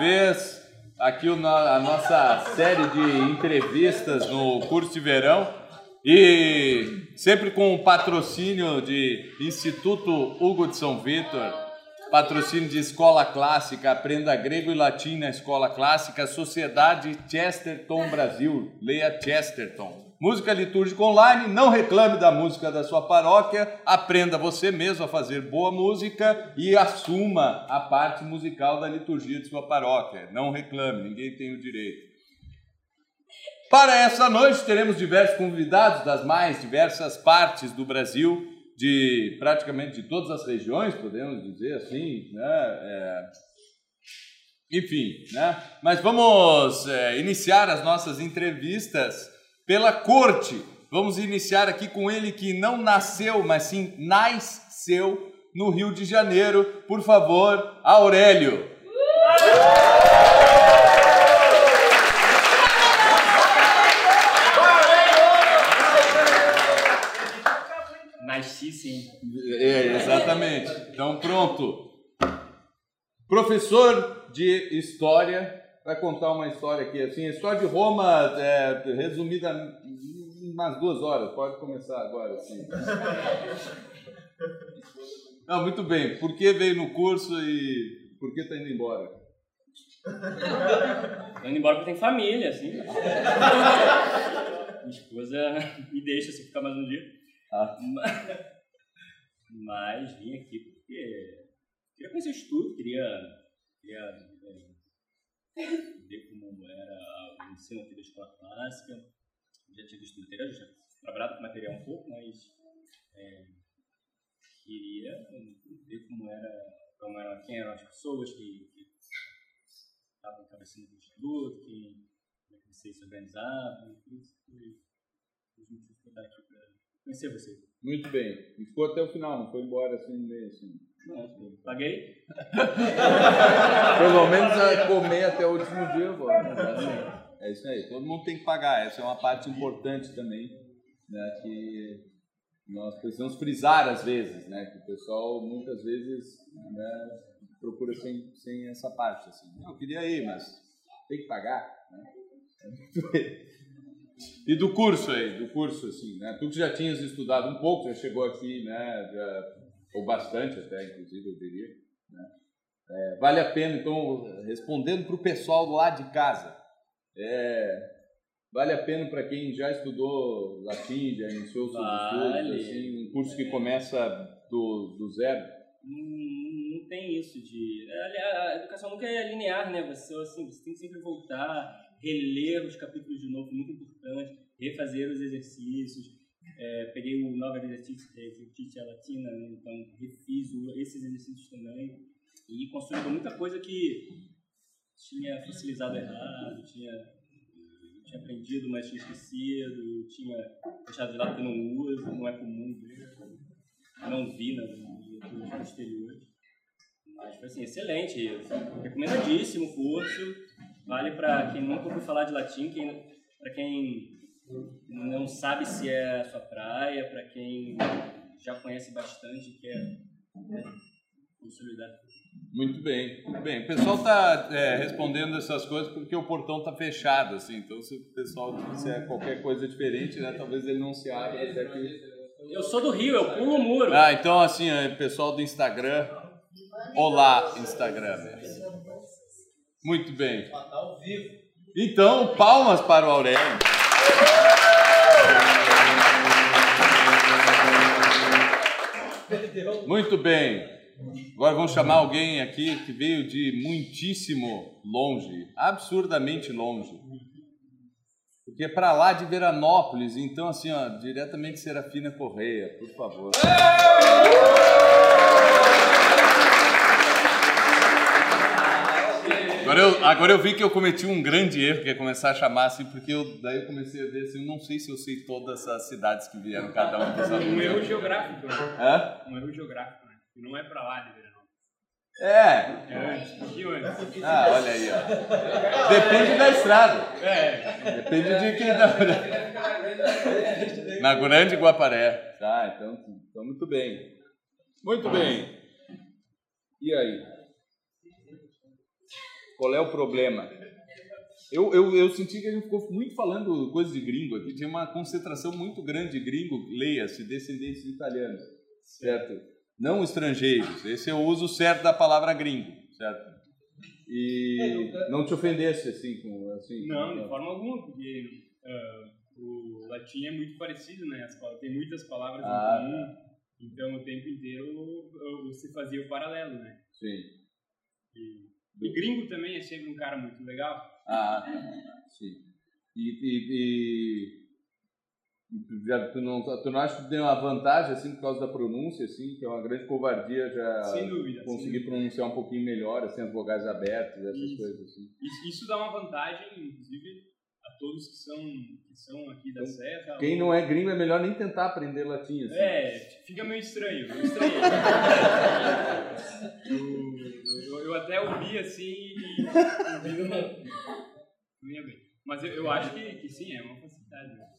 Vez aqui a nossa série de entrevistas no curso de verão. E sempre com o patrocínio de Instituto Hugo de São Vitor, patrocínio de Escola Clássica, Aprenda Grego e Latim na Escola Clássica, Sociedade Chesterton Brasil, leia Chesterton. Música litúrgica online, não reclame da música da sua paróquia, aprenda você mesmo a fazer boa música e assuma a parte musical da liturgia de sua paróquia. Não reclame, ninguém tem o direito. Para essa noite teremos diversos convidados das mais diversas partes do Brasil, de praticamente de todas as regiões, podemos dizer assim, né? É... Enfim, né? Mas vamos é, iniciar as nossas entrevistas pela corte. Vamos iniciar aqui com ele que não nasceu, mas sim nasceu no Rio de Janeiro. Por favor, Aurélio. Sim. É, exatamente. Então pronto. Professor de História vai contar uma história aqui, assim, a história de Roma, é, resumida em umas duas horas, pode começar agora, assim. Não, muito bem, por que veio no curso e por que está indo embora? Tô indo embora porque tem família, assim. Minha esposa me deixa se ficar mais um dia. Ah. Mas vim aqui porque queria conhecer o estudo, queria, queria ver como era o ensino aqui da escola clássica. Já tinha visto material, já trabalhado com material um pouco, mas é, queria ver como era, como era, quem eram as pessoas que, estavam encabeçando o instituto, quem, como é que vocês se organizavam, isso foi os motivos aqui para conhecer vocês. Muito bem. E ficou até o final, não foi embora assim meio assim. Paguei? Pelo menos a comer até o último dia eu vou. Né? É isso aí, todo mundo tem que pagar. Essa é uma parte importante também, né, que nós precisamos frisar às vezes, né, que o pessoal muitas vezes né, procura sem, sem essa parte. Assim. Eu queria ir, mas tem que pagar. Né? E do curso aí, do curso assim, né? Tu que já tinhas estudado um pouco, já chegou aqui, né? Já ou bastante até, inclusive, eu diria. Né? É, vale a pena, então, respondendo para o pessoal lado de casa, é, vale a pena para quem já estudou latim, já iniciou seus vale. estudos, assim, um curso que começa do, do zero? Não, não tem isso de... A educação nunca é linear, né? Você, assim, você tem que sempre voltar, reler os capítulos de novo, muito importante, refazer os exercícios, é, peguei o novo exercício, exercício latina, né? então refiz esses exercícios também e construí muita coisa que tinha facilizado errado, tinha, tinha aprendido, mas tinha esquecido, tinha deixado de lado que não uso, não é comum ver, não vi na, nos posteriores. Mas foi assim, excelente, recomendadíssimo o curso, vale para quem nunca ouviu falar de latim, para quem não sabe se é a sua praia, para quem já conhece bastante, quer né, consolidar. Muito bem, muito bem. O pessoal está é, respondendo essas coisas porque o portão está fechado, assim. Então, se o pessoal disser qualquer coisa diferente, né, talvez ele não se abra até que... Eu sou do Rio, eu pulo o muro. Ah, então assim, pessoal do Instagram, olá Instagram. Muito bem. Então, palmas para o Aurélio. Muito bem. Agora vamos chamar alguém aqui que veio de muitíssimo longe, absurdamente longe. Porque é para lá de Veranópolis, então assim, ó, diretamente Serafina Correia, por favor. Agora eu, agora eu vi que eu cometi um grande erro, que é começar a chamar assim, porque eu, daí eu comecei a ver assim, eu não sei se eu sei todas as cidades que vieram, cada uma dos alunos. Um erro geográfico, né? Hã? Um erro geográfico, né? Não é pra lá de Veranópolis. É. É antes, de antes. Ah, olha aí, ó. Depende da estrada. É. Depende de quem dá. Na Grande Guaparé. Tá, então, então muito bem. Muito bem. E aí? Qual é o problema? Eu, eu, eu senti que a gente ficou muito falando coisa de gringo aqui, tinha uma concentração muito grande de gringo, leia-se, descendentes de italianos, certo? Não estrangeiros, esse é o uso certo da palavra gringo, certo? E não te ofendesse assim com assim. Não, de forma alguma, porque uh, o latim é muito parecido, né? tem muitas palavras ah, em comum, então o tempo inteiro você fazia o paralelo, né? Sim. E, e gringo também é sempre um cara muito legal. Ah, sim. E, e, e já, tu, não, tu não acha que tem uma vantagem assim por causa da pronúncia, assim, que é uma grande covardia já sem dúvida, conseguir sem dúvida. pronunciar um pouquinho melhor, assim, as vogais abertas, essas isso. coisas assim. Isso, isso dá uma vantagem, inclusive, a todos que são, que são aqui da então, Serra. Quem ou... não é gringo é melhor nem tentar aprender latim. Assim. É, fica meio estranho. Meio estranho. eu, até ouvi assim e ouvi não, ia bem. Mas eu, eu acho que, que sim, é uma facilidade.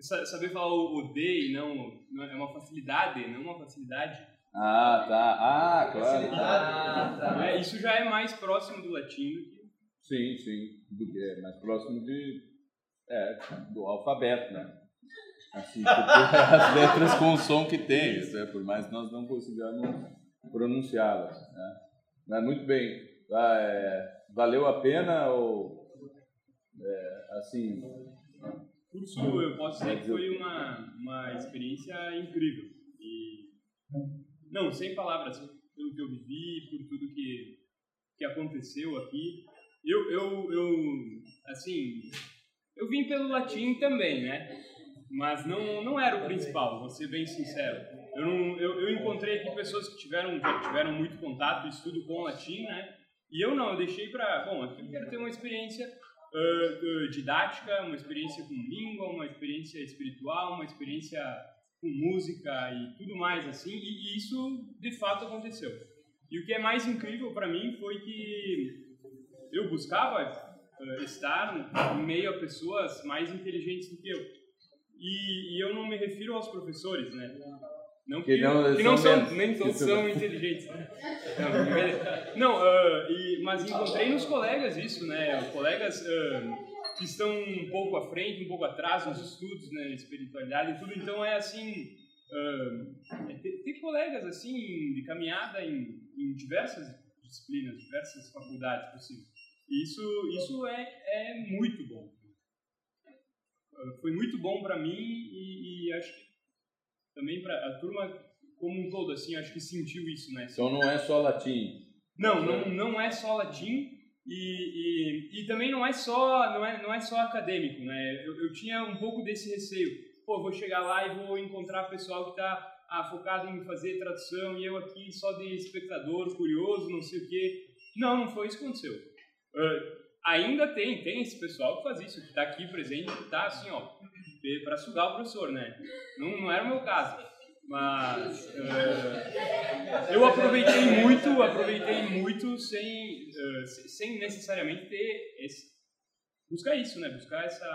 Saber falar o, D e não, não. É uma facilidade, não uma facilidade. Ah, tá. Ah, claro. Ah, tá. É, isso já é mais próximo do latim do que Sim, sim. Do que é mais próximo de, é, do alfabeto, né? Assim, porque as letras com o som que tem, né? por mais que nós não consigamos pronunciá-las. Né? Mas muito bem. Ah, é, valeu a pena ou é, assim? Curso eu posso dizer que foi uma, uma experiência incrível. E, não, sem palavras, pelo que eu vivi, por tudo que, que aconteceu aqui. Eu, eu, eu, assim, eu vim pelo latim também, né? Mas não, não era o principal, vou ser bem sincero. Eu, não, eu, eu encontrei aqui pessoas que tiveram, tiveram muito contato, estudo com latim, né? E eu não, eu deixei para, bom, aqui eu quero ter uma experiência uh, uh, didática, uma experiência com língua, uma experiência espiritual, uma experiência com música e tudo mais assim, e, e isso de fato aconteceu. E o que é mais incrível para mim foi que eu buscava uh, estar em meio a pessoas mais inteligentes do que eu. E, e eu não me refiro aos professores, né? Não que, que não, que não são, nem todos são inteligentes. Né? Não, uh, e, mas encontrei nos colegas isso, né? Colegas uh, que estão um pouco à frente, um pouco atrás nos estudos, né? Espiritualidade e tudo. Então é assim, uh, é ter, ter, colegas assim de caminhada em, em diversas disciplinas, diversas faculdades possíveis. Isso, isso é, é muito bom. Foi muito bom para mim e, e, acho que também para a turma como um todo, assim, acho que sentiu isso, né? Então não é só latim. Não, não, não é só latim e, e, e também não é só não é, não é só acadêmico, né? Eu, eu tinha um pouco desse receio. Pô, vou chegar lá e vou encontrar pessoal que está ah, focado em fazer tradução e eu aqui só de espectador, curioso, não sei o quê. Não, não foi isso que aconteceu. Uh, ainda tem, tem esse pessoal que faz isso, que está aqui presente, que está assim, ó, para sugar o professor, né? Não, não era o meu caso. Mas uh, eu aproveitei muito, aproveitei muito sem, uh, sem necessariamente ter esse. Buscar isso, né? Buscar essa.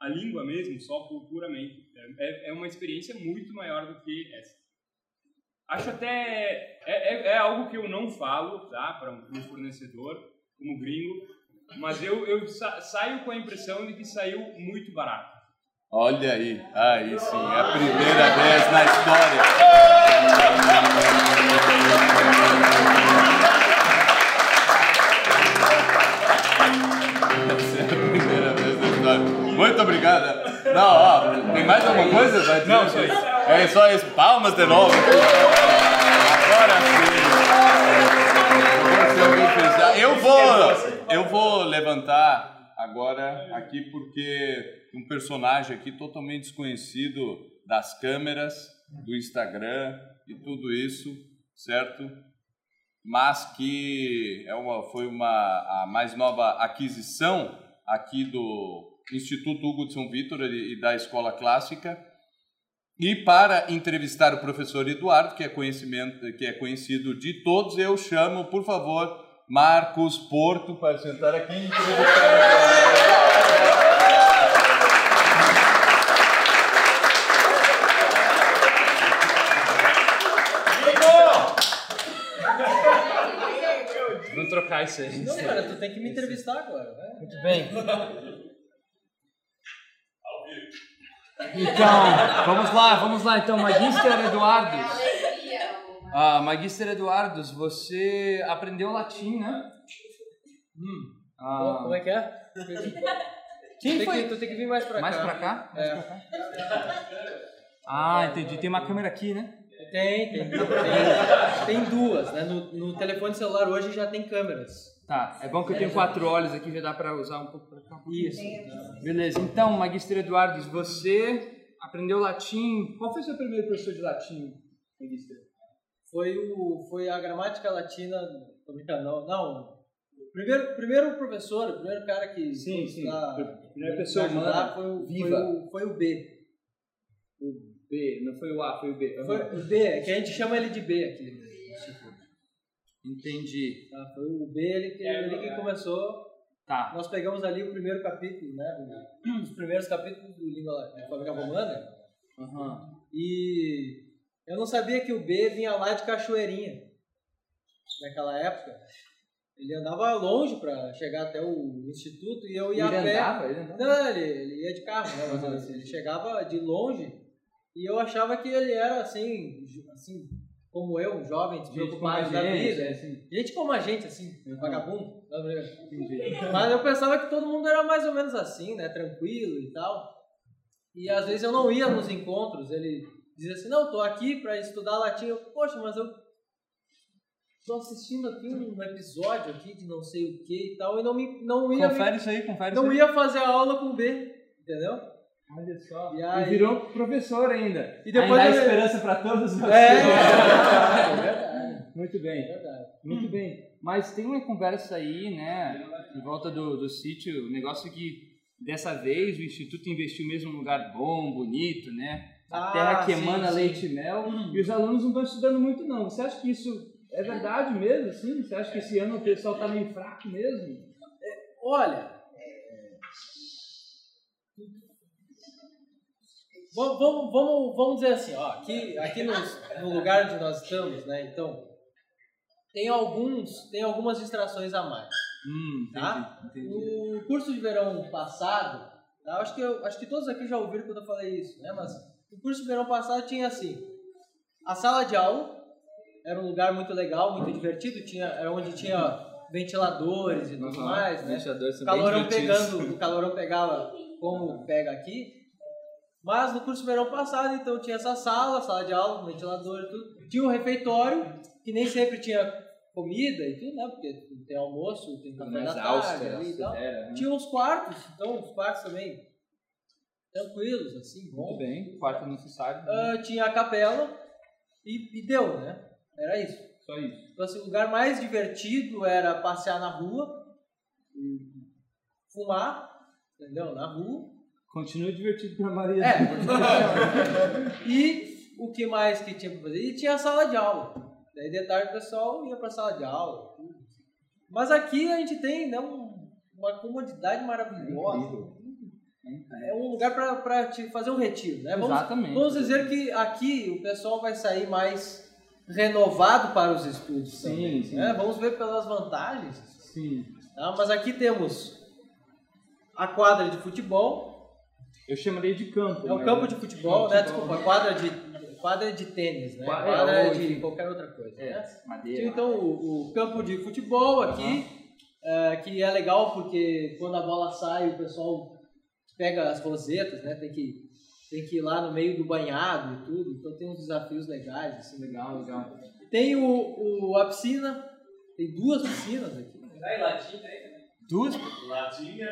a língua mesmo, só puramente. É, é uma experiência muito maior do que essa. Acho até. É, é, é algo que eu não falo, tá? Para um fornecedor como gringo, mas eu, eu sa saio com a impressão de que saiu muito barato. Olha aí, aí sim, é a primeira vez na história. Essa é a primeira vez na história. Muito obrigada. Não, ó, tem mais alguma coisa? Vai dizer? Não, só isso. É só isso. Palmas de novo. Agora sim. Eu vou, eu vou levantar agora aqui porque um personagem aqui totalmente desconhecido das câmeras, do Instagram e tudo isso, certo? Mas que é uma, foi uma a mais nova aquisição aqui do Instituto Hugo de São Vitor e da Escola Clássica. E para entrevistar o professor Eduardo, que é, conhecimento, que é conhecido de todos, eu chamo, por favor, Marcos Porto para sentar aqui e Não trocar isso aí. Não, cara, tu tem que me entrevistar agora, né? Muito bem. Então, vamos lá, vamos lá. Então, Magister Eduardos. Ah, Magister Eduardos, você aprendeu latim, né? Hum. Ah, Como é que é? Quem foi? que- tu tem que vir mais pra Mais cá. pra cá? Mais É. pra cá? Ah, entendi. Tem uma câmera aqui, né? Tem, tem, tem, tem duas, né? No, no telefone celular hoje já tem câmeras. Tá, é bom que eu tenho quatro olhos aqui, já dá pra usar um pouco pra cá. Isso. Beleza, então, Magister Eduardo, você aprendeu latim. Qual foi o seu primeiro professor de latim, Magister? Foi, o, foi a gramática latina. Tô brincando, não. não. O Primeiro, primeiro professor, o primeiro cara que Sim, foi sim. lá Primeira me pessoa ajudar humana, foi o, viva. Foi o, foi o B. O B, não foi o A, foi o B. Foi o B, é que a gente chama ele de B aqui. Entendi. Tá? Foi o B ele que, ele que começou. Tá. Nós pegamos ali o primeiro capítulo, né? Os primeiros capítulos do Língua Alfabética Romana. Aham. E eu não sabia que o B vinha lá de Cachoeirinha, naquela época. Ele andava longe para chegar até o instituto e eu ia Ele a pé. andava? Ele andava? Não, ele, ele ia de carro, né? Mas ele chegava de longe e eu achava que ele era assim, assim como eu, um jovem, despreocupado da gente, vida. é, assim. Gente como a gente, assim, Uhum. vagabundo. Mas eu pensava que todo mundo era mais ou menos assim, né? Tranquilo e tal. E às vezes eu não ia nos encontros. Ele dizia assim: Não, tô aqui para estudar latim. Eu, Poxa, mas eu tô assistindo aqui um episódio aqui de não sei o que e tal. E não, me, não ia, me- Confere isso aí, confere não isso aí. ia fazer a aula com B. Entendeu? Olha só. E E, aí- virou professor ainda. E depois ainda eu- esperança para todos vocês. É, é verdade. Muito É bem. verdade. Muito bem. Mas tem uma conversa aí, né, em volta do, do sítio, um negócio que dessa vez o Instituto investiu mesmo num lugar bom, bonito, né? A Ah, terra que sim, emana sim. leite e mel, e os alunos não estão estudando muito não. Você acha que isso é verdade mesmo, assim? Você acha que esse ano o pessoal está meio fraco mesmo? Olha. Vamos, vamos, vamos, dizer assim, ó, aqui, aqui no, no lugar onde nós estamos, né? Então, tem alguns, tem algumas distrações a mais. Hum, Tá? entendi, entendi. O curso de verão passado, tá? acho, que eu, acho que todos aqui já ouviram quando eu falei isso, né? Mas o curso de verão passado tinha assim, a sala de aula era um lugar muito legal, muito divertido, tinha, era onde tinha ventiladores e tudo Aham, mais, né? O calorão pegando, o calorão pegava como pega aqui. Mas no curso de verão passado, então tinha essa sala, sala de aula, ventilador e tudo. Tinha um refeitório, que nem sempre tinha comida e tudo, né? Porque tem almoço, tem café da tarde ali e tal. severa, né? Tinha uns quartos, então os quartos também tranquilos, assim, Muito bom. bem, quarto necessário. Ah, tinha a capela e, e deu, né? Era isso. Só isso. Então, assim, o lugar mais divertido era passear na rua, e fumar, entendeu? Na rua. Continua divertido para Maria. É, e o que mais que tinha pra fazer? E tinha a sala de aula. Daí de tarde o pessoal ia pra sala de aula. tudo. Mas aqui a gente tem né, um- uma comodidade maravilhosa. É um lugar pra te fazer um retiro, né? Vamos, Exatamente. vamos dizer que aqui o pessoal vai sair mais renovado para os estudos. Sim, também, sim. né? Vamos ver pelas vantagens. Sim. tá? Mas aqui temos a quadra de futebol, Eu chamaria de campo. é o né? campo de futebol, né? Desculpa, a quadra de, quadra de tênis, né? Qua- é, Quadra ou, de qualquer outra coisa, É, né? madeira. Então, o, o campo de futebol aqui, é, que é legal porque quando a bola sai, o pessoal pega as rosetas, né? Tem que, tem que ir lá no meio do banhado e tudo. Então, tem uns desafios legais, assim, Legal, legal. Tem o, o, a piscina, tem duas piscinas aqui. Aí, latim, tem. Duas? Latinha,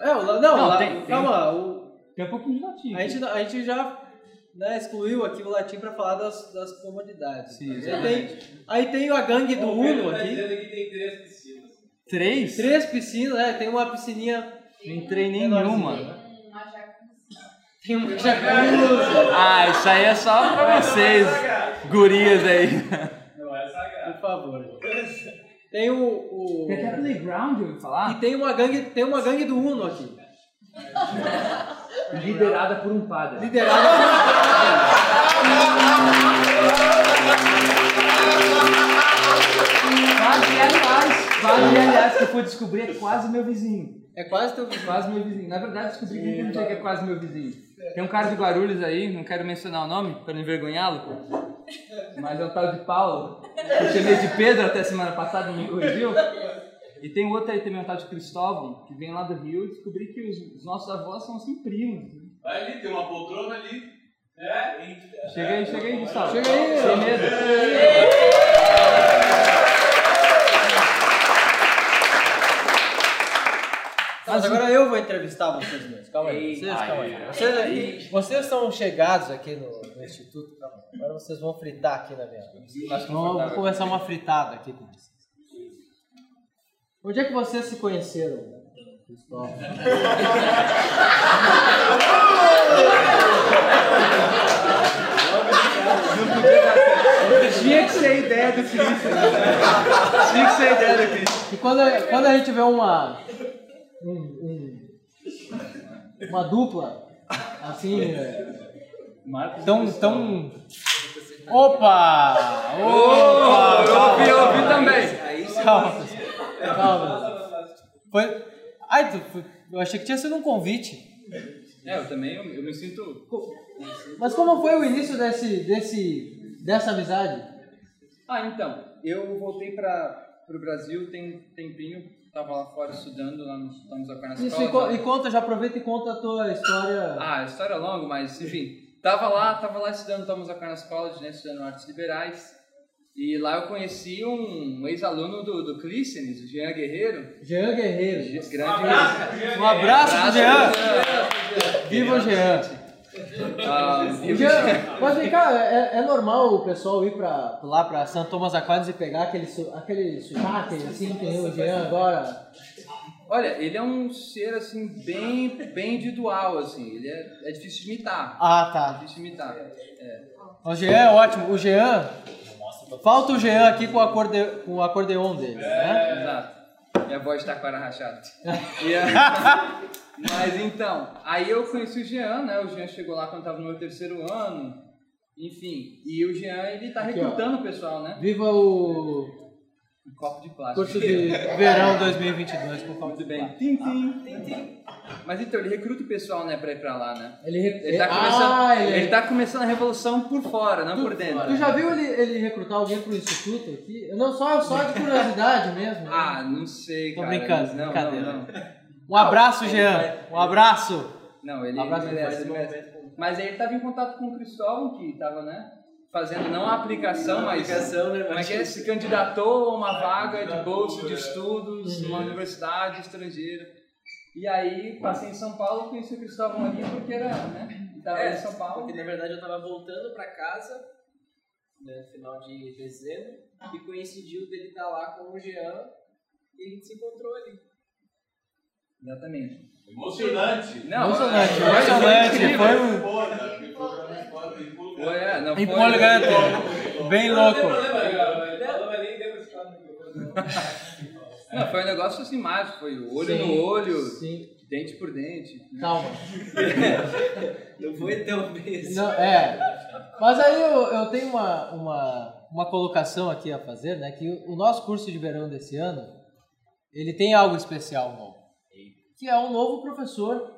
É, o, não, Não, lá- tem- tem. calma, o, Tem um pouquinho de latim. A gente, a gente já né, excluiu aqui o latim para falar das, das comodidades. Sim, aí, exatamente. tem, aí tem a gangue do Uno tá aqui. dizendo que tem três piscinas. Três? Três piscinas, né? Tem uma piscininha. Não entrei nenhuma. Tem uma jacuzzi, Ah, isso aí é só pra vocês, gurias aí. não é sagrado. por favor. Tem o. o- Tem até playground, eu ouvi falar. e tem uma gangue, tem uma gangue do Uno aqui. Liderada por um padre. Liderada Vale, aliás, vale, aliás, que eu fui descobrir é quase meu vizinho. É quase teu vizinho. Quase meu vizinho. Na verdade, descobri que não sei que é quase meu vizinho. Tem um cara de Guarulhos aí, não quero mencionar o nome para não envergonhá-lo, mas é o tal de Paulo. Eu chamei de Pedro até semana passada, me corrigiu. E tem outro aí também, um tal de Cristóvão, que vem lá do Rio e descobri que os, os nossos avós são assim primos. Vai ali, tem uma poltrona ali. É? Chega aí, chega aí, Gustavo. Chega aí. Sem medo. Mas agora eu vou entrevistar vocês mesmos. Calma aí. Vocês, calma aí. Vocês, vocês são chegados aqui no, no Instituto. Calma aí. Agora vocês vão fritar aqui na minha. Vamos vou começar uma fritada aqui com vocês. Onde é que vocês se conheceram? Cristóvão? Tinha que ser a ideia do Cristo. Tinha que ser a ideia do Cristo. E quando, quando a gente vê uma. Um- um- uma dupla, assim. é, tão. tão Opa! Opa! Eu ouvi, eu ouvi também. Calma, calma. Foi. Ai, eu achei que tinha sido um convite. É, eu também, eu, eu me sinto... Mas como foi o início desse, desse, dessa amizade? Ah, então, eu voltei para o Brasil tem um tempinho, tava lá fora estudando, lá no Estamos Acá na Isso, escola. e, co- e conta, já aproveita e conta a tua história. Ah, a história é longa, mas enfim. Tava lá, tava lá estudando Thomas Aquinas College, né, estudando artes liberais. E lá eu conheci um ex-aluno do, do Clístenes, o Jean Guerreiro. Jean Guerreiro. Grande Um abraço Jean. Jean. Viva o Jean. Ah, viva o Jean, Jean. mas vem cá, é, é normal o pessoal ir pra, lá pra Santo Thomas Aquinas e pegar aquele, su- aquele sotaque assim que nem o Jean agora? Olha, ele é um ser assim bem, bem individual, assim. Ele é, é difícil de imitar. Ah, É tá. difícil de imitar. O Jean é ótimo. O Jean. Falta o Jean aqui com o, acorde, com o acordeon dele, né? Exato. Minha voz tá com a rachada. Ah, mas então, aí eu conheci o Jean, né? O Jean chegou lá quando tava no meu terceiro ano. Enfim, e o Jean, ele tá Aqui, ó. recrutando o pessoal, né? Viva o Um copo de plástico. curso de verão 2022 com falta Muito de bem. plástico. Tim, tim, tim, tim. Mas então, ele recruta o pessoal, né, pra ir pra lá, né? Ele, re- Ele tá ah, começando, ele, ele tá começando a revolução por fora, não por dentro. Tu já viu ele, ele recrutar alguém pro instituto aqui? Não, só, só de curiosidade mesmo. né? Ah, não sei, Tô cara. brincando, não, brincadeira. não, não. Um abraço, Jean. Um abraço. Não, ele Um abraço, merece, ele ele merece. Mas aí ele estava em contato com o Cristóvão, que estava, né? Fazendo não a aplicação, mas. aplicação, né, Como é que é? Se candidatou a uma vaga de bolsa de estudos numa universidade estrangeira. E aí passei em São Paulo, conheci o Cristóvão ali porque era, né? Estava É, em São Paulo. Porque na verdade eu tava voltando pra casa, né, no final de dezembro, e coincidiu dele estar lá com o Jean e a gente se encontrou ali. Exatamente. Emocionante. Não, Emocionante, foi- emocionante. Foi um é, não, foi- empolgante. Bem louco. Não, foi um negócio assim mágico, foi olho no olho, Sim. dente por dente. Calma. Não foi tão bem Não, é. Mas aí eu, eu tenho uma, uma, uma colocação aqui a fazer, né? Que o, o nosso curso de verão desse ano, ele tem algo especial novo. Que é um novo professor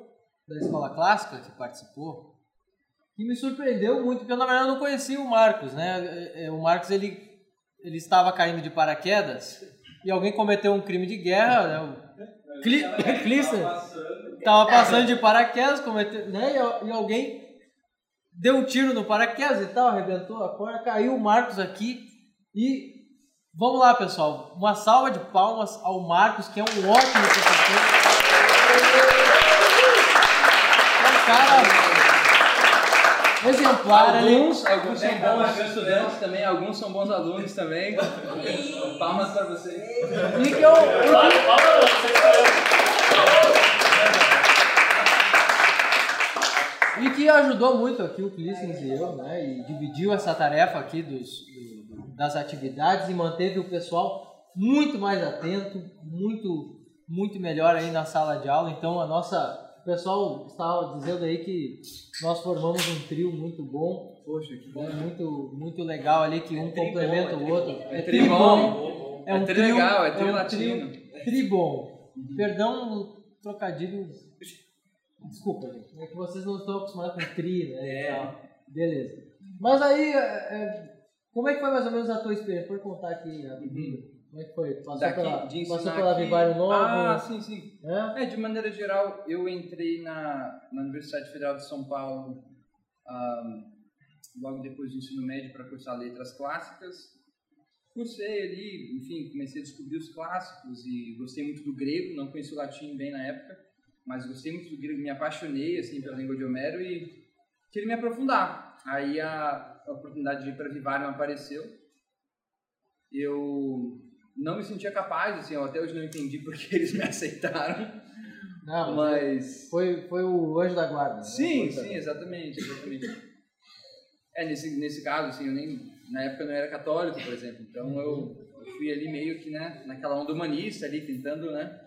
da escola clássica que participou, que me surpreendeu muito, porque eu na verdade não conhecia o Marcos, né? É, é, O Marcos, ele, ele estava caindo de paraquedas e alguém cometeu um crime de guerra, né? O Cli Clister estava passando de paraquedas, cometeu, né? E, e alguém deu um tiro no paraquedas e tal, arrebentou a corda, caiu o Marcos aqui e vamos lá, pessoal, uma salva de palmas ao Marcos, que é um ótimo professor. É um cara exemplar ali. Alguns, alguns são bons estudantes também, alguns são bons alunos também. Palmas para vocês. E que eu, e que ajudou muito aqui o Clístenes e eu, né? E dividiu essa tarefa aqui dos, do- das atividades e manteve o pessoal muito mais atento, muito, muito melhor aí na sala de aula. Então a nossa. pessoal estava dizendo aí que nós formamos um trio muito bom, Poxa, que bom. né? muito, muito legal ali, que um tri complementa bom, o outro. É tri bom. É um É tri trio, legal, é é tri um latino. Tribom. Perdão o trocadilho. Desculpa, gente. É que vocês não estão acostumados com tri, né? É. Beleza. Mas aí, é, é, como é que foi mais ou menos a tua experiência? Pode contar aqui rapidinho. Como é que foi? Passou Daqui, pela, passou pela aqui- Vigário Novo? Ah, sim, sim. né? É, de maneira geral, eu entrei na, na Universidade Federal de São Paulo ah, logo depois do ensino médio para cursar letras clássicas. Cursei ali, enfim, comecei a descobrir os clássicos e gostei muito do grego, não conheci o latim bem na época, mas gostei muito do grego, me apaixonei assim pela língua de Homero e queria me aprofundar. Aí a, a oportunidade de ir para Vivarium apareceu. Eu não me sentia capaz, assim, eu até hoje não entendi porque eles me aceitaram. Não, Mas. foi, foi o anjo da guarda. né? Sim, Foi- sim, exatamente, exatamente. É, nesse, nesse caso, assim, eu nem. Na época eu não era católico, por exemplo. Então eu, eu fui ali meio que, né, naquela onda humanista ali, tentando, né,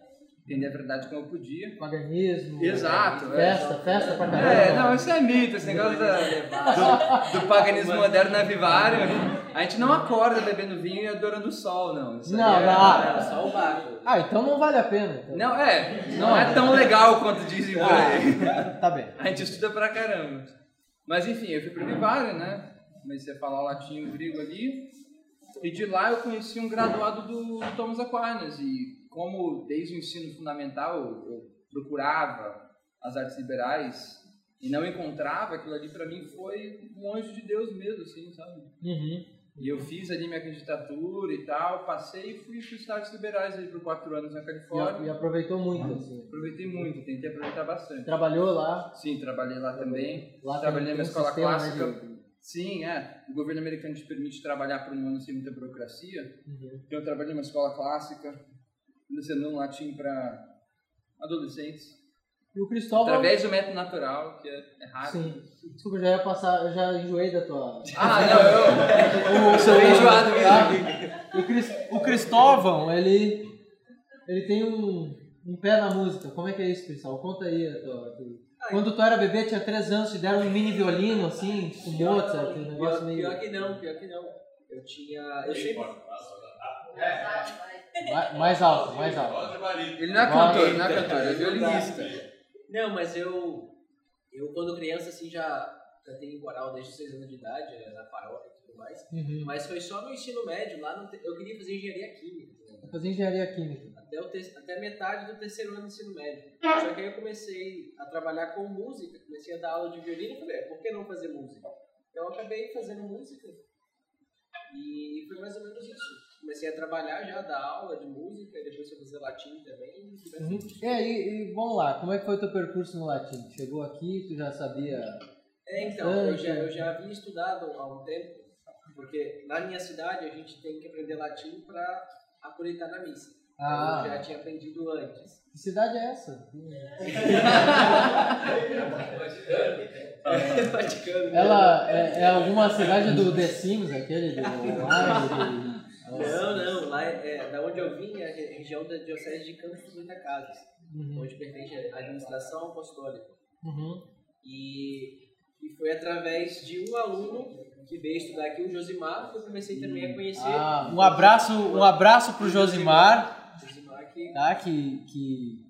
entender a verdade como eu podia. Paganismo. Exato, é. Festa, festa pra caramba. É, não, isso é mito, esse negócio da, do, do paganismo moderno na Vivário. A gente não acorda bebendo vinho e adorando o sol, não. Isso aí Não, é- não. Não, só o barco. Ah, então não vale a pena. então. Não, é, não é tão legal quanto dizem por aí. Tá bem. A gente estuda pra caramba. Mas enfim, eu fui pro Vivário, né? Comecei a falar latim e grego ali. E de lá eu conheci um graduado do, do Thomas Aquinas. E como desde o ensino fundamental eu procurava as artes liberais e não encontrava, aquilo ali pra mim foi um anjo de Deus mesmo, assim, sabe? Uhum. E eu fiz ali minha candidatura e tal, passei e fui para os artes liberais ali por quatro anos na Califórnia. e aproveitou muito, assim. Aproveitei muito, tentei aproveitar bastante. Trabalhou lá. Sim, trabalhei lá também. lá Trabalhei na escola sistema, né, clássica. de- Sim, é. O governo americano te permite trabalhar por um ano sem muita burocracia. Uhum. Então eu trabalhei numa escola clássica, ensinando latim para adolescentes. E o Cristóvão. Através do método natural, que é, é raro. Sim. Desculpa, já ia passar, eu já enjoei da tua. Ah, não, eu sou bem enjoado mesmo. O, Cris, o Cristóvão, ele. Ele tem um, um pé na música. Como é que é isso, Cristóvão? Conta aí a tua. Quando tu era bebê, tinha 3 anos, te deram um mini violino, assim, tipo Mozart, um negócio Pior, meio. pior que não, pior que não. Eu tinha. Eu sempre. Ma- Mais alto, mais alto. Ele não é cantor, não é cantor, ele é violinista. Não, mas eu. Eu, quando criança, assim, já cantei em coral desde 6 anos de idade, eh, na paróquia e tudo mais. Uhum. Mas foi só no ensino médio, lá no eu queria fazer engenharia química. né? Fazer engenharia química. Até, o te- até metade do terceiro ano do ensino médio. Só que aí eu comecei a trabalhar com música, comecei a dar aula de violino e falei, "É, por que não fazer música? Então eu acabei fazendo música e foi mais ou menos isso. Comecei a trabalhar já, dar aula de música, e depois fui fazer latim também. Uhum. assim. E e vamos lá, como é que foi o teu percurso no latim? Chegou aqui, tu já sabia. É, então, eu já, eu já havia estudado há um tempo, porque na minha cidade a gente tem que aprender latim para acreditar na missa. Então, Ah. Eu já tinha aprendido antes. Que cidade é essa? Vaticano. Ela é, é alguma cidade do The Sims, aquele do online? Não, não, lá é, é, da onde eu vim é a re- região da Diocese de Campos dos Goitacazes, Uhum. onde pertence à administração apostólica. Uhum. E, e foi através de um aluno que veio estudar aqui, o Josimar, que eu comecei também a conhecer. Ah, um abraço, um abraço pro Josimar, Josimar que tá? Que, que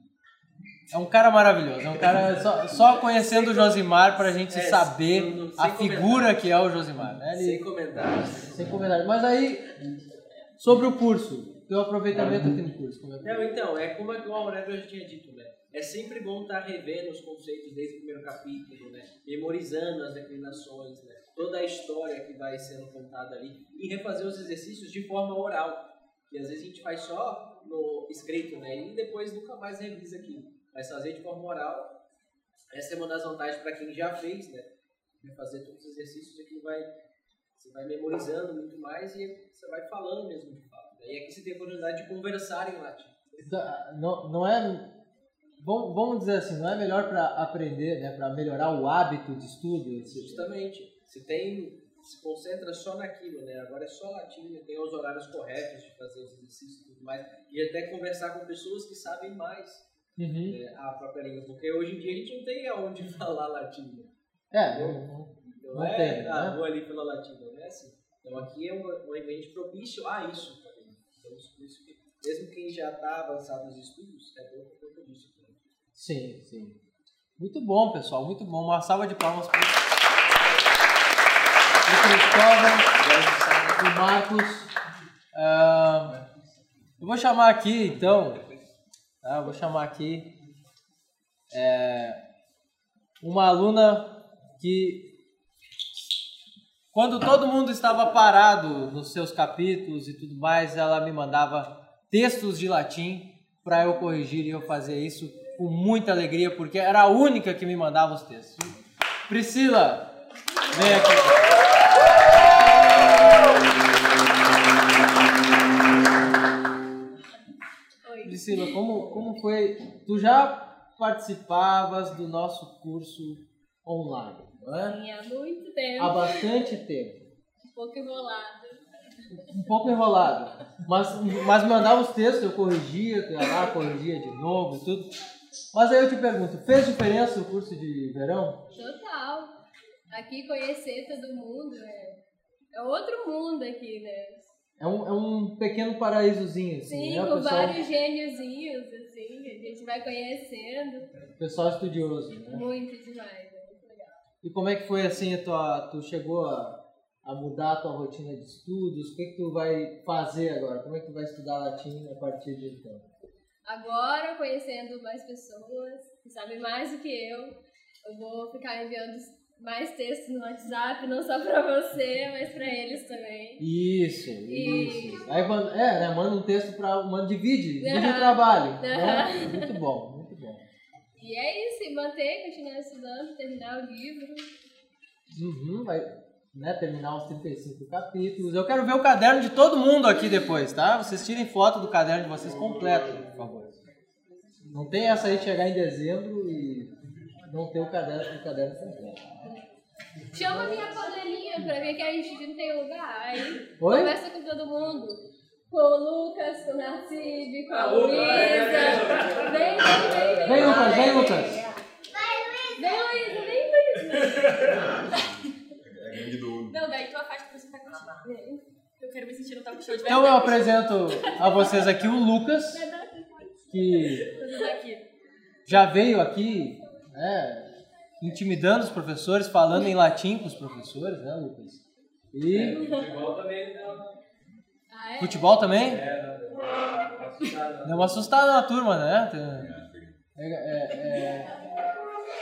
é um cara maravilhoso. É um cara só, só conhecendo o Josimar pra gente É, saber não- não- a figura comentários. que é o Josimar. Né? Ele- sem comentários. sem comentário. Mas aí, sobre o curso, teu aproveitamento aqui no curso, como é que Não, então, é como o Aurélio já tinha dito, né? É sempre bom estar revendo os conceitos desde o primeiro capítulo, né? Memorizando as declinações, né? Toda a história que vai sendo contada ali e refazer os exercícios de forma oral. Que às vezes a gente faz só no escrito, né? E depois nunca mais revisa aquilo. Mas fazer de forma oral, essa é uma das vantagens para quem já fez, né? Refazer todos os exercícios, aquilo vai você vai memorizando muito mais e você vai falando mesmo de fato. né? E aqui você tem a oportunidade de conversar em latim. Tá, não, não é. Vamos, vamos dizer assim, não é melhor para aprender, né, para melhorar o hábito de estudo? Justamente. Você tem, se concentra só naquilo, né? Agora é só latim, né? tem os horários corretos de fazer os exercícios e tudo mais. E até conversar com pessoas que sabem mais. Uhum. é, a própria língua, porque hoje em dia a gente não tem aonde falar latim. né? É, não, não, Não, é, tem, ah, né? vou ali pela latim, não é assim. Então aqui é um, um ambiente propício a isso também. Então, por isso que, mesmo quem já está avançado nos estudos, é bom por conta disso. também. Sim, sim. Muito bom, pessoal, muito bom. Uma salva de palmas para o Cristóvão, o Marcos. Ah, eu vou chamar aqui, então, tá? eu vou chamar aqui é, uma aluna que, quando todo mundo estava parado nos seus capítulos e tudo mais, ela me mandava textos de latim para eu corrigir e eu fazia isso com muita alegria, porque era a única que me mandava os textos. Priscila, vem aqui. Oi. Priscila, como, como foi? Tu já participavas do nosso curso online, não é? Sim, há muito tempo. Há bastante tempo. Um pouco enrolado. Um pouco enrolado. Mas, mas mandava os textos, eu corrigia, ia lá, corrigia de novo e tudo. Mas aí eu te pergunto, fez diferença o curso de verão? Total. Aqui conhecer todo mundo é, é outro mundo aqui, né? É um, é um pequeno paraísozinho, assim, Sim, né? Com pessoal, vários gêniozinhos, assim, a gente vai conhecendo. pessoal estudioso, né? Muito demais, é. E como é que foi assim, a tua, tu chegou a, a mudar a tua rotina de estudos? O que, que tu vai fazer agora? Como é que tu vai estudar latim a partir de então? Agora, conhecendo mais pessoas que sabem mais do que eu, eu vou ficar enviando mais textos no WhatsApp, não só pra você, mas pra eles também. Isso, E- isso. Aí manda, é, né, manda um texto para, manda divide, divide o Aham. trabalho. Né? Muito bom, muito bom. E é isso, e manter, continuar estudando, terminar o livro. Uhum, vai né, terminar os 35 capítulos. Eu quero ver o caderno de todo mundo aqui depois, tá? Vocês tirem foto do caderno de vocês completo, por favor. Não tem essa aí de chegar em dezembro e não ter o caderno, o caderno completo. Chama minha panelinha pra ver que a gente não tem lugar. Aí Oi? conversa com todo mundo. Com o Lucas, com o Narcibe, com a Ah, Luísa. Vem, vem, vem, vem. Vem, Lucas, vem, Lucas. Vem, Luísa, vem, Luísa. É gangue do. Não, daí tu afasta pra você tá contigo. Eu quero me sentir no talk show de Então eu verdade. apresento a vocês aqui o Lucas, que já veio aqui, né, intimidando os professores, falando em latim com os professores, né, Lucas? E Futebol também não. Ah, é? Futebol também? É, não. Deu uma assustada na turma, né? É, é, é...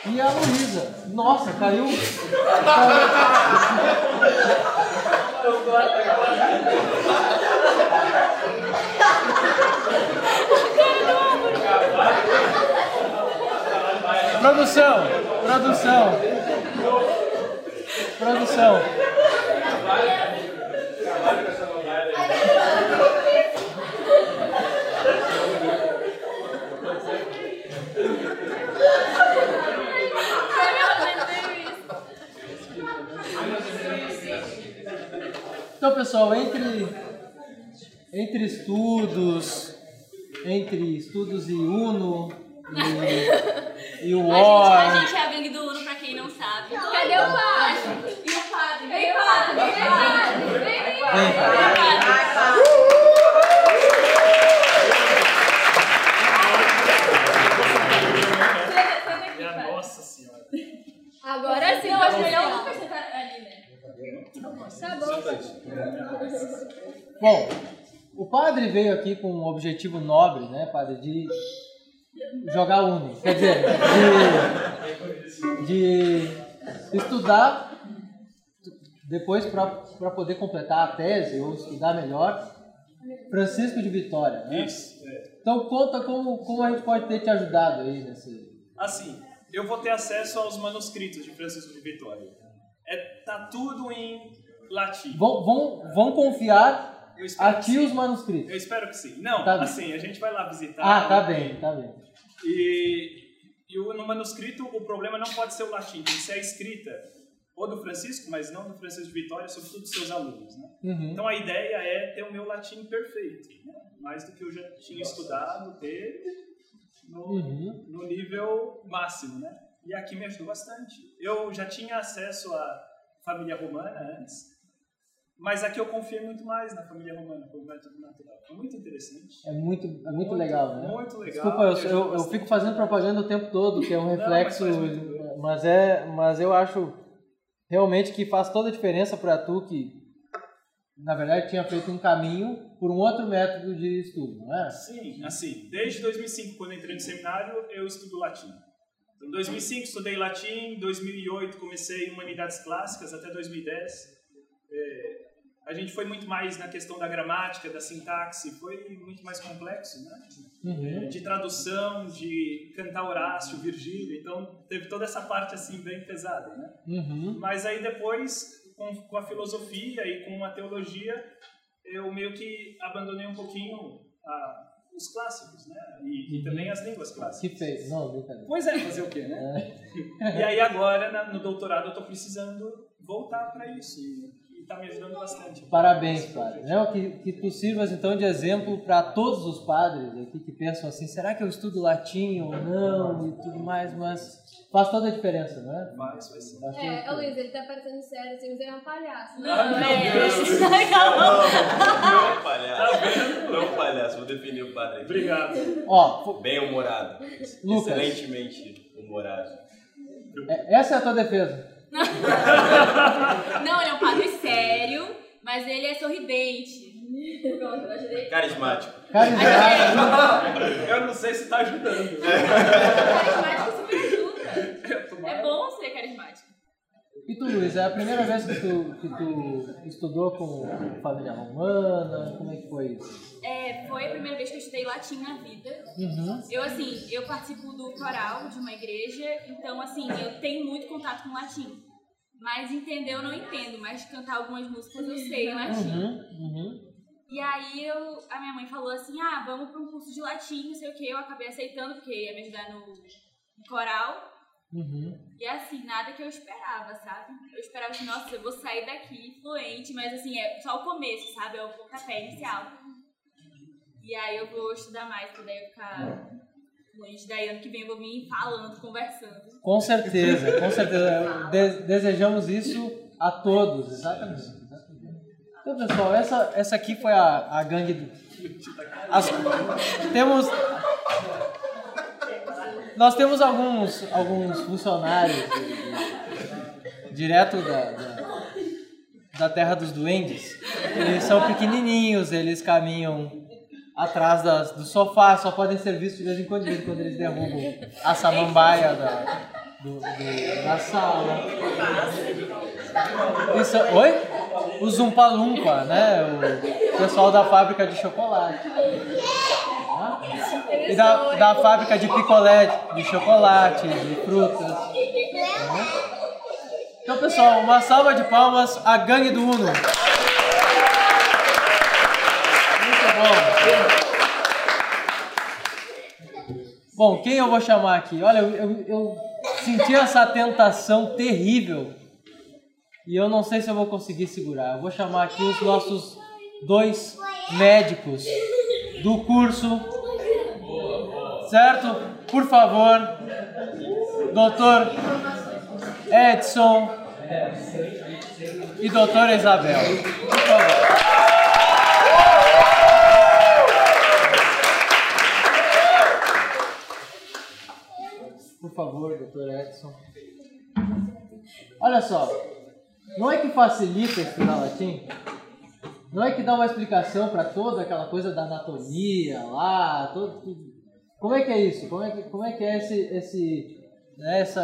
E a Luísa? Nossa, caiu. Produção, produção, produção. Então, pessoal, entre, entre estudos, entre estudos e Uno e, e o A gente, a gente é a gangue do Uno, pra quem não sabe. Cadê o padre? E o padre? Vem, padre, vem, padre. Vem, vem. Vem, cara. Nossa senhora. Agora sim, Não, acho vamos melhor o lá. Lucas sentar ali, né? Tá bom. O padre veio aqui com um objetivo nobre, né, padre, de jogar Uno. Quer dizer, de, de estudar depois para poder completar a tese ou estudar melhor Francisco de Vitória, né? Isso. é. Então conta como, como a gente pode ter te ajudado aí nesse... Assim, eu vou ter acesso aos manuscritos de Francisco de Vitória. É, tá tudo em latim. Vão, vão, vão confiar Eu espero a que ti sim. os manuscritos. Eu espero que sim. Não, Tá bem. assim, a gente vai lá visitar. Ah, tá bem, tá bem. E, e no manuscrito, o problema não pode ser o latim, tem que ser a escrita. Ou do Francisco, mas não do Francisco de Vitória, sobretudo dos seus alunos. Né? Uhum. Então a ideia é ter o meu latim perfeito. né? Mais do que eu já tinha estudado, ter no, Uhum. no nível máximo, né? E aqui me ajudou bastante. Eu já tinha acesso à família romana antes, mas aqui eu confiei muito mais na família romana, pelo método natural. É muito interessante. É muito, é muito, legal, né? Muito legal. Desculpa, eu, eu, eu fico fazendo propaganda o tempo todo, que é um Não, reflexo, mas muito bem. mas é, mas eu acho realmente que faz toda a diferença para tu que na verdade tinha feito um caminho por um outro método de estudo, não é? Sim, assim, desde 2005, quando entrei no seminário, eu estudo latim. Então, em 2005 estudei latim, em 2008 comecei humanidades clássicas, até 2010. É, a gente foi muito mais na questão da gramática, da sintaxe, foi muito mais complexo, né? Uhum. De tradução, de cantar Horácio, Virgílio, então teve toda essa parte assim bem pesada, né? Uhum. Mas aí depois, com, com a filosofia e com a teologia, eu meio que abandonei um pouquinho a- os clássicos, né? E, e também as línguas clássicas. Que feio. Não, brincadeira. Pois é, fazer o quê, né? E aí agora, na- no doutorado, eu tô precisando voltar para isso. E, e tá me ajudando bastante. Parabéns, padre. Né? Que, que tu sirvas então de exemplo para todos os padres aqui que pensam assim, será que eu estudo latim ou não e tudo mais, mas faz toda a diferença, não é? Faz, vai ser. Faz a É. Luiz, ele tá parecendo sério assim, mas ele é um palhaço. Não, Ah, meu é. Deus. Não, não é um Tá palhaço. Não é um palhaço, vou definir o padre aqui. Obrigado. Ó, Bem humorado. Lucas. Excelentemente humorado. é- essa é a tua defesa. Não, ele é um padre sério, mas ele é sorridente. Pronto, eu ajudei. Carismático. Carismático. Eu não sei se tá ajudando. Carismático super ajuda. É bom ser carismático. E tu, Luiz, é a primeira vez que tu, que tu estudou com família romana? Como é que foi isso? É, foi a primeira vez que eu estudei latim na vida. Uhum. Eu, assim, eu participo do coral de uma igreja, então, assim, eu tenho muito contato com latim. Mas entender eu não entendo, mas cantar algumas músicas eu sei em latim. Uhum. Uhum. E aí eu, a minha mãe falou assim, ah, vamos para um curso de latim, não sei o que. Eu acabei aceitando, porque ia me ajudar no, no coral. Uhum. E assim, nada que eu esperava, sabe? Eu esperava assim, nossa, eu vou sair daqui fluente, mas assim, é só o começo, sabe? É o pontapé inicial. E aí eu vou estudar mais, pra daí eu ficar fluente. Daí ano que vem eu vou vir falando, conversando. Com certeza, com certeza. De- desejamos isso a todos, exatamente. exatamente. Então, pessoal, essa, essa aqui foi a, a gangue do. As- temos. Nós temos alguns, alguns funcionários direto da, da, da Terra dos Duendes. Eles são pequenininhos, eles caminham atrás das, do sofá, só podem ser vistos de vez em quando, de vez em quando eles derrubam a samambaia da, do, do- da sala. Isso, oi? O Zumpa Lumpa, né? O pessoal da fábrica de chocolate. E da, da fábrica de picolé, de chocolate, de frutas. Então, pessoal, uma salva de palmas à gangue do Uno. Muito bom. Bom, quem eu vou chamar aqui? Olha, eu, eu, eu senti essa tentação terrível e eu não sei se eu vou conseguir segurar. Eu vou chamar aqui os nossos dois médicos do curso, certo? Por favor, doutor Edson e doutora Isabel. Por favor. Por favor, doutor Edson. Olha só, não é que facilita estudar latim? Não é que dá uma explicação para toda aquela coisa da anatomia lá, todo, tudo. Como é que é isso? Como é que, como é, que é esse, esse, né, essa,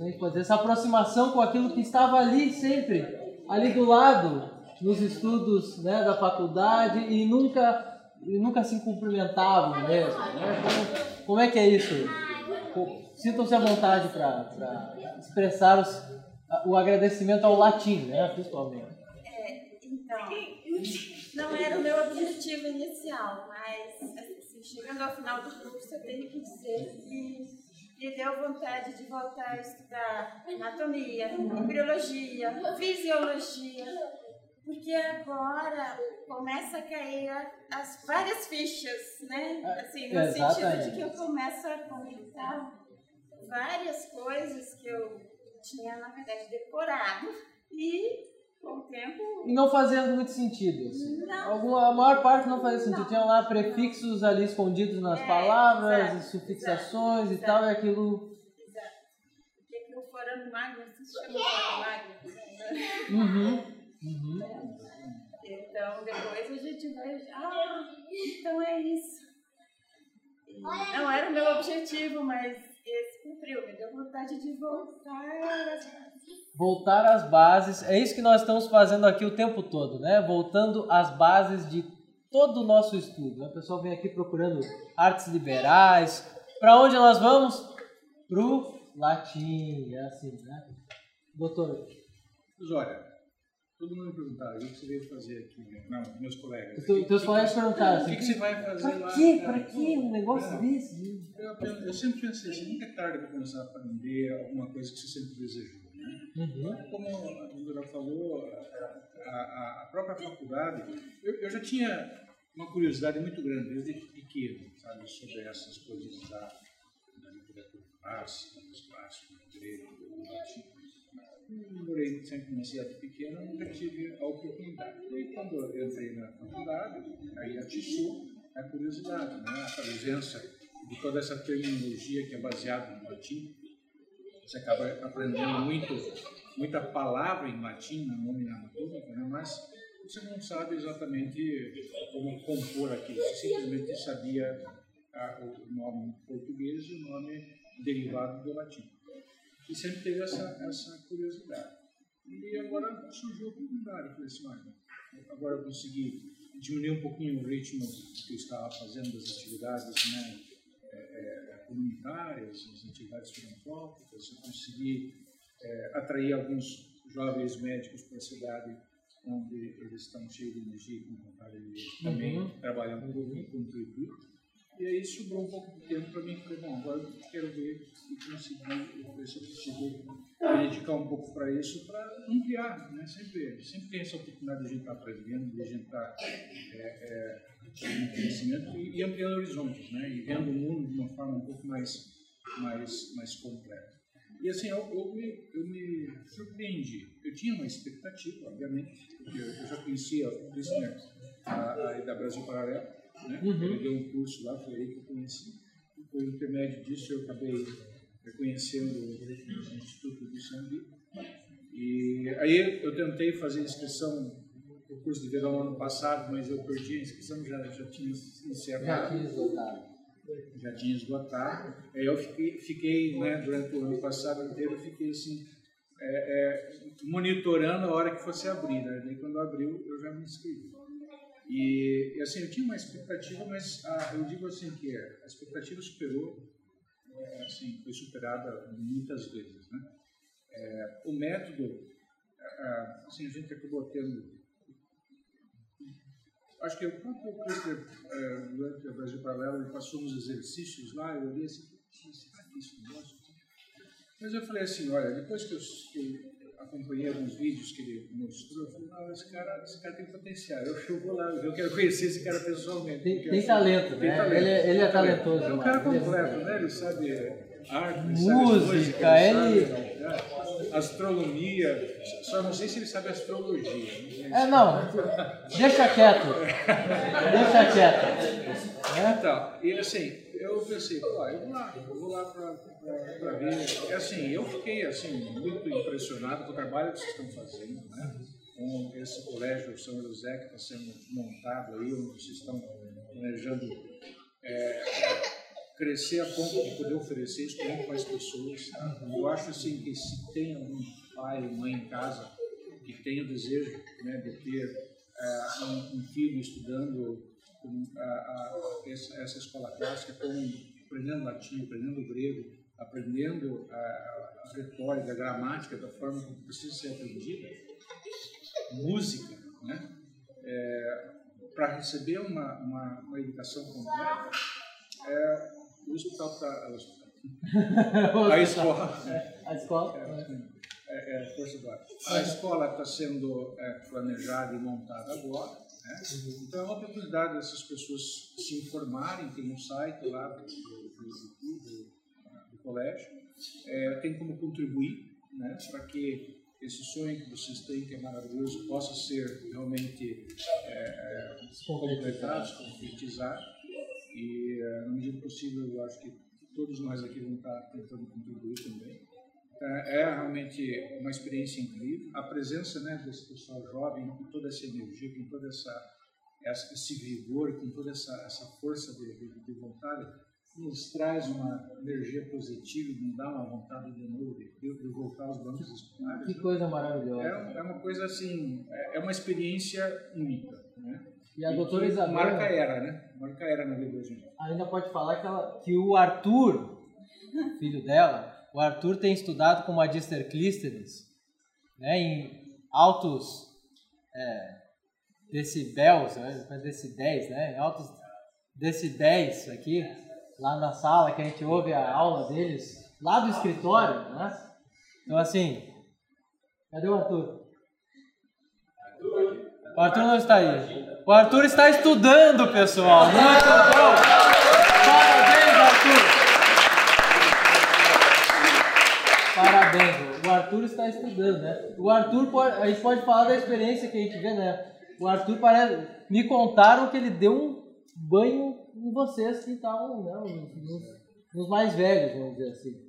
é dizer, essa aproximação com aquilo que estava ali sempre, ali do lado, nos estudos né, da faculdade e nunca, e nunca se cumprimentavam mesmo? Né? Como, como é que é isso? Sintam-se à vontade para expressar os, o agradecimento ao latim, né, principalmente. Então, não era o meu objetivo inicial, mas assim, chegando ao final do curso eu tenho que dizer que me deu vontade de voltar a estudar anatomia, embriologia, fisiologia, Porque agora começa a cair as várias fichas, né? Assim, no sentido exatamente. de que eu começo a conectar várias coisas que eu tinha, na verdade, decorado e o tempo E não fazia muito sentido. assim. Não. Alguma, a maior parte não fazia sentido. Tinham lá prefixos ali escondidos nas É, palavras, exato, sufixações e exato, tal, e aquilo. Exato. Porque aqui o forano magno se chama forano magno. né? Uhum. Uhum. Então depois a gente vai. Ah, então é isso. E não era o meu objetivo, mas esse cumpriu. Me deu vontade de voltar às bases. Voltar às bases. É isso que nós estamos fazendo aqui o tempo todo, né? Voltando às bases de todo o nosso estudo. né? O pessoal vem aqui procurando artes liberais. Para onde nós vamos? Pro latim. É assim, né? Doutor, olha, todo mundo me perguntava o que você veio fazer aqui, não, meus colegas. os teus- colegas perguntaram O assim: que, que você vai fazer pra lá? quê? Pra quê um negócio desse? Eu, eu- eu sempre pensei assim, nunca é tarde para começar a aprender alguma coisa que você sempre desejou, né? Uhum. Como a doutora falou, a, a- a própria faculdade, eu, eu já tinha uma curiosidade muito grande desde pequeno, sabe, sobre essas coisas da, da literatura clássica, dos clássicos, do grego, do latim. Morei sempre numa cidade pequena, nunca tive a oportunidade. E quando eu entrei na faculdade, aí atiçou a curiosidade, né? a presença de toda essa terminologia que é baseada no latim. Você acaba aprendendo muito, muita palavra em latim, na nomenclatura, né? mas você não sabe exatamente como compor aquilo. Você simplesmente sabia ah, o nome português e o nome derivado do latim e sempre teve essa, essa curiosidade. E agora surgiu a oportunidade, falei assim, olha, agora eu consegui diminuir um pouquinho o ritmo que eu estava fazendo das atividades né, é, é, comunitárias, as atividades filantrópicas, eu consegui é, atrair alguns jovens médicos para a cidade onde eles estão cheios de energia e com vontade de também Uhum. trabalhar um pouco e contribuir. E aí sobrou um pouco de tempo para mim. Falei, bom, agora eu quero ver e conseguir, eu ver se eu consigo me dedicar um pouco para isso, para ampliar, né? Sempre, sempre tem essa oportunidade de a gente estar aprendendo, de a gente estar é, é, adquirindo conhecimento e, e ampliando horizontes, né? E vendo o mundo de uma forma um pouco mais, mais, mais completa. E assim, eu, eu, me, eu me surpreendi. Eu tinha uma expectativa, obviamente, eu, eu já conhecia o Krishner, a, a da Brasil Paralelo, né? Uhum. Ele deu um curso lá, foi aí que eu conheci. E por intermédio disso eu acabei conhecendo o Instituto do Sambi. E aí eu tentei fazer inscrição no curso de verão ano passado, mas eu perdi a inscrição, já, já tinha Já encerrado tinha esgotado. já tinha esgotado. Aí eu fiquei, fiquei né, durante o ano passado inteiro, eu fiquei assim, é, é, monitorando a hora que fosse abrir. Né? Daí quando abriu, eu já me inscrevi. E, e, assim, eu tinha uma expectativa, mas ah, eu digo assim que a expectativa superou, é, assim, foi superada muitas vezes. Né? É, o método, ah, assim, a gente acabou tendo acho que o próprio Christer, eh, durante o Brasil Paralelo, ele passou uns exercícios lá, eu olhei assim, será que isso negócio? Mas eu falei assim, olha, depois que eu, que eu acompanhei alguns vídeos que ele mostrou, eu falei, não, esse cara, esse cara tem potencial, eu, eu vou lá, eu quero conhecer esse cara pessoalmente. Tem, tem talento, tem né? talento. Ele, é- ele é talentoso. É um cara Ele é completo, né? Ele sabe arte, ele Música, ele- ele sabe, né? astronomia, só não sei se ele sabe astrologia. né? É, não, deixa quieto. Deixa quieto. Então, e assim, eu pensei, pô, eu vou lá, eu vou lá pra ver. E assim, eu fiquei assim, muito impressionado com o trabalho que vocês estão fazendo, né? Com esse colégio São José que está sendo montado aí, onde vocês estão planejando é, crescer a ponto de poder oferecer isso para mais pessoas. Eu acho assim que se tem algum pai ou mãe em casa que tem o desejo né, de ter é, um, um filho estudando com, a, a, essa, essa escola clássica, com, aprendendo latim, aprendendo grego, aprendendo a, a retórica, a gramática da forma como precisa ser aprendida, música, né? para receber uma, uma, uma educação completa, é, o hospital está. A escola. A escola. É, é, é, ar. A escola está sendo é, planejada e montada agora. Né? Então é uma oportunidade dessas pessoas se informarem, tem um site lá do, do, do- do- colégio, É, tem como contribuir né, para que esse sonho que vocês têm, que é maravilhoso, possa ser realmente é, completado, concretizar. E, é, na medida possível, eu acho que todos nós aqui vamos estar tentando contribuir também. É, é realmente uma experiência incrível. A presença né, desse pessoal jovem, com toda essa energia, com toda essa, essa- esse vigor, com toda essa, essa força de, de, de vontade, nos traz uma energia positiva, nos dá uma vontade de novo de, de voltar aos bancos escolares. Que coisa maravilhosa. É, é uma coisa assim, é é uma experiência única. Né? E a que doutora Isabel- Marca era, né? Marca era na vida da gente. Ainda pode falar que, ela, que o Arthur, filho dela, o Arthur tem estudado com o Magister Clístenes, né, em altos é, decibéis, né, decibéis, né, em altos decibéis aqui, lá na sala que a gente ouve a aula deles, lá do escritório, né? Então assim, cadê o Arthur? O Arthur não está aí. O Arthur está estudando, pessoal. Muito bom. Parabéns, Arthur. Parabéns. O Arthur está estudando, né? O Arthur, pode, a gente pode falar da experiência que a gente vê, né? O Arthur parece. Me contaram que ele deu um banho em vocês que estavam, né? Nos, nos mais velhos, vamos dizer assim.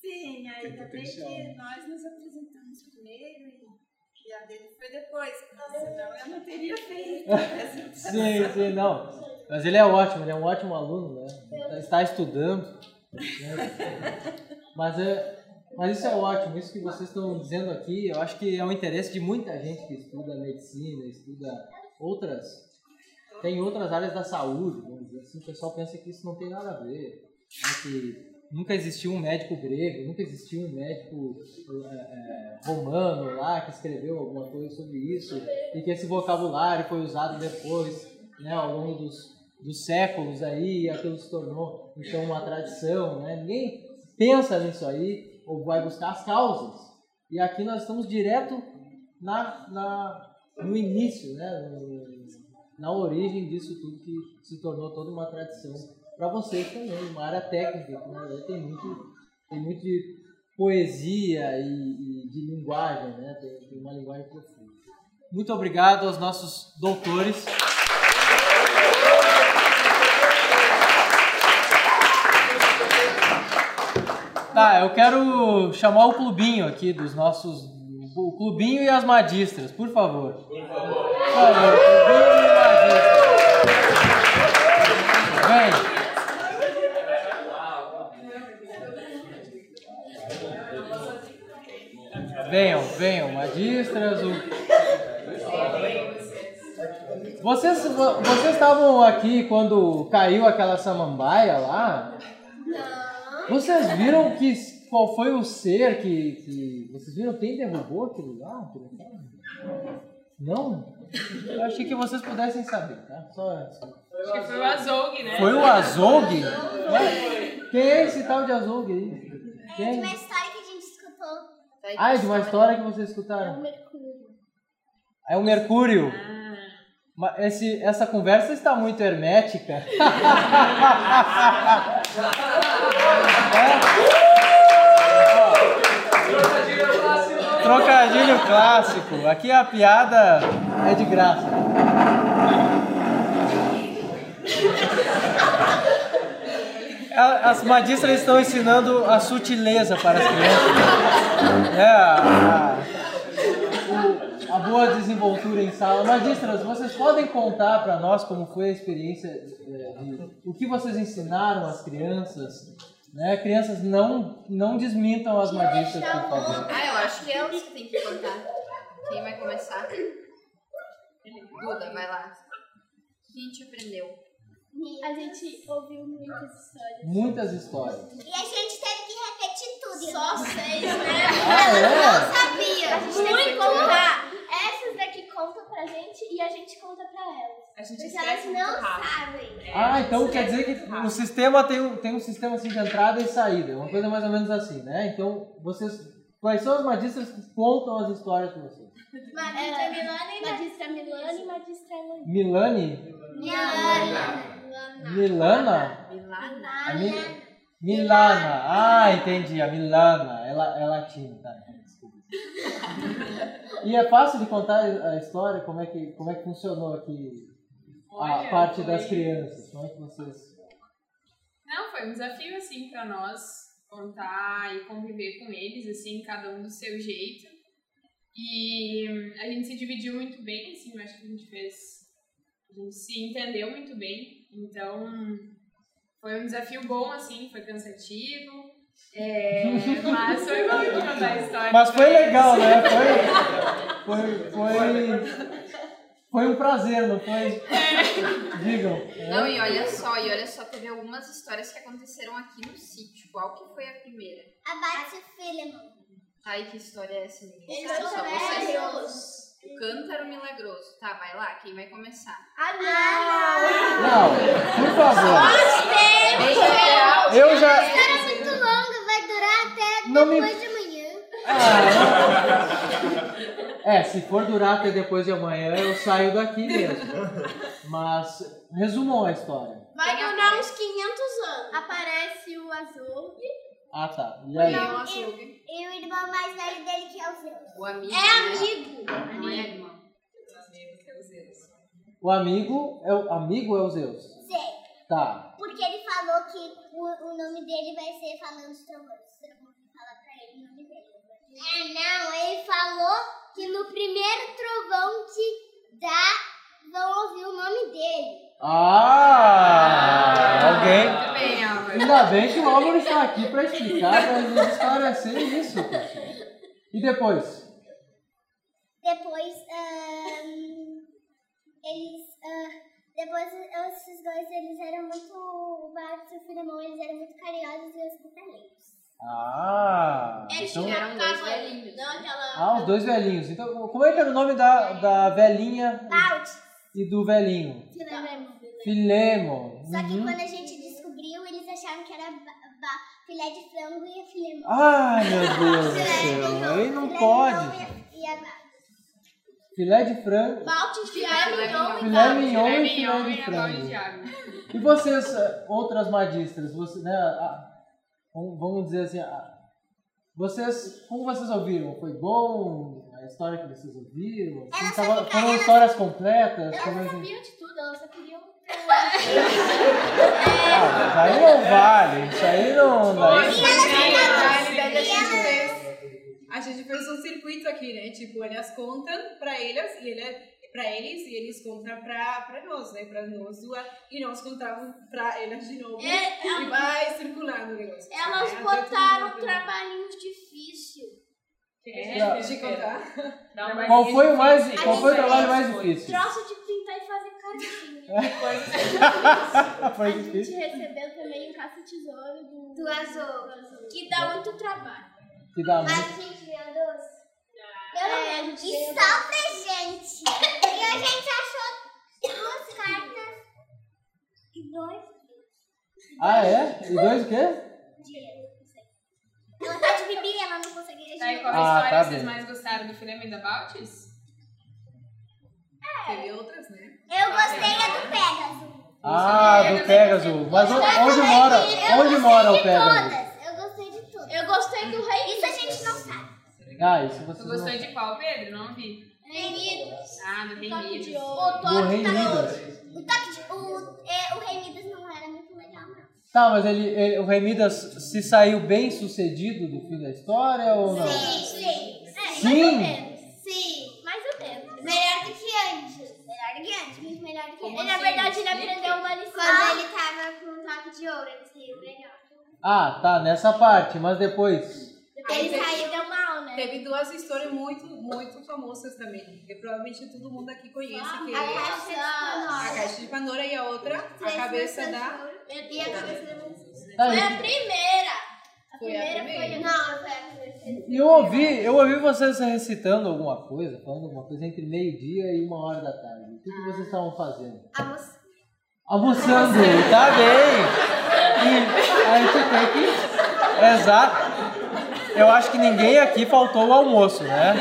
Sim, aí também que né? nós nos apresentamos primeiro e, e a dele foi depois, senão eu não teria feito. Sim, sim, não. Mas ele é ótimo, ele é um ótimo aluno, né? Está estudando. né? Mas, é, mas isso é ótimo, isso que vocês estão dizendo aqui, eu acho que é um interesse de muita gente que estuda medicina, estuda outras. Tem outras áreas da saúde, vamos dizer assim, o pessoal pensa que isso não tem nada a ver. né? Que nunca existiu um médico grego, nunca existiu um médico é, é, romano lá que escreveu alguma coisa sobre isso, e que esse vocabulário foi usado depois, né, ao longo dos, dos séculos aí, e aquilo se tornou então uma tradição, né? Ninguém pensa nisso aí ou vai buscar as causas. E aqui nós estamos direto na, na, no início, né? na origem disso tudo que se tornou toda uma tradição para vocês também, uma área técnica, verdade tem muito, tem muito de poesia e, e de linguagem, né? tem, tem uma linguagem profunda. Muito obrigado aos nossos doutores. Tá, eu quero chamar o clubinho aqui dos nossos. O clubinho e as magistras, por favor. Por favor. Por favor, clubinho e magistras. Vem. Venham, venham, magistras. O... Vocês, vo- vocês estavam aqui quando caiu aquela samambaia lá? Vocês viram que qual foi o ser que, que vocês viram quem derrubou aquele cara? Não? Eu achei que vocês pudessem saber, tá? Só antes. Acho que foi o Azog, né? Foi o Azog? Ué, Quem é esse tal de Azog aí? É Quem? de uma história que a gente escutou. Ah, é de uma história que vocês escutaram. Mercúrio. É o Mercúrio. Mas esse, essa conversa está muito hermética. É? Trocadilho clássico. Aqui a piada é de graça. As magistras estão ensinando a sutileza para as crianças. É, a, a boa desenvoltura em sala. Magistras, vocês podem contar para nós como foi a experiência, é, de, o que vocês ensinaram às crianças? Né? Crianças, não, não desmintam as magistras, por favor. Ah, eu acho que é eles que têm que contar. Quem vai começar? Duda, vai lá. O que a gente aprendeu? A gente ouviu muitas histórias. Muitas histórias. E a gente teve que repetir tudo. Só seis, né? Ah, é? Não sabia. A gente teve que Muito. contar. Essas daqui contam pra gente e a gente conta pra elas. A gente Porque elas muito não sabem. Ah, então quer dizer que o sistema tem um, tem um sistema assim de entrada e saída, uma coisa mais ou menos assim, né? Então vocês Quais são as magistras que contam as histórias pra vocês? Magistra Milana e Magistra Milana e Magistra Elane. Milane? Milana. Milana? A Mi- Milana. Ah, entendi. A Milana. Ela é latina, tá? Desculpa. E é fácil de contar a história? Como é que, como é que funcionou aqui a Olha, parte foi- das crianças? Como é que vocês... Não, foi um desafio, assim, pra nós contar e conviver com eles, assim, cada um do seu jeito. E hum, a gente se dividiu muito bem, assim, eu acho que a gente fez. A gente se entendeu muito bem. Então, foi um desafio bom, assim, foi cansativo. é, mas foi bom de contar a história. Mas foi legal, né? Foi, foi, foi, foi um prazer, não foi? Digam. Não, e olha só, e olha só, teve algumas histórias que aconteceram aqui no sítio. Qual que foi a primeira? Abate Filemon. Ai, que história é essa, menina? Eles são só vocês? velhos. O cântaro milagroso. Tá, vai lá, quem vai começar? Ah, não! Não, por favor. Gostei! Eu já- A história é muito longa, vai durar até Não me- depois de amanhã. É, se for durar até depois de amanhã, eu saio daqui mesmo. Mas resumam a história. Vai durar uns 500 anos. Aparece o Azul. Ah, tá. E aí? Não, e, e o irmão mais velho dele que é o Zeus. O amigo. É né? amigo. Não é irmão. O amigo é o amigo é o Zeus. Sei. Tá. Porque ele falou que o, o nome dele vai ser Falando os Trovões. Você não vai falar pra ele o nome dele. É, não. Ele falou que no primeiro trovão que dá, vão ouvir o nome dele. Ah! Alguém. Muito bem. Ainda bem que o Álvaro está aqui para explicar, para nos esclarecer isso, pessoal. E depois? Depois, ahn, eles. ah, depois, esses dois, eles eram muito. O Bart e o Filemão, eles eram muito carinhosos e hospitaleiros. Ah! Então, eram dois velhinhos. Não, aquela. ah, os dois velhinhos. Então, como é que era o nome da, da velhinha Balt. e do velhinho? Filemão. Filemon. Só que Uhum. quando a gente descobriu, eles acharam que era filé de frango e filemão. Ai, meu Deus do céu. Aí não pode. E a. Filé de frango. Filé mignon Filé mignon e Filé filé mignon de e a bola de frango. E vocês, eh, outras magistras, você, né, ah, vamos vamos dizer assim, ah, vocês, como vocês ouviram? Foi bom a história que vocês ouviram? Assim, tava- foram histórias completas? Como Elas assim? sabiam de tudo, elas só queriam. Ah, mas aí não vale, isso aí não realidade, a gente fez. A gente fez um circuito aqui, né? Tipo, elas contam pra elas e ele, pra eles e eles contam pra, pra nós, né? Pra nós duas. E nós contamos pra elas de novo. É, e vai circulando o negócio. Elas né? Botaram todo mundo- trabalhinhos É, Pra- de contar. Qual foi o mais, A qual foi o trabalho mais difícil? Troço de pintar e fazer caixinha. Foi A gente difícil? recebeu também um caça-tesouro do, do Azul, que dá muito trabalho. Que dá Mas muito. a gente ganhou doce. Pelo menos. E só pra gente. E a gente achou duas cartas e dois Ah, é? E dois o quê? Ela tá de bebê, ela não consegue Tá, e qual Ah, história tá vocês bem. mais gostaram do Filema e da Baltis? Teve outras, né? Eu gostei é do Pegasus. Ah, do Pegasus. Mas onde, onde mora? Eu Onde gostei mora o de Pegasus? todas. Eu gostei de todas. Eu gostei do Rei. Isso a gente não sabe. Ah, isso Tu vocês gostou não... de qual, Pedro? Não vi. Ah, do Rei Toque de ouro. O Do toque Rei tá Midas. O toque de... O, é, o Rei Midas não era não. Tá, mas ele, ele- o Rei Midas se saiu bem sucedido do fim da história ou não? Sim, sim. É, Sim? Mais ou menos. Sim, mais ou menos. Melhor do que antes. Melhor do que antes, muito melhor do que Como antes. Ele, na assim? verdade, ele aprendeu uma lição. Quando ele tava com um toque de ouro, ele saiu melhor. Ah, tá, nessa parte, mas depois. Ele teve- saiu deu mal, né? Teve duas histórias muito, muito famosas também. Que provavelmente todo mundo aqui conhece. Que A é caixa de a caixa de Pandora e a outra, a cabeça da. E a cabeça da Foi a primeira. A Foi a primeira foi... Não, foi a primeira. E eu ouvi, eu ouvi vocês recitando alguma coisa, falando alguma coisa entre meio-dia e uma hora da tarde. O que, que vocês estavam fazendo? Almoço. Almoçando, tá bem. E a gente tem que. Exato. Eu acho que ninguém aqui faltou o almoço, né?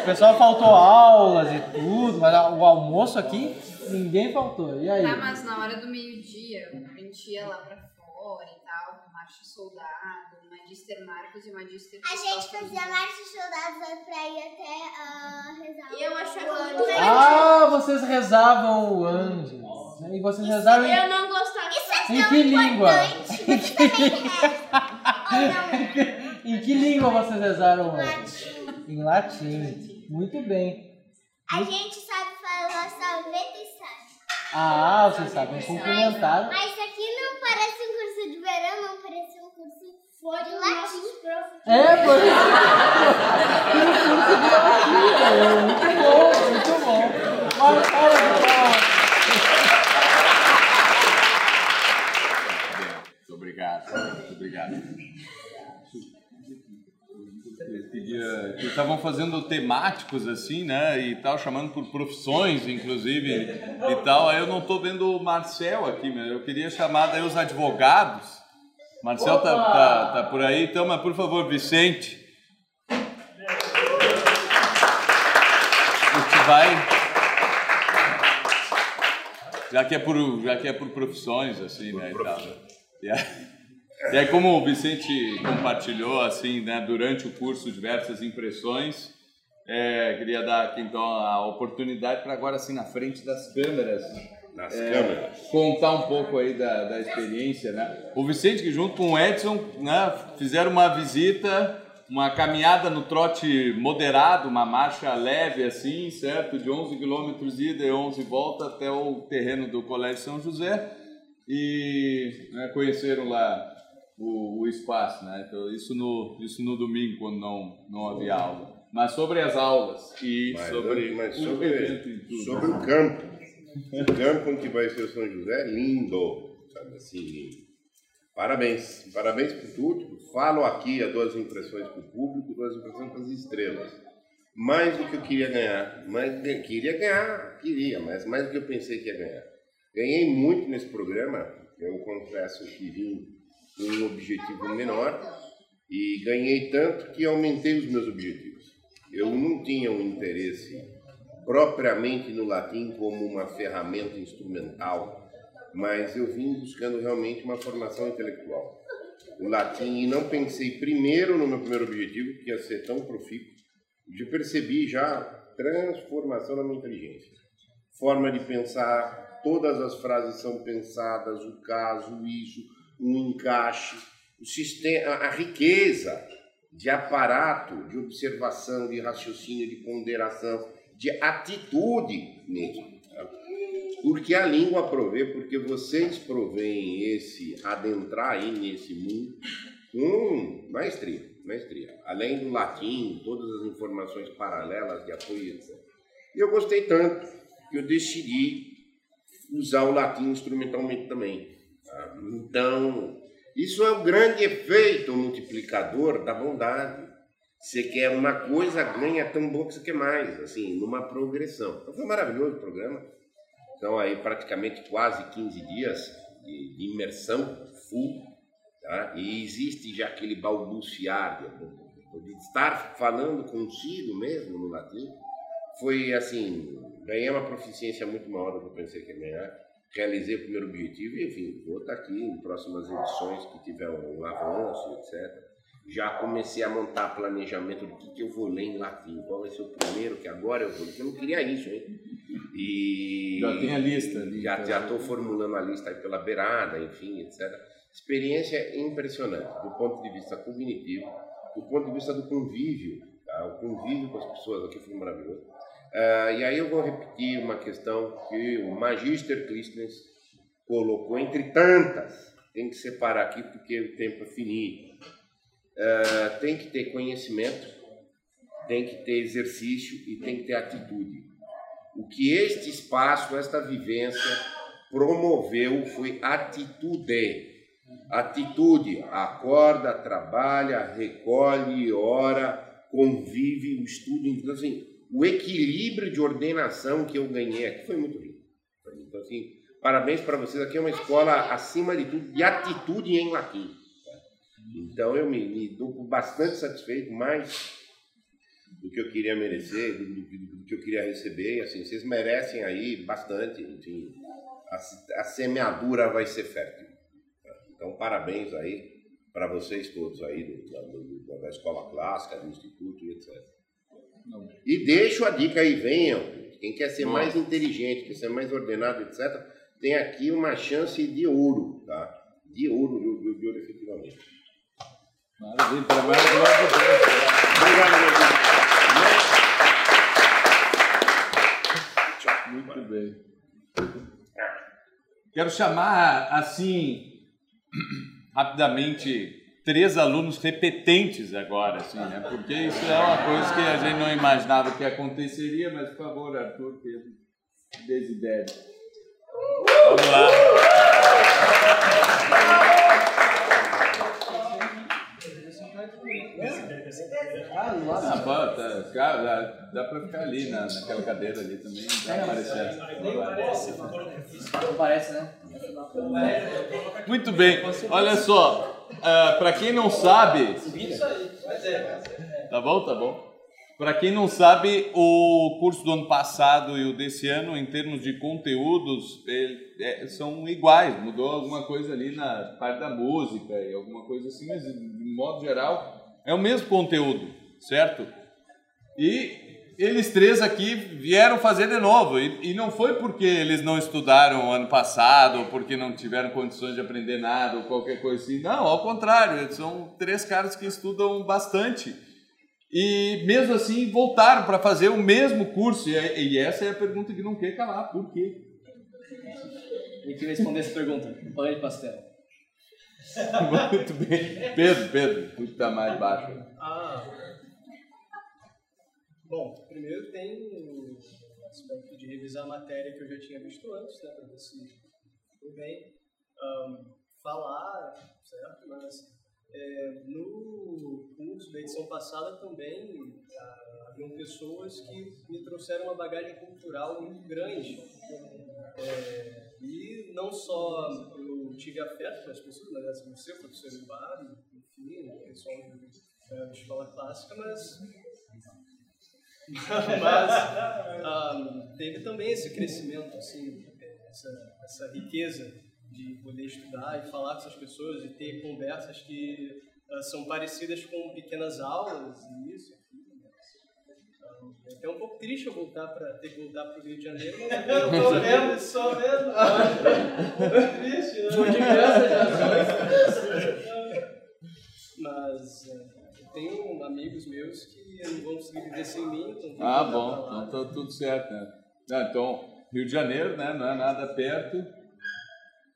O pessoal faltou aulas e tudo, mas o almoço aqui, ninguém faltou. E aí? Tá, mas na hora do meio-dia, a gente ia lá pra fora e tal, marcha soldado, Magister Marcos e Magister A gente fazia marcha de soldados pra ir até ah, rezar. E eu achava o muito ano. Ah, vocês rezavam o Anjos. né? E vocês rezavam em, Eu não gostava. Isso é em tão que língua? importante. Você também reza. Em que língua vocês rezaram antes? Em latim. Muito bem. A gente sabe falar salvete e sabe. Ah, vocês sabem cumprimentar. Mas aqui não parece um curso de verão, não parece um curso Foi de latim. É, foi. No curso de latim. é, Muito bom, muito bom. Palmas. Muito obrigado, muito obrigado. Que Estavam fazendo temáticos assim, né? E tal, chamando por profissões, inclusive, e tal. Aí eu não estou vendo o Marcel aqui, mas eu queria chamar daí os advogados. Marcel tá, tá, tá por aí, então, mas por favor, Vicente. A gente vai. Já que é por, já que é por profissões, assim, né? E, tal. Aí, e aí, como o Vicente compartilhou, assim, né, durante o curso, diversas impressões, é, queria dar aqui, então, a oportunidade para agora, assim, na frente das câmeras. Nas é, câmeras. Contar um pouco aí da, da experiência, né? O Vicente, que junto com o Edson, né, fizeram uma visita, uma caminhada no trote moderado, uma marcha leve, assim, certo? De 11 quilômetros ida e 11 volta até o terreno do Colégio São José e né, conheceram lá o, o espaço, né? Então, isso no, isso no domingo, quando não, não havia aula. Mas sobre as aulas e Mas, sobre, mas o sobre, evento sobre o campo. O campo onde vai ser o São José é lindo, sabe assim. Parabéns, parabéns por tudo. Falo aqui, as impressões para o público, dou as impressões para as estrelas. Mais do que eu queria ganhar, mais, queria ganhar, queria, mas mais do que eu pensei que ia ganhar. Ganhei muito nesse programa, eu confesso que vim um objetivo menor e ganhei tanto que aumentei os meus objetivos. Eu não tinha um interesse propriamente no latim como uma ferramenta instrumental, mas eu vim buscando realmente uma formação intelectual. O latim, e não pensei primeiro no meu primeiro objetivo, que ia ser tão profícuo, de percebi já transformação na minha inteligência. Forma de pensar, todas as frases são pensadas, o caso, isso, o encaixe, o sistema, a riqueza de aparato, de observação, de raciocínio, de ponderação, de atitude mesmo. tá? Porque a língua provê, porque vocês provêm esse adentrar aí nesse mundo com maestria, maestria. Além do latim, todas as informações paralelas de apoio, etc. E eu gostei tanto que eu decidi usar o latim instrumentalmente também. Então, isso é o grande efeito multiplicador da bondade. Você quer uma coisa, ganha tão bom que você quer mais, assim, numa progressão. Então foi um maravilhoso o programa. Então aí praticamente quase 15 dias de, de imersão full, tá? E existe já aquele balbuciar de, de estar falando consigo mesmo no latim. Foi assim, ganhei uma proficiência muito maior do que eu pensei que ia ganhar. Realizei o primeiro objetivo e, enfim, vou estar aqui em próximas edições que tiver um avanço, etc já comecei a montar planejamento do que, que eu vou ler em latim, qual vai ser o primeiro que agora eu vou ler, porque eu não queria isso, hein? E Já tem a lista ali, Já já estou formulando a lista aí pela beirada, enfim, etc. Experiência impressionante do ponto de vista cognitivo, do ponto de vista do convívio, tá? O convívio com as pessoas aqui foi maravilhoso. Ah, e aí eu vou repetir uma questão que o Magister Christens colocou entre tantas. Tem que separar aqui porque o tempo é finito. Ah, tem que ter conhecimento, tem que ter exercício e tem que ter atitude. O que este espaço, esta vivência promoveu foi atitude. Atitude, acorda, trabalha, recolhe, ora, convive, o estudo. Então, assim, o equilíbrio de ordenação que eu ganhei aqui foi muito rico. Então, assim, parabéns para vocês. Aqui é uma escola, acima de tudo, de atitude em latim. Então eu me, me dou bastante satisfeito, mais do que eu queria merecer, do, do- do que eu queria receber. Assim, vocês merecem aí bastante. Enfim, a, a semeadura vai ser fértil. Então, parabéns aí para vocês todos aí do- da, da escola clássica, do instituto e etc. E deixo a dica aí, venham. Quem quer ser mais inteligente, quer ser mais ordenado, etc., tem aqui uma chance de ouro, tá? De ouro, de, de, ouro efetivamente. Maravilha, trabalho do lado de Deus. Obrigado, meu Muito bem. Quero chamar, assim, rapidamente, três alunos repetentes agora, assim, né? Porque isso é uma coisa que a gente não imaginava que aconteceria, mas, por favor, Arthur, Pedro, Desidério. Vamos lá. Ah, pô, tá, cara, dá, pra ficar ali na, naquela cadeira ali também, pra aparecer. Não parece, né? Muito bem, olha só, ah, pra quem não sabe, Isso aí. Mas é. tá bom, tá bom. Pra quem não sabe, o curso do ano passado e o desse ano, em termos de conteúdos, ele- é, são iguais. Mudou alguma coisa ali na parte da música e alguma coisa assim, mas de modo geral é o mesmo conteúdo, certo? E eles três aqui vieram fazer de novo. E, e não foi porque eles não estudaram ano passado, ou porque não tiveram condições de aprender nada, ou qualquer coisa assim. Não, ao contrário, eles são três caras que estudam bastante. E mesmo assim voltaram para fazer o mesmo curso. E, e essa é a pergunta que não quer calar. Por quê? Eu queria responder essa pergunta. Pão de pastel. Muito bem. Pedro, Pedro, tu que tá mais baixo. Ah. Bom, primeiro tem o aspecto de revisar a matéria que eu já tinha visto antes, né, para ver se tudo bem. Ahn, falar, certo? Mas é, no curso da edição passada também ah, haviam pessoas que me trouxeram uma bagagem cultural muito grande. É, e não só eu tive afeto pelas pessoas, mas você, professor Eduardo, enfim, o pessoal da escola clássica, mas mas ah, teve também esse crescimento, assim, essa, essa riqueza de poder estudar e falar com essas pessoas e ter conversas que ah, são parecidas com pequenas aulas e isso. né? É até um pouco triste eu voltar para ter que voltar para o Rio de Janeiro, Eu tô vendo, só vendo. Muito triste, né? Jogo de criança já. Mas é, tenho amigos meus que não vão conseguir viver sem mim. Então Ah, bom, então tá tudo certo, né? Ah, Então, Rio de Janeiro, né? Não é nada perto.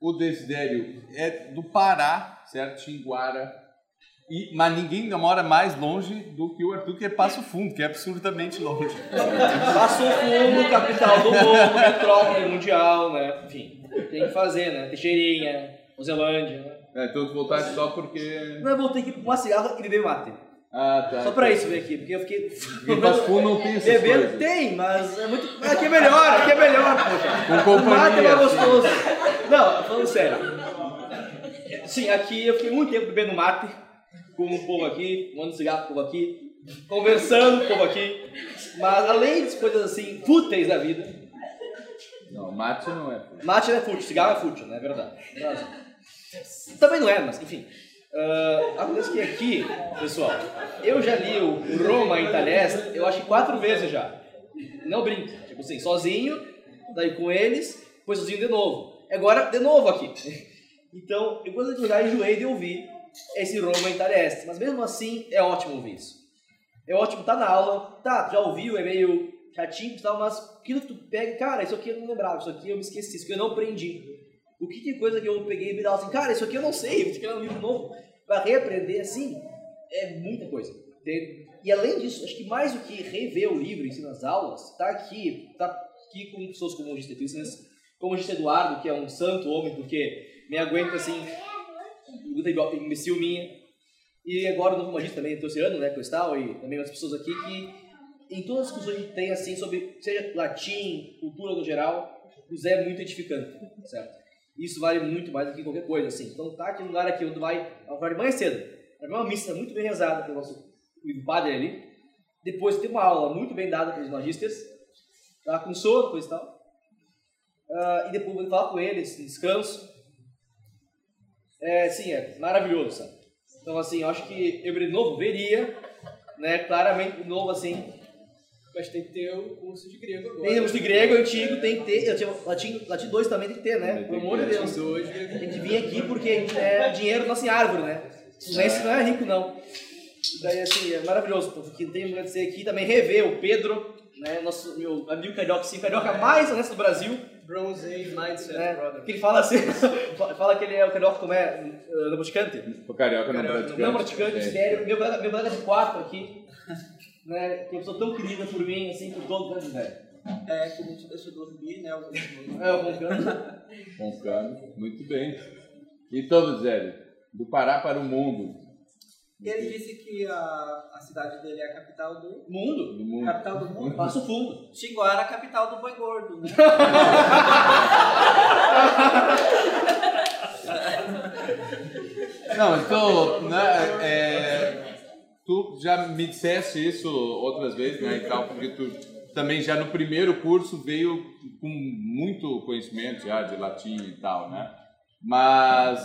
O Desidério é do Pará, certo? Xinguara. E, mas ninguém mora mais longe do que o Arthur, que é Passo Fundo, que é absurdamente longe. Passo Fundo, capital do mundo, metrópole mundial, né? Enfim, tem que fazer, né? Teixeirinha, Roselândia, né? É, então tu voltaste só porque. Não, eu voltei aqui pra uma cigarra e beber mate. Ah, tá. Só pra isso veio aqui, porque eu fiquei. Passo Fundo não tem essas Bebendo coisas. tem, mas é muito. Aqui é melhor, aqui é melhor, poxa. Com O mate é mais gostoso. Não, falando sério. Sim, aqui eu fiquei muito tempo bebendo mate com o povo aqui, fumando cigarro com o povo aqui, conversando com o povo aqui. Mas além das coisas assim, fúteis da vida, Não, mate não é. Mate não é fútil, cigarro é fútil, não é verdade. Também não é, mas enfim. Ah, acontece que aqui, pessoal, eu já li o Roma em Talhesta, eu acho que quatro vezes já. Não brinco. Tipo assim, sozinho, daí com eles, depois sozinho de novo. Agora, de novo aqui. Então, eu quando eu já enjoei de ouvir esse Roma em Talhesta. Mas mesmo assim, é ótimo ouvir isso. É ótimo estar na aula, tá, já ouviu, é meio chatinho e tal, mas aquilo que tu pega, cara, isso aqui eu não lembrava, isso aqui eu me esqueci, isso aqui eu não aprendi. O que de coisa que eu peguei e me dava assim, cara, isso aqui eu não sei, vou ter que ler um livro novo. Pra reaprender assim, é muita coisa. E além disso, acho que mais do que rever o livro em si nas aulas, tá aqui, tá aqui com pessoas como o Magister Christmas, como o Magister Eduardo, que é um santo homem, porque me aguenta assim, luta igual imbecil minha. E agora o novo Magister também, terceiro ano, né, Cristal, e também outras pessoas aqui que em todas as discussões que a gente tem, assim, sobre, seja latim, cultura no geral, o Zé é muito edificante, certo? Isso vale muito mais do que qualquer coisa, assim. Então tá aqui no lugar aqui onde vai acordar de manhã cedo, Era uma missa muito bem rezada pelo nosso padre ali. Depois tem uma aula muito bem dada pelos magistas. Tava com sono, coisa e tal. Ah, e depois eu falar com eles, descanso. É, sim, é maravilhoso, sabe? Então, assim, eu acho que eu de novo veria, né, claramente de novo, assim, Mas tem que ter o curso de grego agora. tem curso de grego antigo, tem que ter, eu tinha, latim, latim 2 também tem que ter, né? Pelo amor de. Deus. Latim dois, Tem que vir aqui porque é dinheiro nossa árvore, né? O Lense não é rico, não. Daí, assim, é maravilhoso, porque tem que agradecer aqui também rever o Pedro, né? Nosso, meu amigo carioca, sim, carioca mais honesto do Brasil. Bronze Age Mindset, né? brother. Que ele fala assim, fala que ele é o carioca como é, uh, não praticante. O carioca não praticante. Não praticante, É. sério. Meu colega, meu colega de quatro aqui, né? Que é uma pessoa tão querida por mim, assim, por todo mundo, velho. É, que não te deixa dormir, né? O- É, o Roncano. Roncano, muito bem. Então, Zélio, do Pará para o mundo. Ele disse que a, a cidade dele é a capital do mundo. Do mundo. Capital do mundo. Passo Fundo. Xinguara é a capital do boi gordo, né? Não, então, né, é, tu já me disseste isso outras vezes, né, e tal, porque tu também já no primeiro curso veio com muito conhecimento já de latim e tal, né? Mas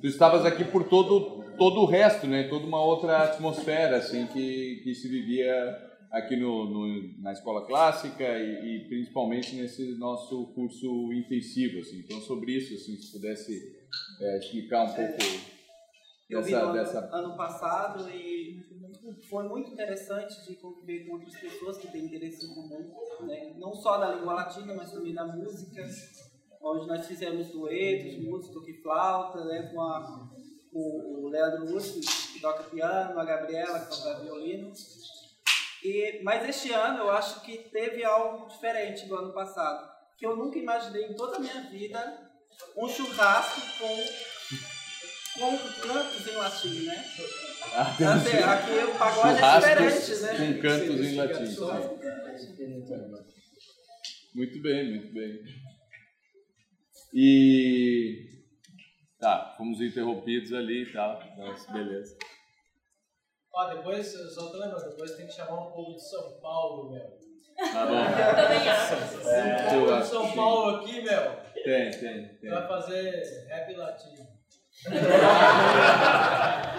tu estavas aqui por todo todo o resto, né? Toda uma outra atmosfera assim que, que se vivia aqui no, no- na escola clássica e, e principalmente nesse nosso curso intensivo, assim. Então sobre isso, assim, se pudesse é, explicar um pouco Eu vi no ano, dessa ano passado e foi muito interessante de conviver com outras pessoas que têm interesse em comum, né? não só da língua latina, mas também da música, onde nós fizemos duetos, música, toque flauta, né? com, a, com o Leandro Lúcio, que toca piano, a Gabriela, que toca violino. E, mas este ano eu acho que teve algo diferente do ano passado, que eu nunca imaginei em toda a minha vida um churrasco com, com cantos em latim, né? Ah, tem um aqui o pagode é diferente, né? Com cantos em latim. Sim. Muito bem, muito bem. E. Tá, fomos interrompidos ali e tal, mas beleza. Ó, depois, só tô lembrando, depois tem que chamar um povo de São Paulo, meu. Tá bom. Também acho. É, Tem um eu povo de São Paulo aqui, meu. Tem, tem, tem. Vai fazer rap latino.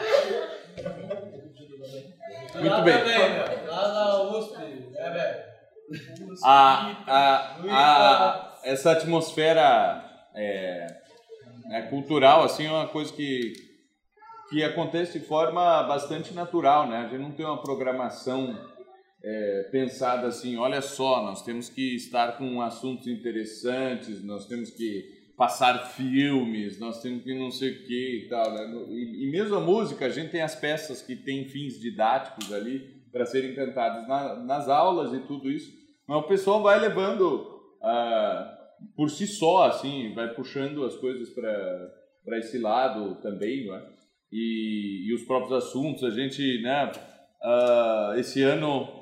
Muito bem. Lá na USP, é, velho. A, essa atmosfera é, é, cultural assim é uma coisa que que acontece de forma bastante natural, né? A gente não tem uma programação é, pensada assim, olha só, nós temos que estar com assuntos interessantes, nós temos que passar filmes, nós temos que não sei o que e tal, né? E, e mesmo a música, a gente tem as peças que têm fins didáticos ali para serem cantadas na, nas aulas e tudo isso, mas o pessoal vai levando ah, por si só, assim, vai puxando as coisas para esse lado também, não é? E, e os próprios assuntos, a gente, né, ah, esse ano,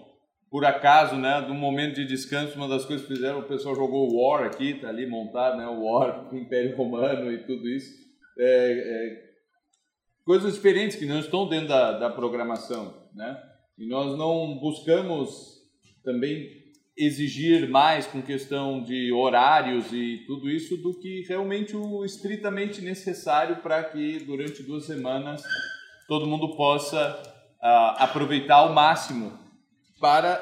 por acaso, né, num momento de descanso, uma das coisas que fizeram, o pessoal jogou War aqui, tá ali montado, né, o War o Império Romano e tudo isso. É, é, coisas diferentes que não estão dentro da, da programação, né? E nós não buscamos também exigir mais com questão de horários e tudo isso do que realmente o estritamente necessário para que durante duas semanas todo mundo possa ah, aproveitar ao máximo para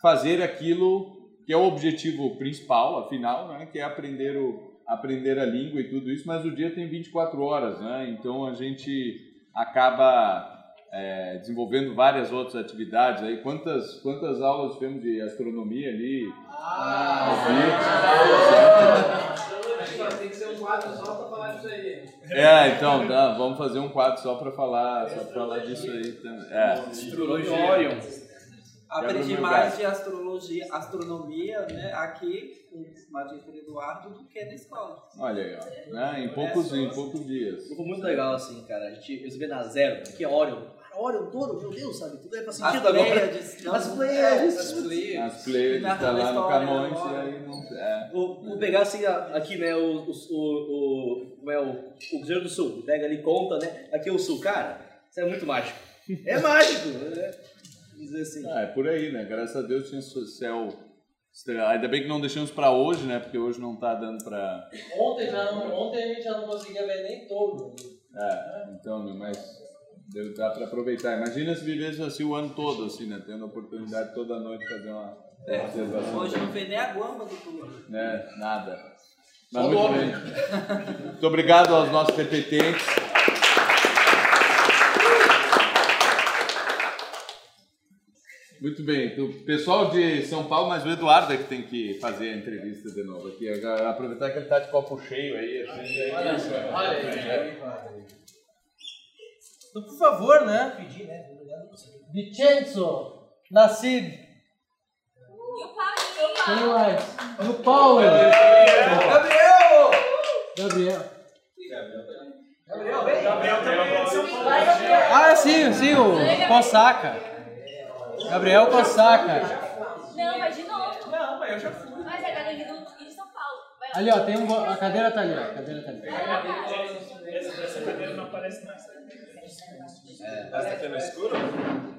fazer aquilo que é o objetivo principal, afinal, né, que é aprender o aprender a língua e tudo isso, mas o dia tem 24 horas, né? Então a gente acaba é, desenvolvendo várias outras atividades aí. Quantas quantas aulas tivemos de astronomia ali? Tem que ser um quadro só pra falar disso aí. É, então, tá, vamos fazer um quadro só para falar, só pra falar disso aí também. É. Astrologia. Aprendi mais de astrologia, astronomia, né, aqui com o Magistro Eduardo do que na escola. Olha aí, ó. Né? Em poucos, em poucos dias. Foi muito legal, assim, cara. A gente, eu sabia na zero, que é Orion. Cara, Orion, touro, meu Deus, sabe? Tudo é pra sentido agora. Pleiades, não, As é, Pleiades. as Pleiades. As Pleiades tá lá no Camões e aí não. É. Vou, vou pegar assim a- aqui, né, o, o, o, como é o, o Cruzeiro do Sul. Pega ali, conta, né? Aqui é o Sul. Cara, isso é muito mágico. É mágico! né? Dizer assim. Ah, é por aí, né? Graças a Deus tinha céu estrelado. Ainda bem que não deixamos pra hoje, né? Porque hoje não tá dando pra. Ontem, já não, ontem a gente já não conseguia ver nem todo. É, então, né, mas deu, dá pra aproveitar. Imagina se vivesse assim o ano todo, assim, né? Tendo a oportunidade toda noite de fazer uma É. observação. Hoje não fez nem a guamba do clube. Né? Nada. Mas Só muito bem. Muito obrigado aos nossos repetentes. Muito bem. O pessoal de São Paulo, mas o Eduardo é que tem que fazer a entrevista de novo aqui. Aproveitar que ele tá de copo cheio aí. Assim, é Olha isso, só, é. olha aí. É. Então, por favor, né? Pedir, né? Vincenzo, Nassib, quem mais? E o Paulo. Gabriel! Gabriel. Gabriel, vem. Gabriel também é de São Paulo. Ah, sim, sim, o Cosaca. Gabriel Cosaca. Não, vai de novo. Não, mas eu já fui. Mas é a galera do- de São Paulo. Vai lá. Ali, ó, tem um. A cadeira tá ali, ó. A cadeira tá ali. Essa, essa cadeira não aparece mais. É, tá aqui no escuro?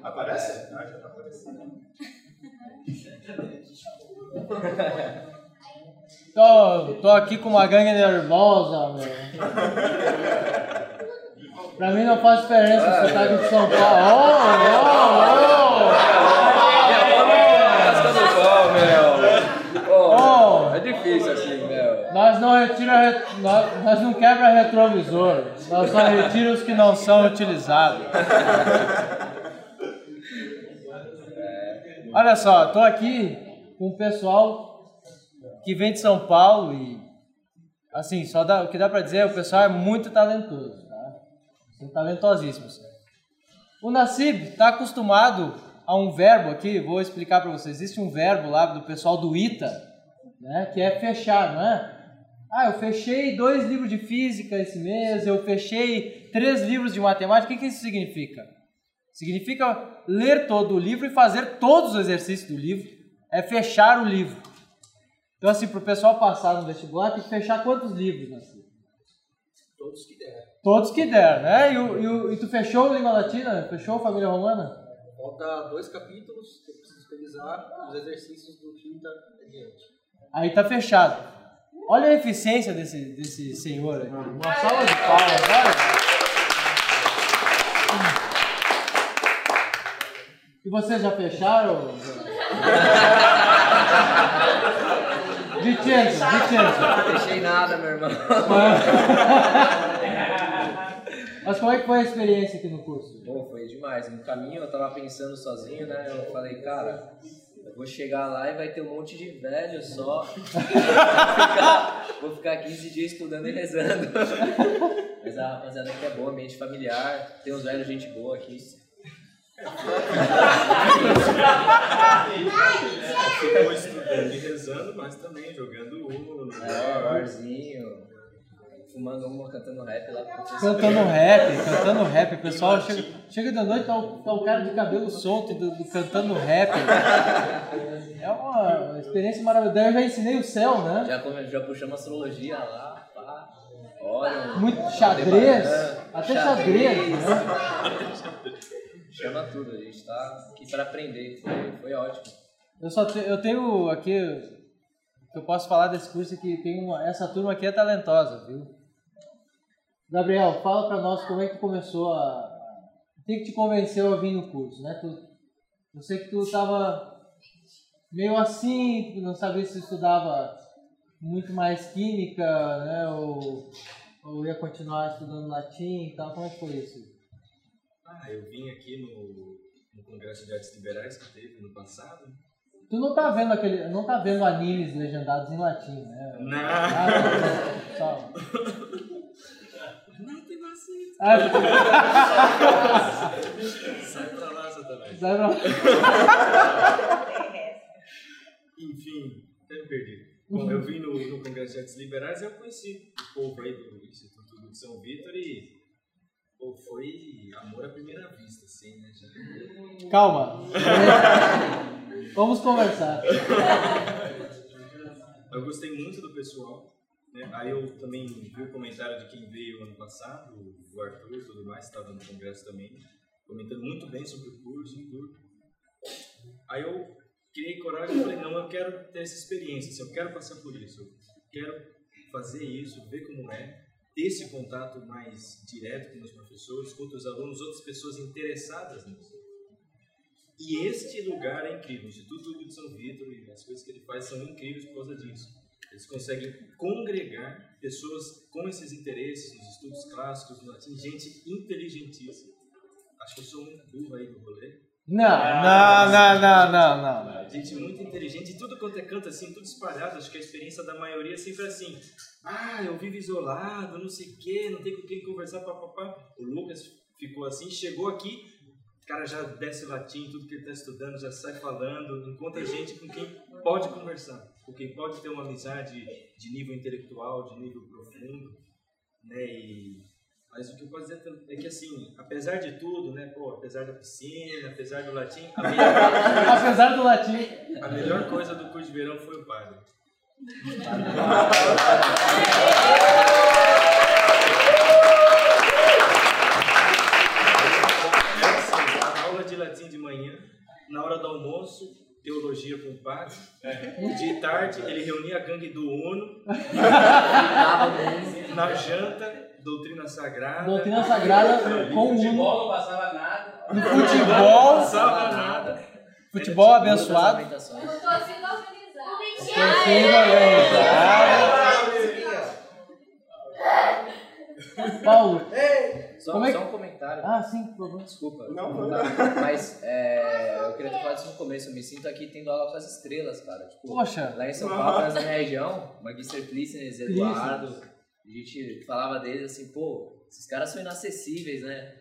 Aparece? Ah, já tá aparecendo. Tô, tô aqui com uma gangue nervosa, meu. Pra mim não faz diferença se tá aqui de São Paulo. Oh, É difícil assim, meu. Nós não retira, nós, nós não quebra retrovisor. Nós só retira os que não são utilizados. Olha só, tô aqui com o pessoal que vem de São Paulo e assim, só dá, o que dá pra dizer é o pessoal é muito talentoso, tá? São talentosíssimos. O Nassib está acostumado a um verbo aqui, vou explicar para vocês. Existe um verbo lá do pessoal do ITA, né, que é fechar, não é? Ah, eu fechei dois livros de física esse mês, eu fechei três livros de matemática. O que, que isso significa? Significa ler todo o livro e fazer todos os exercícios do livro. É fechar o livro. Então, assim, para o pessoal passar no vestibular, tem que fechar quantos livros, Nassib? Todos que der. Todos que der, né? E, o, e, o- e tu fechou Língua Latina? Fechou Família Romana? Falta dois capítulos que eu preciso revisar, os exercícios do quinta adiante. Aí tá fechado. Olha a eficiência desse, desse senhor aqui. Uma salva de palmas, olha. E vocês já fecharam? Vicenzo, Vicenzo. Não fechei nada, meu irmão. Mas como é que foi a experiência aqui no curso? Pô, foi demais. No caminho eu tava pensando sozinho, né? Eu falei, cara, eu vou chegar lá e vai ter um monte de velho só. vou, ficar, vou ficar 15 dias estudando e rezando. Mas a rapaziada aqui é boa, ambiente familiar, tem uns velhos gente boa aqui. Ficou estudando e rezando, mas também jogando Uno. É, barzinho, fumando uma, cantando rap lá. Cantando rap, cantando rap. O pessoal chega, chega da noite, tá o, tá o cara de cabelo solto do, do- cantando rap. É uma experiência maravilhosa. Daí eu já ensinei o céu, né? Já, já puxamos astrologia lá, pá. Olha, Muito xadrez, até xadrez, né? Chama tudo, a gente tá aqui para aprender. Foi, foi ótimo. Eu só te- eu tenho aqui que eu posso falar desse curso é que tem uma, essa turma aqui é talentosa, viu? Gabriel, fala pra nós como é que tu começou a o que que te convenceu a vir no curso, né? Tu, eu sei que tu tava meio assim, não sabia se estudava muito mais química, né? Ou, ou ia continuar estudando latim e tal. Como é que foi isso? Ah, eu vim aqui no, no Congresso de Artes Liberais que teve no passado. Tu não tá vendo aquele, não tá vendo animes legendados em latim, né? Não. Ah. Não Ah, Sai pra lá, Satanás. Sai pra lá. Enfim, até me perdi. Bom, eu vim no, no Congresso de Artes Liberais e eu conheci o povo aí do Instituto de São Vitor e pô, foi amor à primeira vista, assim, né? Já... Calma. Vamos conversar. Eu gostei muito do pessoal, né? Aí eu também vi o comentário de quem veio ano passado, o Arthur e tudo mais, estava no congresso também, comentando muito bem sobre o curso. Aí eu criei coragem e falei, não, eu quero ter essa experiência, assim, eu quero passar por isso, eu quero fazer isso, ver como é, ter esse contato mais direto com os professores, com outros alunos, outras pessoas interessadas nisso. E este lugar é incrível, o Instituto de São Vitor e as coisas que ele faz são incríveis por causa disso. Eles conseguem congregar pessoas com esses interesses nos estudos clássicos, no latim, gente inteligentíssima. Acho que eu sou muito burro aí do rolê. Não, não, não, não, não, não. Gente muito inteligente, e tudo quanto é canto assim, tudo espalhado. Acho que a experiência da maioria é sempre assim: ah, eu vivo isolado, não sei o quê, não tem com quem conversar, papapá. O Lucas ficou assim, chegou aqui, o cara já desce latim, tudo que ele está estudando, já sai falando, encontra gente com quem pode conversar, com quem pode ter uma amizade de nível intelectual, de nível profundo, né? E mas o que eu posso dizer é que, assim, apesar de tudo, né, pô, apesar da piscina, apesar do latim, a melhor, Apesar do latim. a melhor coisa do curso de verão foi o padre. É assim, a aula de latim de manhã, na hora do almoço, teologia com o padre. De tarde, ele reunia a gangue do ONU. na janta, doutrina sagrada. Doutrina sagrada com o futebol, Uno. não passava nada. No futebol. Não passava nada. Futebol abençoado. Uma torcida organizada. Torcida organizada. Paulo, Só, como é só que... um comentário. Ah, sim, por favor. Desculpa. Não, não dá. Mas é, eu queria ter falado isso no começo. Eu me sinto aqui tendo aula com as estrelas, cara. Tipo, Poxa. Lá em São Paulo, na minha região, Magister Clístenes, Eduardo, a gente falava deles assim, pô, esses caras são inacessíveis, né?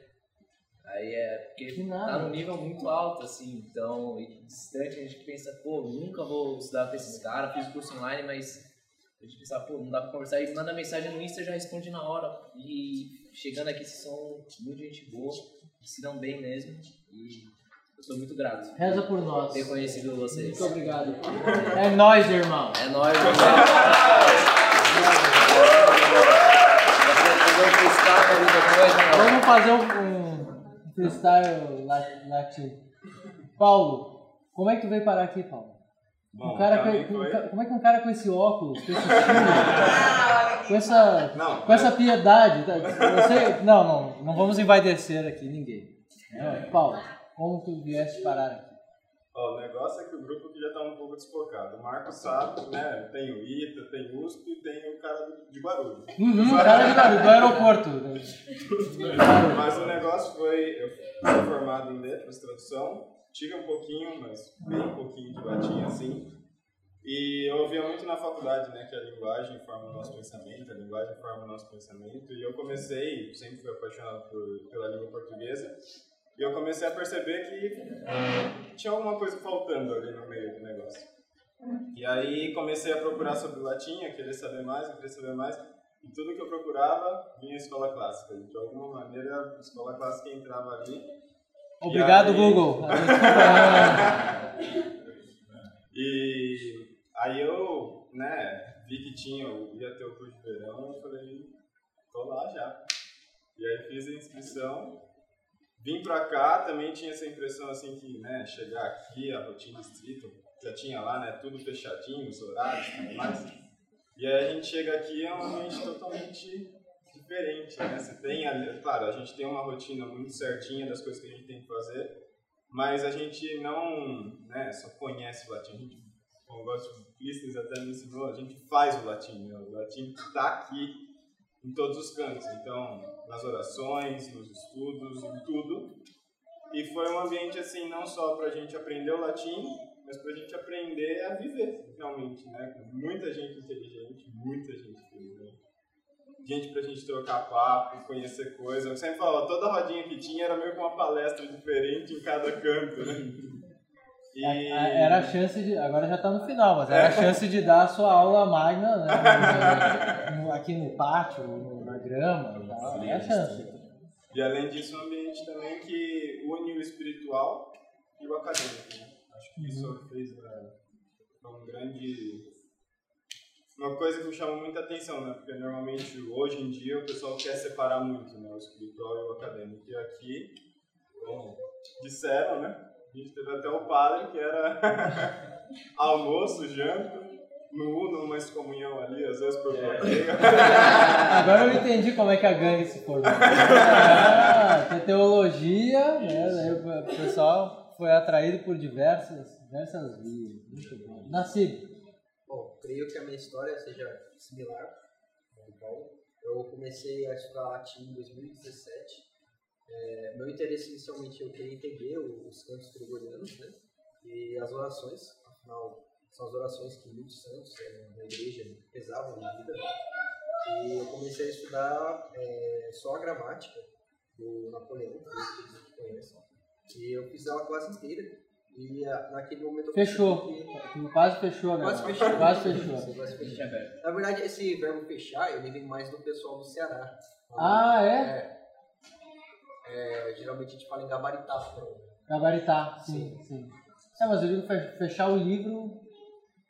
Aí é porque Que nada. tá num nível muito alto, assim, então, e distante, a gente pensa, pô, nunca vou estudar com esses caras, fiz o curso online, mas a gente pensa, pô, não dá pra conversar, e manda mensagem no Insta já responde na hora. E chegando aqui, vocês são muito gente boa, se dão bem mesmo, e eu sou muito grato. Reza por nós. Ter conhecido vocês. Muito obrigado. É nóis, irmão. É nóis, irmão. Vamos fazer um, um freestyle la- latino. Paulo, como é que tu veio parar aqui, Paulo? Bom, um cara com, foi- como é que um cara com esse óculos, com esse estilo, com essa, Não, com essa piedade, tá? eu sei, não, não, não vamos envaidecer aqui ninguém. É, Paulo, como tu vieste parar aqui? Ó, o negócio é que o grupo aqui já tá um pouco desfocado. O Marco sabe, né? Tem o ITA, tem o USP e tem o cara de Guarulhos. Uhum, cara de Guarulhos, do aeroporto. Mas o negócio foi, eu sou formado em letras, tradução, tive um pouquinho, mas bem um pouquinho de latim assim. E eu ouvia muito na faculdade, né, que a linguagem forma o nosso pensamento, a linguagem forma o nosso pensamento. E eu comecei, sempre fui apaixonado por, pela língua portuguesa, e eu comecei a perceber que tinha alguma coisa faltando ali no meio do negócio. E aí comecei a procurar sobre o latim, a querer saber mais, a querer saber mais. E tudo que eu procurava vinha escola clássica. De alguma maneira, a escola clássica entrava ali. Obrigado, aí- Google. e aí eu, né, vi que tinha, ia ter o curso de verão, eu falei, tô lá já. E aí fiz a inscrição, vim pra cá, também tinha essa impressão assim que, né, chegar aqui, a rotina estrita, já tinha lá, né, tudo fechadinho, os horários e tudo mais. E aí a gente chega aqui, é um ambiente totalmente diferente, né? Você tem, claro, a gente tem uma rotina muito certinha das coisas que a gente tem que fazer, mas a gente não, né, só conhece o latim. A gente, como de Clístenes até me ensinou, a gente faz o latim, né? O latim está aqui em todos os cantos, então, nas orações, nos estudos, em tudo. E foi um ambiente, assim, não só para a gente aprender o latim, mas para a gente aprender a viver, realmente, né? Com muita gente inteligente, muita gente inteligente. Gente pra gente trocar papo, conhecer coisas. Eu sempre falava, toda rodinha que tinha era meio que uma palestra diferente em cada canto, né? E... A- Era a chance de. Agora já tá no final, mas era a chance de dar a sua aula magna né, no- aqui no pátio, no- na grama e. É a chance. E além disso, um ambiente também que une o espiritual e o acadêmico. né? Acho que isso fez né, foi um grande uma coisa que me chamou muita atenção, né? Porque normalmente hoje em dia o pessoal quer separar muito, né? O espiritual e o acadêmico. E aqui, bom, disseram, né? A gente teve até o padre que era almoço, janta, no Uno, uma excomunhão ali, às vezes por bloqueio. Agora eu entendi como é que a gangue se formou. Ah, tem teologia, né? Daí o pessoal foi atraído por diversas, diversas vias. Muito bom. Nascido. Creio que a minha história seja similar ao Paulo. Eu comecei a estudar latim em 2017. É, meu interesse inicialmente eu queria entender os cantos gregorianos né, e as orações, afinal são as orações que muitos santos é, na igreja pesavam na vida. E eu comecei a estudar é, só a gramática do Napoleão, que. E eu fiz ela quase inteira. E a, naquele momento Fechou. que- Quase fechou agora. Quase fechou. Quase fechou. Sim, quase fechou. Na verdade, esse verbo fechar, ele vem mais do pessoal do Ceará. Ah, é? É, geralmente a gente fala em gabaritar. né? Gabaritar, sim, sim. É, mas eu digo fe- fechar o livro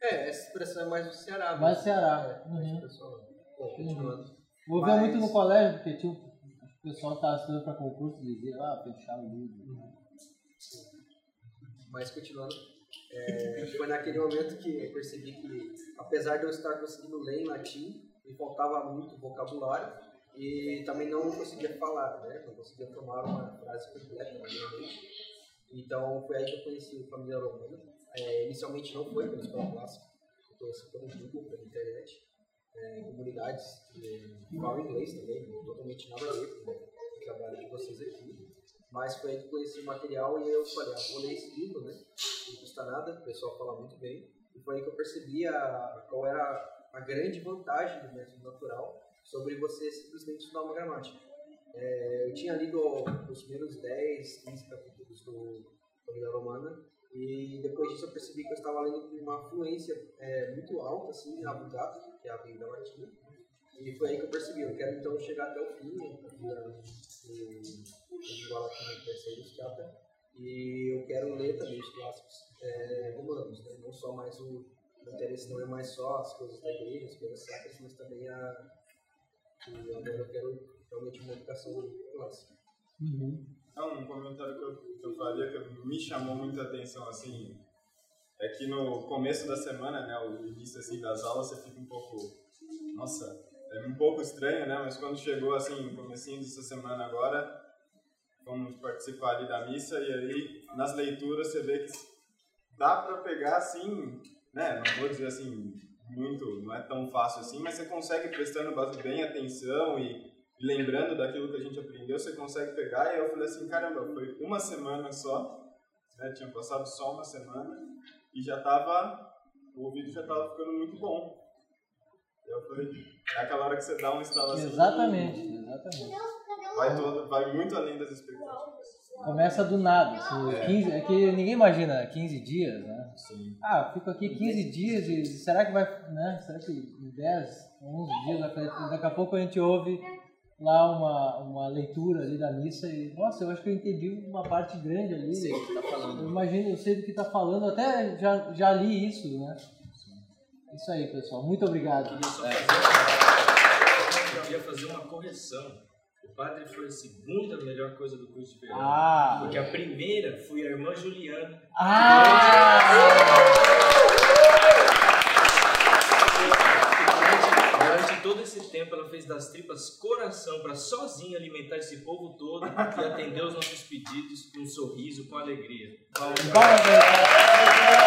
É, essa expressão é mais do Ceará. mais mesmo. Ceará. É, Uhum. do pessoal. Bom, continuando. Eu ouvia Mas- muito no colégio, porque tinha, o pessoal estava estudando para concurso e dizia, ah, fechar o livro. Mas continuando, é, foi naquele momento que eu percebi que, apesar de eu estar conseguindo ler em latim, me faltava muito vocabulário e também não conseguia falar, né? Não conseguia formar uma frase completa na minha mente. Então foi aí que eu conheci o Família Romana. É, inicialmente não foi pela escola clássica, eu conheci pelo Google, pela internet, é, comunidades que falam inglês também, totalmente nada a ver com o trabalho de vocês aqui. Mas foi aí que conheci o material e eu falei, ah, vou ler esse livro, né? Não custa nada, o pessoal fala muito bem. E foi aí que eu percebi a, qual era a grande vantagem do método natural sobre você simplesmente estudar uma gramática. É, eu tinha lido os primeiros 10, 15 capítulos do Família Romana e depois disso eu percebi que eu estava lendo com uma fluência é, muito alta, assim, na Vulgata, que é a Bíblia Latina. E foi aí que eu percebi, eu quero então chegar até o fim, né, Latina que vai ser ilustrada, e eu quero ler também os clássicos é, romanos, né, não só mais o, o interesse não é mais só as coisas da igreja, as coisas sacras, mas também a, agora eu quero realmente uma educação clássica. Não, um comentário que eu, que eu faria que me chamou muita atenção, assim, é que no começo da semana, né, o início, assim, das aulas, você fica um pouco, nossa, é um pouco estranho, né, mas quando chegou, assim, comecinho dessa semana agora, vamos participar ali da missa, e aí, nas leituras, você vê que dá pra pegar, assim, né, não vou dizer, assim, muito, não é tão fácil assim, mas você consegue prestando bem atenção e lembrando daquilo que a gente aprendeu, você consegue pegar. E eu falei assim, caramba, foi uma semana só, né? Tinha passado só uma semana e já tava, o ouvido já tava ficando muito bom. E eu falei, é aquela hora que você dá uma instalação. Exatamente, exatamente. Vai, todo, vai muito além das expectativas. Começa do nada. Assim, É. 15, é que ninguém imagina 15 dias, né? Sim. Ah, fico aqui 15 dias e será que vai, né? Será que em 10, 11 dias vai fazer? Daqui a pouco a gente ouve lá uma, uma leitura ali da missa e, nossa, eu acho que eu entendi uma parte grande ali. Sei o que tá falando. Eu imagino, eu sei do que tá falando, até já, já li isso, né? Isso aí, pessoal. Muito obrigado. Eu queria fazer uma correção. O padre foi a segunda melhor coisa do curso de verão. Ah. Porque a primeira foi a irmã Juliana. Durante, durante todo esse tempo, ela fez das tripas coração para sozinha alimentar esse povo todo e atender os nossos pedidos com um sorriso, com alegria. Obrigado aí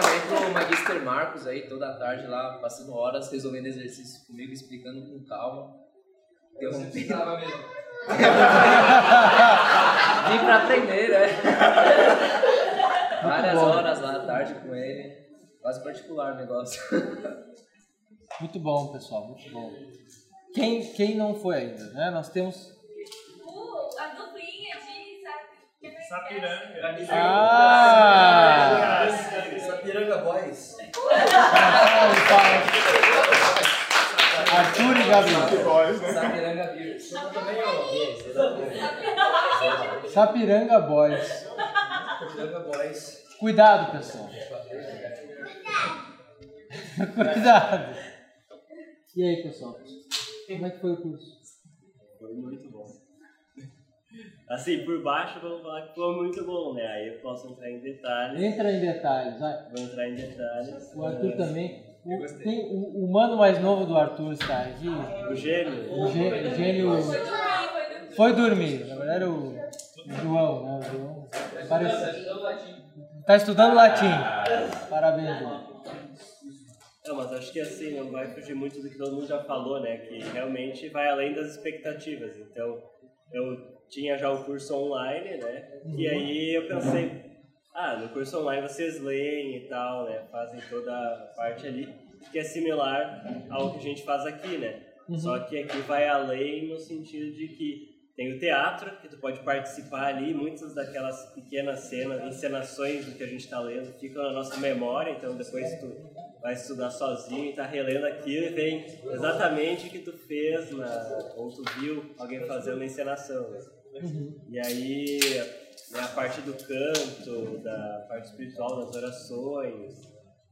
também pro Magister Marcos aí, toda a tarde lá, passando horas, resolvendo exercícios comigo, explicando com calma. Interrompendo. precisava mesmo. Vim pra aprender, né? Várias bom. horas lá à tarde com ele. Quase particular o negócio. Muito bom, pessoal, muito bom. Quem, quem não foi ainda, né? Nós temos. Uh, a duplinha de Sapiranga. Ah! Arthur e Gabriel. Sapiranga Beers. Sapiranga Boys. Sapiranga Boys. Cuidado, pessoal. Cuidado. E aí, pessoal? Como é que foi o curso? Foi muito bom. Assim, por baixo vamos falar que foi muito bom, né? Aí eu posso entrar em detalhes. Entra em detalhes, vai. Vou entrar em detalhes. O Arthur Ah, também. O, tem, o, o mano mais novo do Arthur está aqui. O gênio? O gê- gênio. Foi dormir. Na verdade, o, o João, né? O João. Parece... Tá estudando latim. Parabéns, João. Não, mas acho que assim, não vai fugir muito do que todo mundo já falou, né? Que realmente vai além das expectativas. Então, eu tinha já o curso online, né? E Uhum. aí eu pensei, ah, no curso online vocês leem e tal, né? Fazem toda a parte ali, que é similar ao que a gente faz aqui, né? Uhum. Só que aqui vai além no sentido de que tem o teatro, que tu pode participar ali, muitas daquelas pequenas cenas, encenações do que a gente está lendo ficam na nossa memória, então depois tu vai estudar sozinho e tá relendo aquilo e vem exatamente o que tu fez na, ou tu viu alguém fazendo na encenação. né? E aí, né, a parte do canto, da parte espiritual das orações,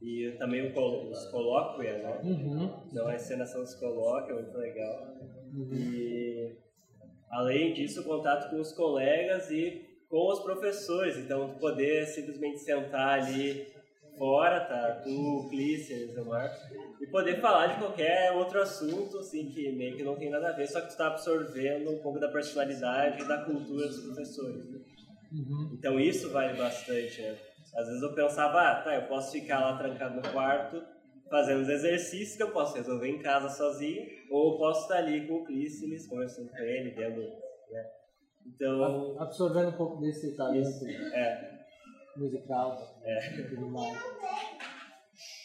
e também col- os colóquios, né? Uhum. Então a encenação dos colóquios é muito legal. Uhum. E além disso, o contato com os colegas e com os professores. Então, poder simplesmente sentar ali fora, tá? O Clíceres, Marco, e poder falar de qualquer outro assunto, assim, que meio que não tem nada a ver, só que tu tá absorvendo um pouco da personalidade e da cultura dos professores. né? Uhum. Então isso vale bastante, né? Às vezes eu pensava, ah, tá, eu posso ficar lá trancado no quarto fazendo os exercícios que eu posso resolver em casa sozinho, ou eu posso estar ali com o Clíceres, conversando com ele, vendo, né? Então... Absorvendo um pouco desse talento É. musical É. e tudo mais.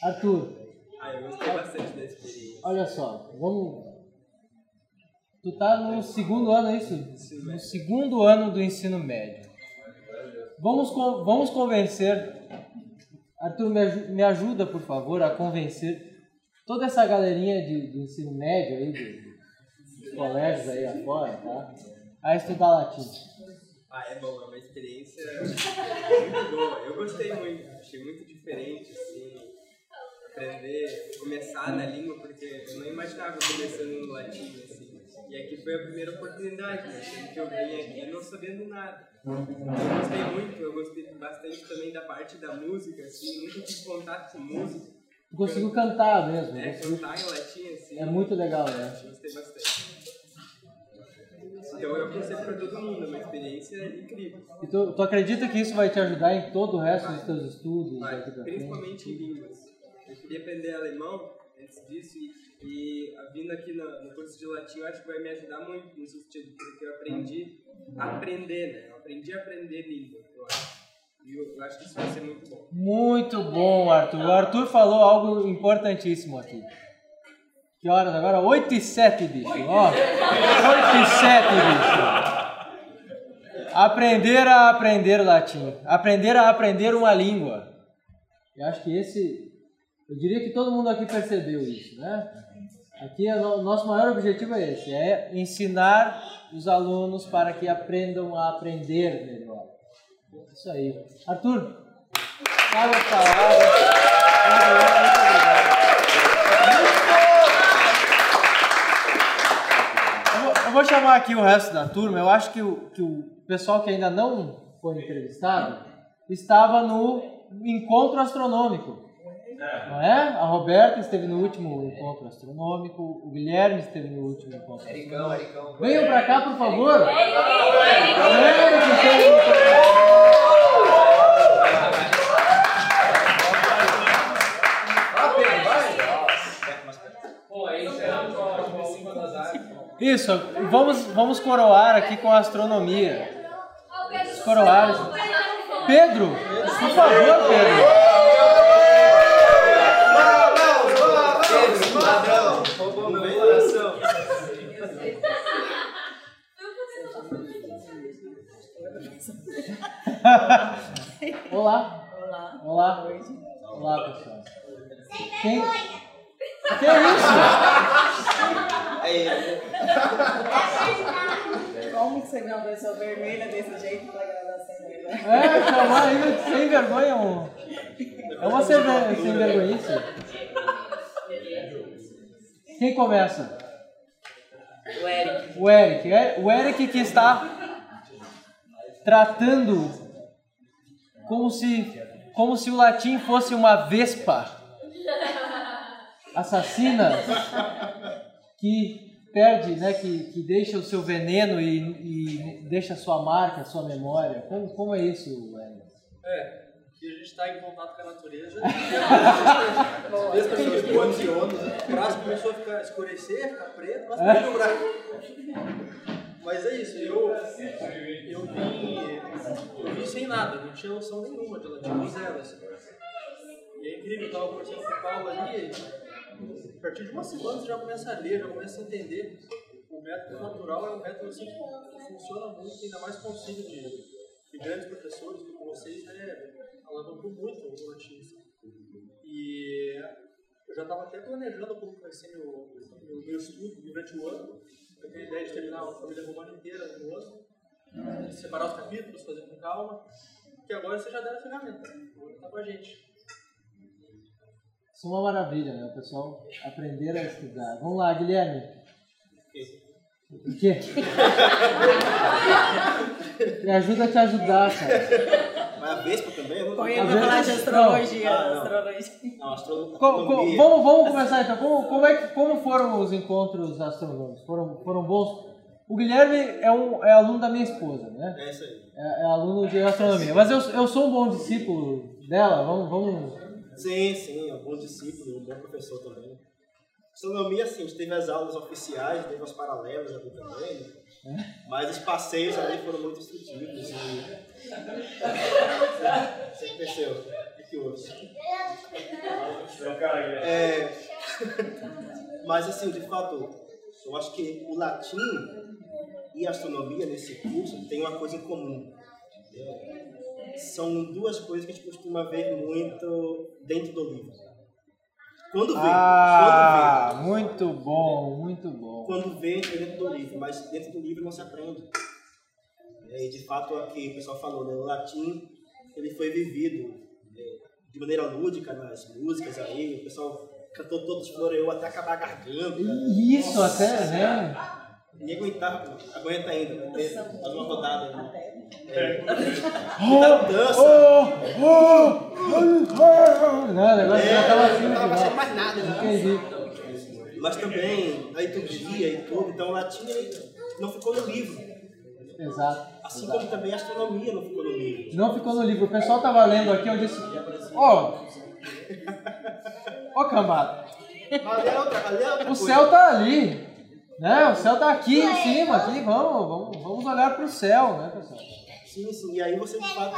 Arthur, Ah, eu gostei bastante da experiência. olha só, vamos. Tu tá no segundo ano, é isso? No segundo ano do ensino médio. Vamos, vamos convencer. Arthur, me, aju- me ajuda, por favor, a convencer toda essa galerinha de, de ensino médio aí, do- dos colégios aí afora, tá? A estudar latim. Ah, é bom, é uma experiência muito boa. Eu gostei muito, achei muito diferente, assim, aprender, começar na língua, porque eu não imaginava começando no latim, assim. E aqui foi a primeira oportunidade, né? Que eu vim aqui não sabendo nada. Eu gostei muito, eu gostei bastante também da parte da música, assim, nunca tive contato com música. Conseguiu cantar mesmo. É, conseguiu- cantar em latim, assim. É muito legal, né? Gostei bastante. Então eu aconselho pra todo mundo, é uma experiência incrível. E tu, tu acredita que isso vai te ajudar em todo o resto dos teus estudos Vai, frente? principalmente em línguas. Eu queria aprender alemão antes disso e, e a vindo aqui no, no curso de latim eu acho que vai me ajudar muito no sentido porque eu aprendi a aprender, né? Eu aprendi a aprender língua, eu acho. E eu, eu acho que isso vai ser muito bom. Muito bom, Arthur. O Arthur falou algo importantíssimo aqui. Que horas agora? 8 e 7, bicho. Ó, 8 e 7, bicho. Aprender a aprender latim. Aprender a aprender uma língua. Eu acho que esse... Eu diria que todo mundo aqui percebeu isso, né? Aqui é o nosso maior objetivo é esse, é ensinar os alunos para que aprendam a aprender melhor. Isso aí. Arthur, sabe as palavras. Muito obrigado. Vou, chamar aqui o resto da turma. Eu acho que o, que o pessoal que ainda não foi entrevistado estava no encontro astronômico. Não é? A Roberta esteve no último encontro astronômico, o Guilherme esteve no último encontro astronômico. Venham pra cá, por favor. Isso, vamos, vamos coroar aqui com a astronomia. Os coroares. Pedro, por favor, Pedro. Olá. Olá. Olá. Olá, pessoal. Quem... Que é isso? Como que você vê uma pessoa vermelha desse jeito pra gravação? É, chamar ainda sem vergonha é um. É uma sem, sem vergonhice. Quem começa? O Eric. O Eric. É- O Eric que está tratando como se, como se o latim fosse uma vespa assassina que perde, né, que, que deixa o seu veneno e, e deixa a sua marca, a sua memória. Como, como é isso, Eric? É, que a gente está em contato com a natureza. As pessoas e ondas, o braço começou a ficar escurecer, ficar preto, mas É. no braço. Mas é isso, eu, eu vim, eu vim sem nada, não tinha noção nenhuma de latim, zero. Assim. E é incrível, eu estava conversando com o Paulo ali, a partir de uma semana você já começa a ler, já começa a entender. O método natural é um método assim, que funciona muito, ainda mais com auxílio de, de grandes professores como vocês, né, alavancou muito o assim. E eu já estava até planejando como vai ser meu, meu, meu estudo durante o ano. Eu tenho a ideia de terminar a família romana inteira no ano, separar os capítulos, fazer com calma. Que agora você já deram a ferramenta, agora tá com a gente. Isso é uma maravilha, né? O pessoal aprender a estudar. Vamos lá, Guilherme. O quê? Me ajuda a te ajudar, cara. Mas a Vespa também? Eu não Põe A ele pra falar de astrologia. Ah, não. astrologia. Não. Co- co- vamos, vamos começar então. Como, como, é que, como foram os encontros astronômicos? Foram, foram bons? O Guilherme é, um, é aluno da minha esposa, né? É isso aí. É, é aluno de astronomia. Mas eu, eu sou um bom discípulo dela. Vamos, vamos. Sim, sim, é um bom discípulo, um bom professor também. Astronomia, sim, a gente teve as aulas oficiais, teve as paralelas ali também, né? Mas os passeios ali foram muito instrutivos e... Você cresceu. O que houve? É... Mas, assim, de fato, eu acho que o latim e a astronomia nesse curso tem uma coisa em comum. né? São duas coisas que a gente costuma ver muito dentro do livro. Quando vê, Ah, muito bom, muito bom. quando vê, entra dentro do livro, mas dentro do livro não se aprende. É, E de fato, aqui o pessoal falou, né, o latim ele foi vivido é, de maneira lúdica nas músicas aí, o pessoal cantou todos floreou até acabar a garganta. Isso, Nossa até, né? Ninguém aguentava, aguenta ainda, porque faz uma rodada aí. É. Oh, dança. oh, oh, oh. Não, o negócio já tava assim. não tava achando mais nada, né? Entendi. Mas também a liturgia e tudo, então o latim não ficou no livro. Exato. Assim exato. como também a astronomia não ficou no livro. Não ficou no livro. O pessoal tava lendo aqui, eu disse, ó, ó é é outra o céu tá ali, né? O céu tá aqui em cima, aqui, vamos, vamos, vamos olhar pro céu, né, pessoal? Sim, sim. E aí você de fato.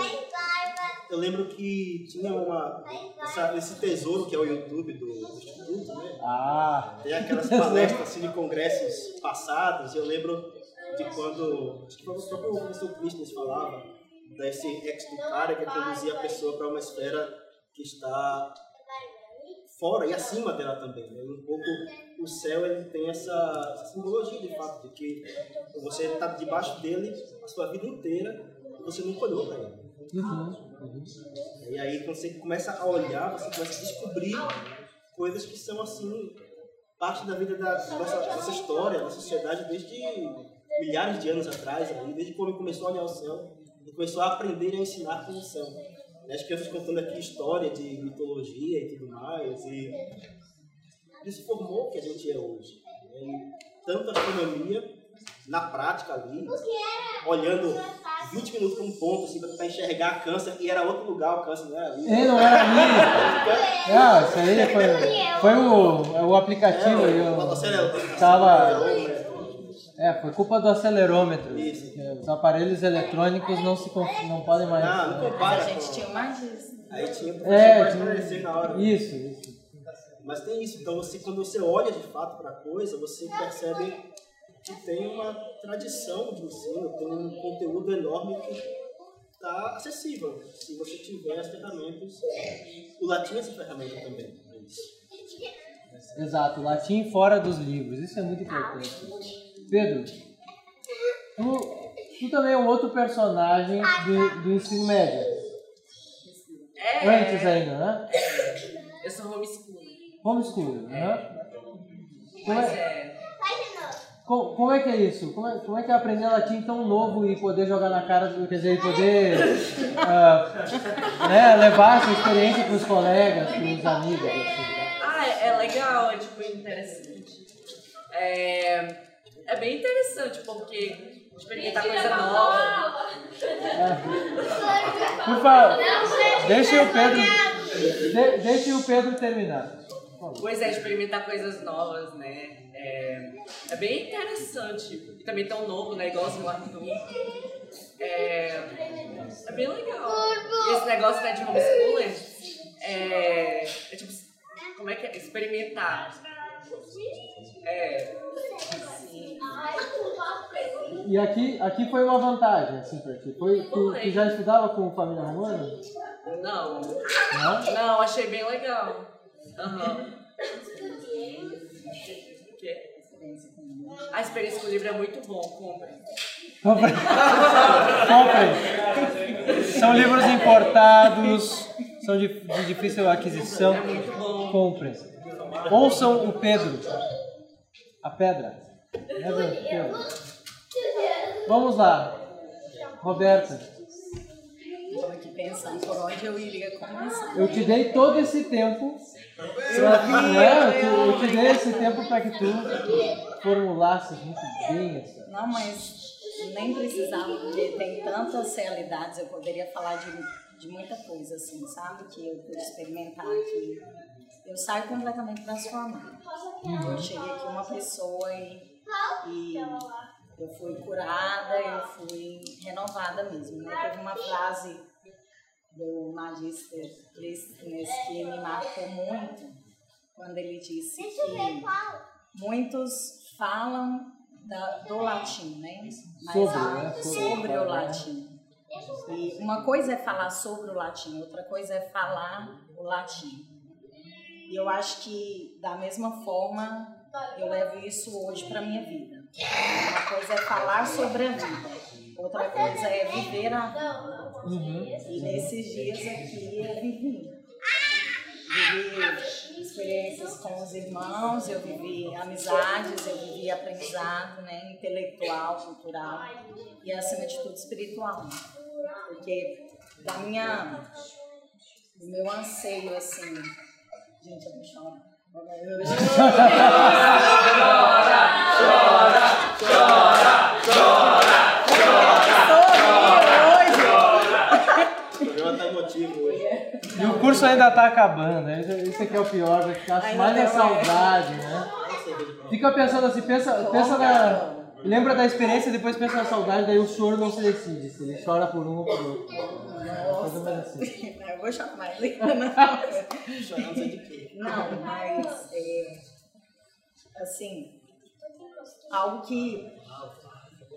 Eu lembro que tinha uma. essa- esse tesouro que é o YouTube do, do Instituto, né? Ah. Tem aquelas palestras assim, de congressos passados. E eu lembro de quando. Acho que foi o próprio professor Christmas falava desse ex do cara que conduzia a pessoa para uma esfera que está fora e acima dela também. Né? Um pouco o céu ele tem essa, essa simbologia de fato, de que você está debaixo dele a sua vida inteira você nunca olhou para ele. Uhum, uhum. E aí quando você começa a olhar, você começa a descobrir coisas que são assim, parte da vida da nossa, nossa história, da sociedade desde milhares de anos atrás, aí, desde quando começou a olhar o céu e começou a aprender a ensinar com o céu. E As crianças contando aqui história de mitologia e tudo mais, e isso formou o que a gente é hoje. né? E tanto a astronomia, na prática ali, olhando 20 minutos para um ponto, assim, para enxergar câncer, e era outro lugar o câncer, não era ali. Ei, não era ali. Ah, isso aí foi, foi o, o aplicativo. É, eu acelerômetro. tava, é, foi culpa do acelerômetro. Os aparelhos eletrônicos não, se, não podem mais. Não, não compara. A gente tinha mais disso. Aí tinha professor É, tinha- esclarecer na hora. isso, isso. Mas tem isso, então você, quando você olha de fato para a coisa, você percebe que tem uma tradição de ensino, tem um conteúdo enorme que está acessível. Se você tiver as ferramentas, o latim é essa ferramenta também. é isso. Exato, latim fora dos livros, isso é muito importante. Pedro, tu, Tu também é um outro personagem do, do ensino médio. É. Antes ainda, né? Eu sou homeschooler. Homeschooling, né? Como Mas é, é. Como, como é que é isso? Como é, como é que é aprender latim tão novo e poder jogar na cara, quer dizer, e poder ah, né, levar essa experiência para os colegas, para os amigos? assim? Ah, é, é legal, é tipo interessante. É, é bem interessante porque experimentar coisa nova. Por favor, deixe o Pedro, de, deixe o Pedro terminar. Pois é, experimentar coisas novas, né? É, é bem interessante. E também tão novo, né? Igualzinho o Arthur. É, é bem legal. E esse negócio né, de homeschooling é, é tipo, como é que é? Experimentar. É. Sim. E aqui, aqui foi uma vantagem, assim, pra ti. Foi, tu, tu já estudava com família romana? Não. Não? Não, achei bem legal. Quê? A experiência com o livro é muito bom, comprem. Comprem. Comprem. São livros importados, são de, de difícil aquisição. É muito bom. Comprem. Ouçam o Pedro. A pedra. Pedro? Vamos lá. Roberta, Estou aqui pensando por onde eu iria começar. eu te dei todo esse tempo. Vi, né, eu, te, dei esse tempo para que tu formulasses muito bem essa. Não, mas nem precisava, porque tem tantas realidades, eu poderia falar de, de muita coisa, assim, sabe? Que eu pude experimentar aqui. Eu saio completamente transformada. Eu cheguei aqui uma pessoa e, e eu fui curada, eu fui renovada mesmo, né? Teve uma frase do Magister Christines que me marcou muito, quando ele disse que muitos falam da- do latim, né? Mas Sobre, né? Sobre. sobre o latim. E uma coisa é falar sobre o latim, outra coisa é falar o latim. E eu acho que, da mesma forma, eu levo isso hoje para minha vida. Uma coisa é falar sobre a vida, outra coisa é viver a vida. E nesses dias aqui eu vivi. Vivi experiências com os irmãos, eu vivi amizades, eu vivi aprendizado né, intelectual, cultural e, acima de tudo, espiritual. Porque da minha, do meu anseio, assim... Gente, eu vou chorar. curso ainda está acabando, né? Isso, aqui é o pior, vai ficar mais na mais. saudade, né? Fica pensando assim, pensa, pensa na. Lembra da experiência e depois pensa na saudade, daí o choro não se decide, se ele chora por um ou por outro. Mais assim. Eu vou chorar mais. Não, de quê? não mas é, assim, algo que.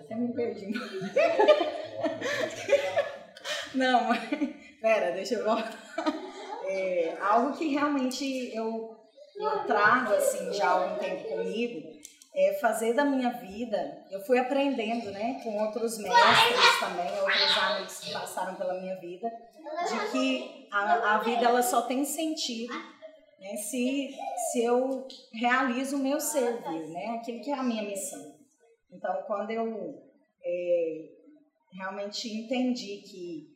Até me perdi. Não, mas. Pera, deixa eu voltar. É, algo que realmente eu, eu trago assim já há algum tempo comigo é fazer da minha vida. Eu fui aprendendo, né, com outros mestres também, outros amigos que passaram pela minha vida, de que a, a vida ela só tem sentido né, se, se eu realizo o meu servir, né, aquilo que é a minha missão. Então, quando eu é, realmente entendi que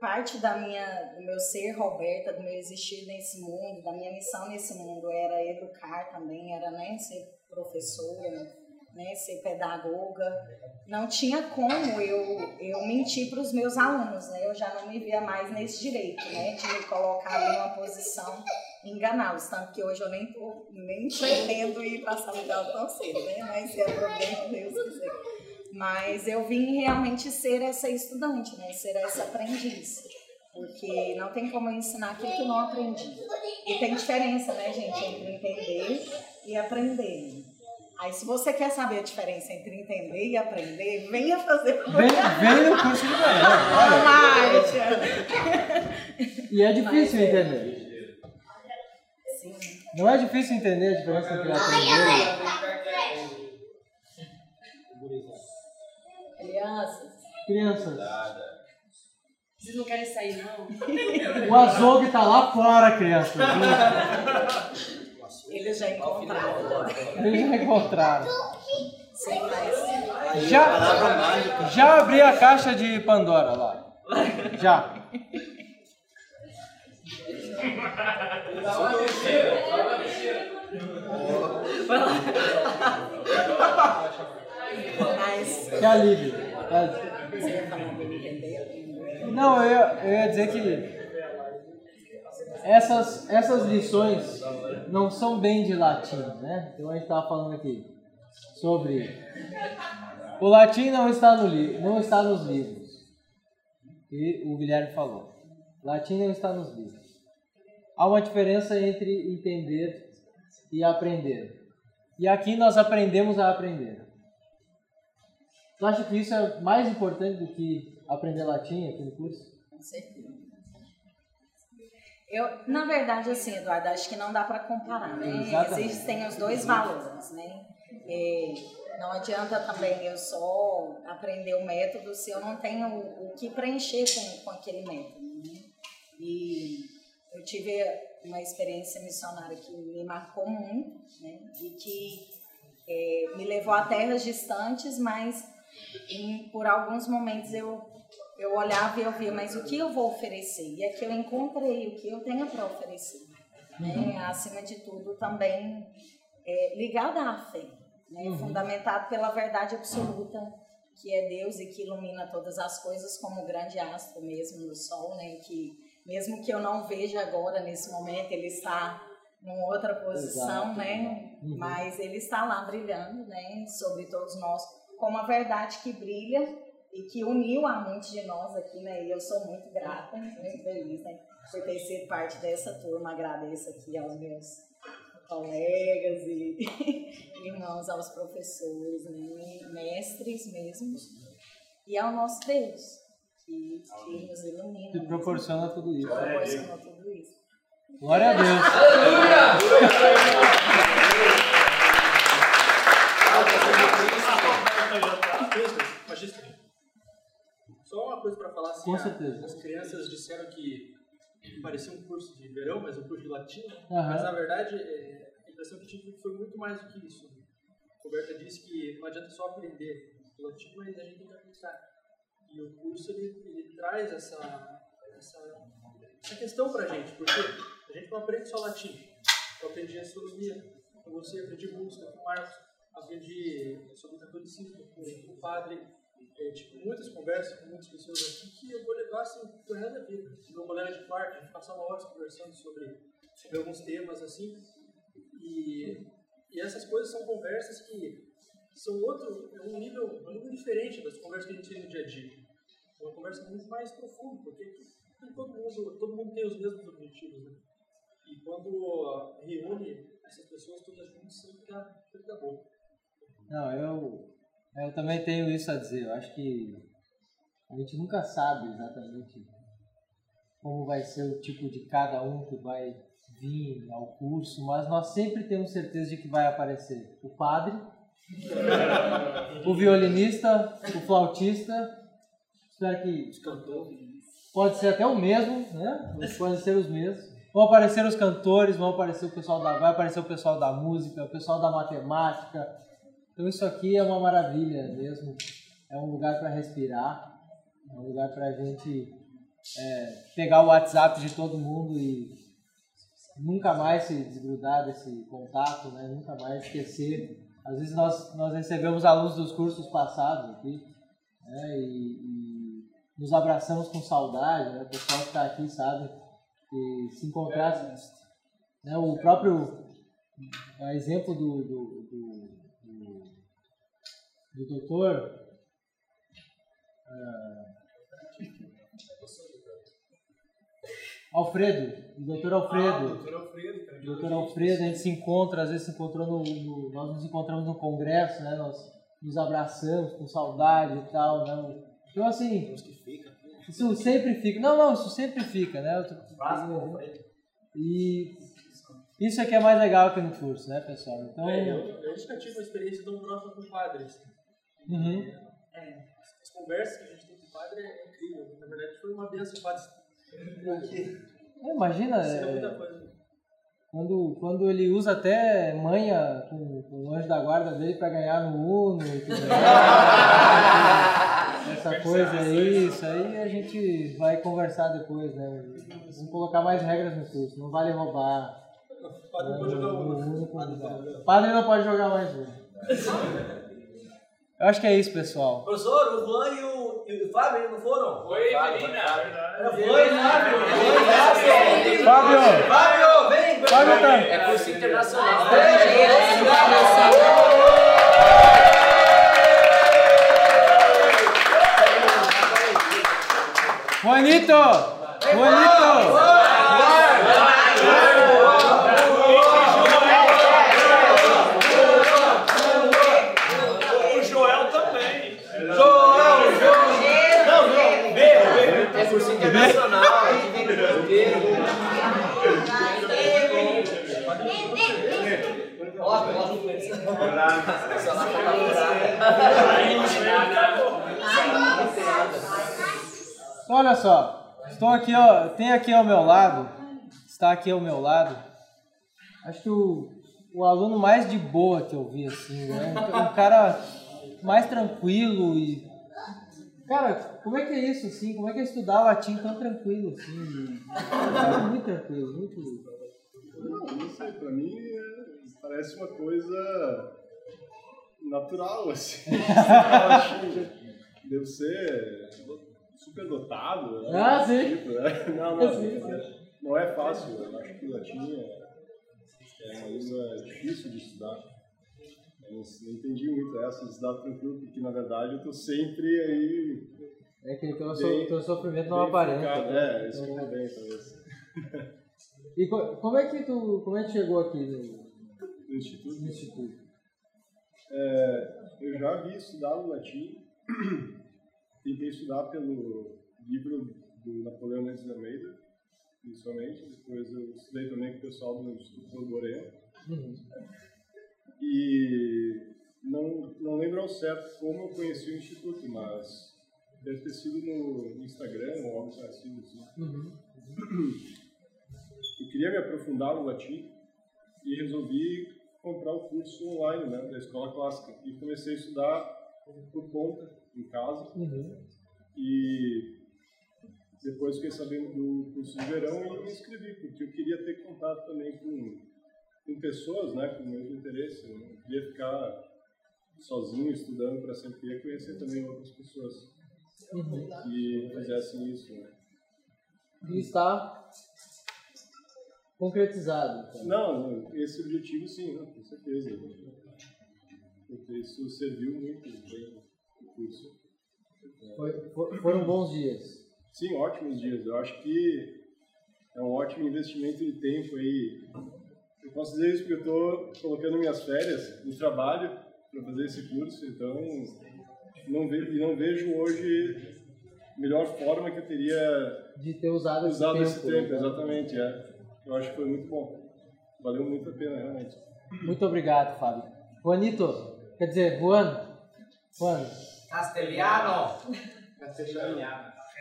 parte da minha, do meu ser Roberta, do meu existir nesse mundo, da minha missão nesse mundo era educar também, era né, ser professora, né, ser pedagoga. Não tinha como eu, eu mentir para os meus alunos, né? Eu já não me via mais nesse direito, né? De me colocar ali numa posição enganá-los. Tanto que hoje eu nem, tô, nem pretendo ir para a aula tão cedo, né? Mas se é problema, Deus quiser. Mas eu vim realmente ser essa estudante, né? Ser essa aprendiz. Porque não tem como eu ensinar aquilo que eu não aprendi. E tem diferença, né, gente, entre entender e aprender. Aí, se você quer saber a diferença entre entender e aprender, venha fazer Vem, vem no curso de verão. E é difícil entender. Sim. Não é difícil entender a diferença entre aprender Crianças, Crianças, vocês não querem sair, não? o açougue tá lá fora, crianças. Eles já encontraram. Eles já encontraram. Sem mais. Já, já abri a caixa de Pandora lá. Já. Que alívio. Não, eu eu ia dizer que essas, essas lições não são bem de latim, né? Então a gente estava falando aqui sobre o latim não está no li, não está nos livros. E o Guilherme falou. Latim não está nos livros. Há uma diferença entre entender e aprender. E aqui nós aprendemos a aprender. Tu acha que isso é mais importante do que aprender latim aqui no curso? Com certeza. Eu, na verdade, assim, Eduardo, acho que não dá para comparar, né? Exatamente. Existem os dois valores, né? É, não adianta também eu só aprender o método se eu não tenho o, o que preencher com, com aquele método, né? E eu tive uma experiência missionária que me marcou muito, né? E que é, me levou a terras distantes, mas em- por alguns momentos eu eu olhava e eu via, mas o que eu vou oferecer? E aqui eu encontrei o que eu tenho para oferecer. Né? Acima de tudo, também é, ligada à fé, né? Uhum. fundamentado pela verdade absoluta, que é Deus e que ilumina todas as coisas, como o grande astro mesmo do sol, né? que mesmo que eu não veja agora, nesse momento, ele está numa outra posição, Exato. né? Uhum. mas ele está lá brilhando né? sobre todos nós, como a verdade que brilha e que uniu a muitos de nós aqui, né? E eu sou muito grata, muito feliz, né? Por ter sido parte dessa turma. Agradeço aqui aos meus colegas e irmãos, aos professores, né? mestres mesmo, e ao nosso Deus, que, que nos ilumina. Que né? proporciona tudo isso. Proporcionou tudo isso. Glória a Deus. Magistra, Só uma para. Com a- certeza. As crianças disseram que parecia um curso de verão, mas um curso de latim. né? Aham. Mas na verdade, é, a impressão que tive foi muito mais do que isso. A Roberta disse que não adianta só aprender latim, mas a gente tem que aplicar. E o curso ele, ele traz essa, essa, essa questão pra gente, porque a gente não aprende só latim. Eu aprendi astronomia com você, aprendi música com o Marcos, aprendi sobre catolicismo com o padre. É, tipo, muitas conversas com muitas pessoas aqui que eu vou levar assim, pro resto da vida. Meu colega de quarto, a gente passava horas conversando sobre, sobre alguns temas assim. E, e essas coisas são conversas que são outro, é um nível, um nível diferente das conversas que a gente tem no dia a dia. É uma conversa muito mais profunda, porque todo mundo, todo mundo tem os mesmos objetivos, né? E quando reúne essas pessoas todas juntas, sempre dá, sempre dá bom. Não, eu, eu também tenho isso a dizer. Eu acho que a gente nunca sabe exatamente como vai ser o tipo de cada um que vai vir ao curso, mas nós sempre temos certeza de que vai aparecer o padre, o violinista, o flautista, espero que pode ser até o mesmo, né? Podem ser os mesmos. Vão aparecer os cantores, vão aparecer o pessoal da, vai aparecer o pessoal da música, o pessoal da matemática. Então isso aqui é uma maravilha mesmo. É um lugar para respirar, é um lugar para a gente é, pegar o WhatsApp de todo mundo e nunca mais se desgrudar desse contato, né? Nunca mais esquecer. Às vezes nós, nós recebemos alunos dos cursos passados aqui, né? E, e nos abraçamos com saudade, né? O pessoal que está aqui sabe que se encontrar, né? O próprio exemplo do, do, do doutor ah, Alfredo, o doutor Alfredo. Ah, doutor Alfredo, doutor Alfredo, a gente se encontra, às vezes se encontrou no, no- nós nos encontramos no congresso, né? Nós nos abraçamos com saudade e tal, né? Então assim, isso sempre fica. Não, não, isso sempre fica, né? Eu tô- E isso aqui é mais legal aqui no curso, né, pessoal? Então, É, eu, eu nunca tive uma experiência tão próxima com padres. Uhum. É, as conversa que a gente tem com o padre é incrível. Na verdade, foi uma benção o padre. Porque É, Imagina, é, quando, quando ele usa até manha com, com o anjo da guarda dele pra ganhar no Uno e tudo mais. Essa coisa aí, isso aí a gente vai conversar depois, né? Vamos colocar mais regras no curso, não vale roubar. O padre não pode jogar O Uno. Uno padre não pode jogar mais Uno. Eu acho que é isso, pessoal. Professor, o Juan e o, e o Fábio eles não foram? Oi, menina. Era Foi, Fábio. Fábio! Fábio, vem. Fábio tá- É curso internacional. Juanito! Juanito! O Olha só, estou aqui, ó, tem aqui ao meu lado, está aqui ao meu lado, acho que o, o aluno mais de boa que eu vi, assim, né? Um cara mais tranquilo e... Cara, como é que é isso, assim? Como é que é estudar latim tão tranquilo, assim? Cara muito tranquilo, muito... Não, não sei, pra mim é- parece uma coisa natural, assim. Deve ser super dotado. né? Ah, sim. Tipo, né? Não, não, Sim, não é fácil. Eu acho que latim é, é uma língua difícil de estudar. Não, não entendi muito essa de estudar tranquilo, porque na verdade eu tô sempre aí. É que teu, bem- teu sofrimento não aparenta. né? É, isso ficou bem, talvez. E co- como é que tu, como é que chegou aqui no, instituto? no instituto? É, eu já havia estudado latim, tentei estudar pelo livro do Napoleão Mendes de Almeida, inicialmente, depois eu estudei também com o pessoal do Instituto Borborema, e não, não lembro ao certo como eu conheci o Instituto, mas deve ter sido no Instagram ou algo parecido assim. Uhum. Eu queria me aprofundar no latim e resolvi comprar o curso online né, da escola clássica e comecei a estudar por conta em casa Uhum. e depois fiquei sabendo do curso de verão e me inscrevi porque eu queria ter contato também com, com pessoas né, com o mesmo interesse. Eu não queria ficar sozinho estudando para sempre, queria conhecer também outras pessoas Uhum. que fizessem isso. Né. E está concretizado. então. Não, esse objetivo sim, não, com certeza. Porque isso serviu muito bem o curso. Foi- for- foram bons dias. Sim, ótimos dias. Eu acho que é um ótimo investimento de tempo aí. Eu posso dizer isso porque eu estou colocando minhas férias no trabalho para fazer esse curso, então não, ve e não vejo hoje melhor forma que eu teria De ter usado esse usado esse tempo, tempo. né? Exatamente, é. Eu acho que foi muito bom. Valeu muito a pena, realmente. Muito obrigado, Fábio. Juanito, quer dizer, Juan. Juan, Castelhano.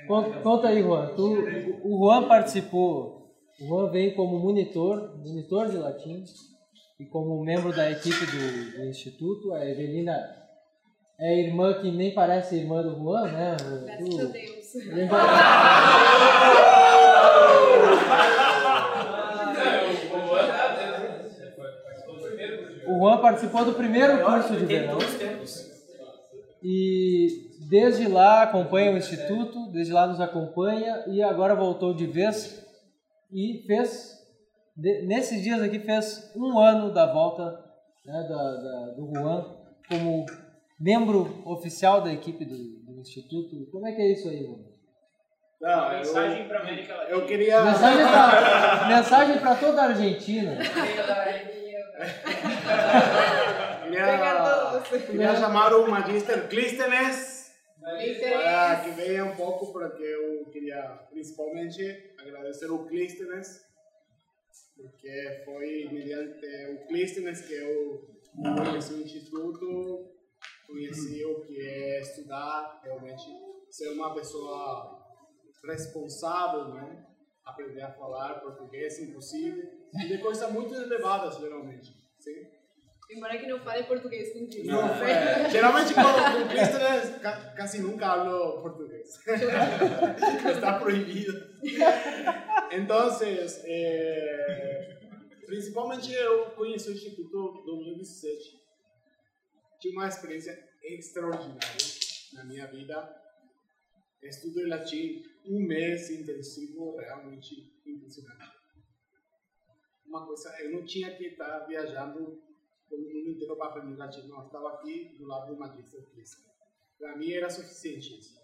conta, conta aí, Juan. Tu, o Juan participou, Juan veio como monitor, monitor de latim, e como membro da equipe do, do Instituto. A Evelina é irmã que nem parece irmã do Juan, né? Graças a Deus. O Juan participou do primeiro curso de verão. E desde lá acompanha o Instituto, desde lá nos acompanha e agora voltou de vez e fez, nesses dias aqui, fez um ano da volta né, da, da- do Juan como membro oficial da equipe do, do Instituto. Como é que é isso aí, Juan? Não, Mensagem pra América Latina. eu queria. Mensagem para mensagem para toda a Argentina. Queria, queria chamar o Magister Clístenes. Para que venha um pouco, porque eu queria principalmente agradecer o Clístenes, porque foi mediante o Clístenes que eu conheci o Instituto, conheci o que é é, estudar, realmente ser uma pessoa responsável, né? Aprender a falar português, impossível. E de coisas muito elevadas, geralmente. Sim? Embora que não fale português com Cristo. Não, é, geralmente com, com Cristo ca- casi nunca hablo português. Está proibido. Então, eh, principalmente eu conheci o Instituto em 2017. Tive uma experiência extraordinária na minha vida. Estudo em latim, um mês intensivo, realmente impressionante. Uma coisa, eu não tinha que estar viajando o mundo inteiro para aprender latim, não. Estava aqui do lado do Magister Cristo. Para mim era suficiente isso.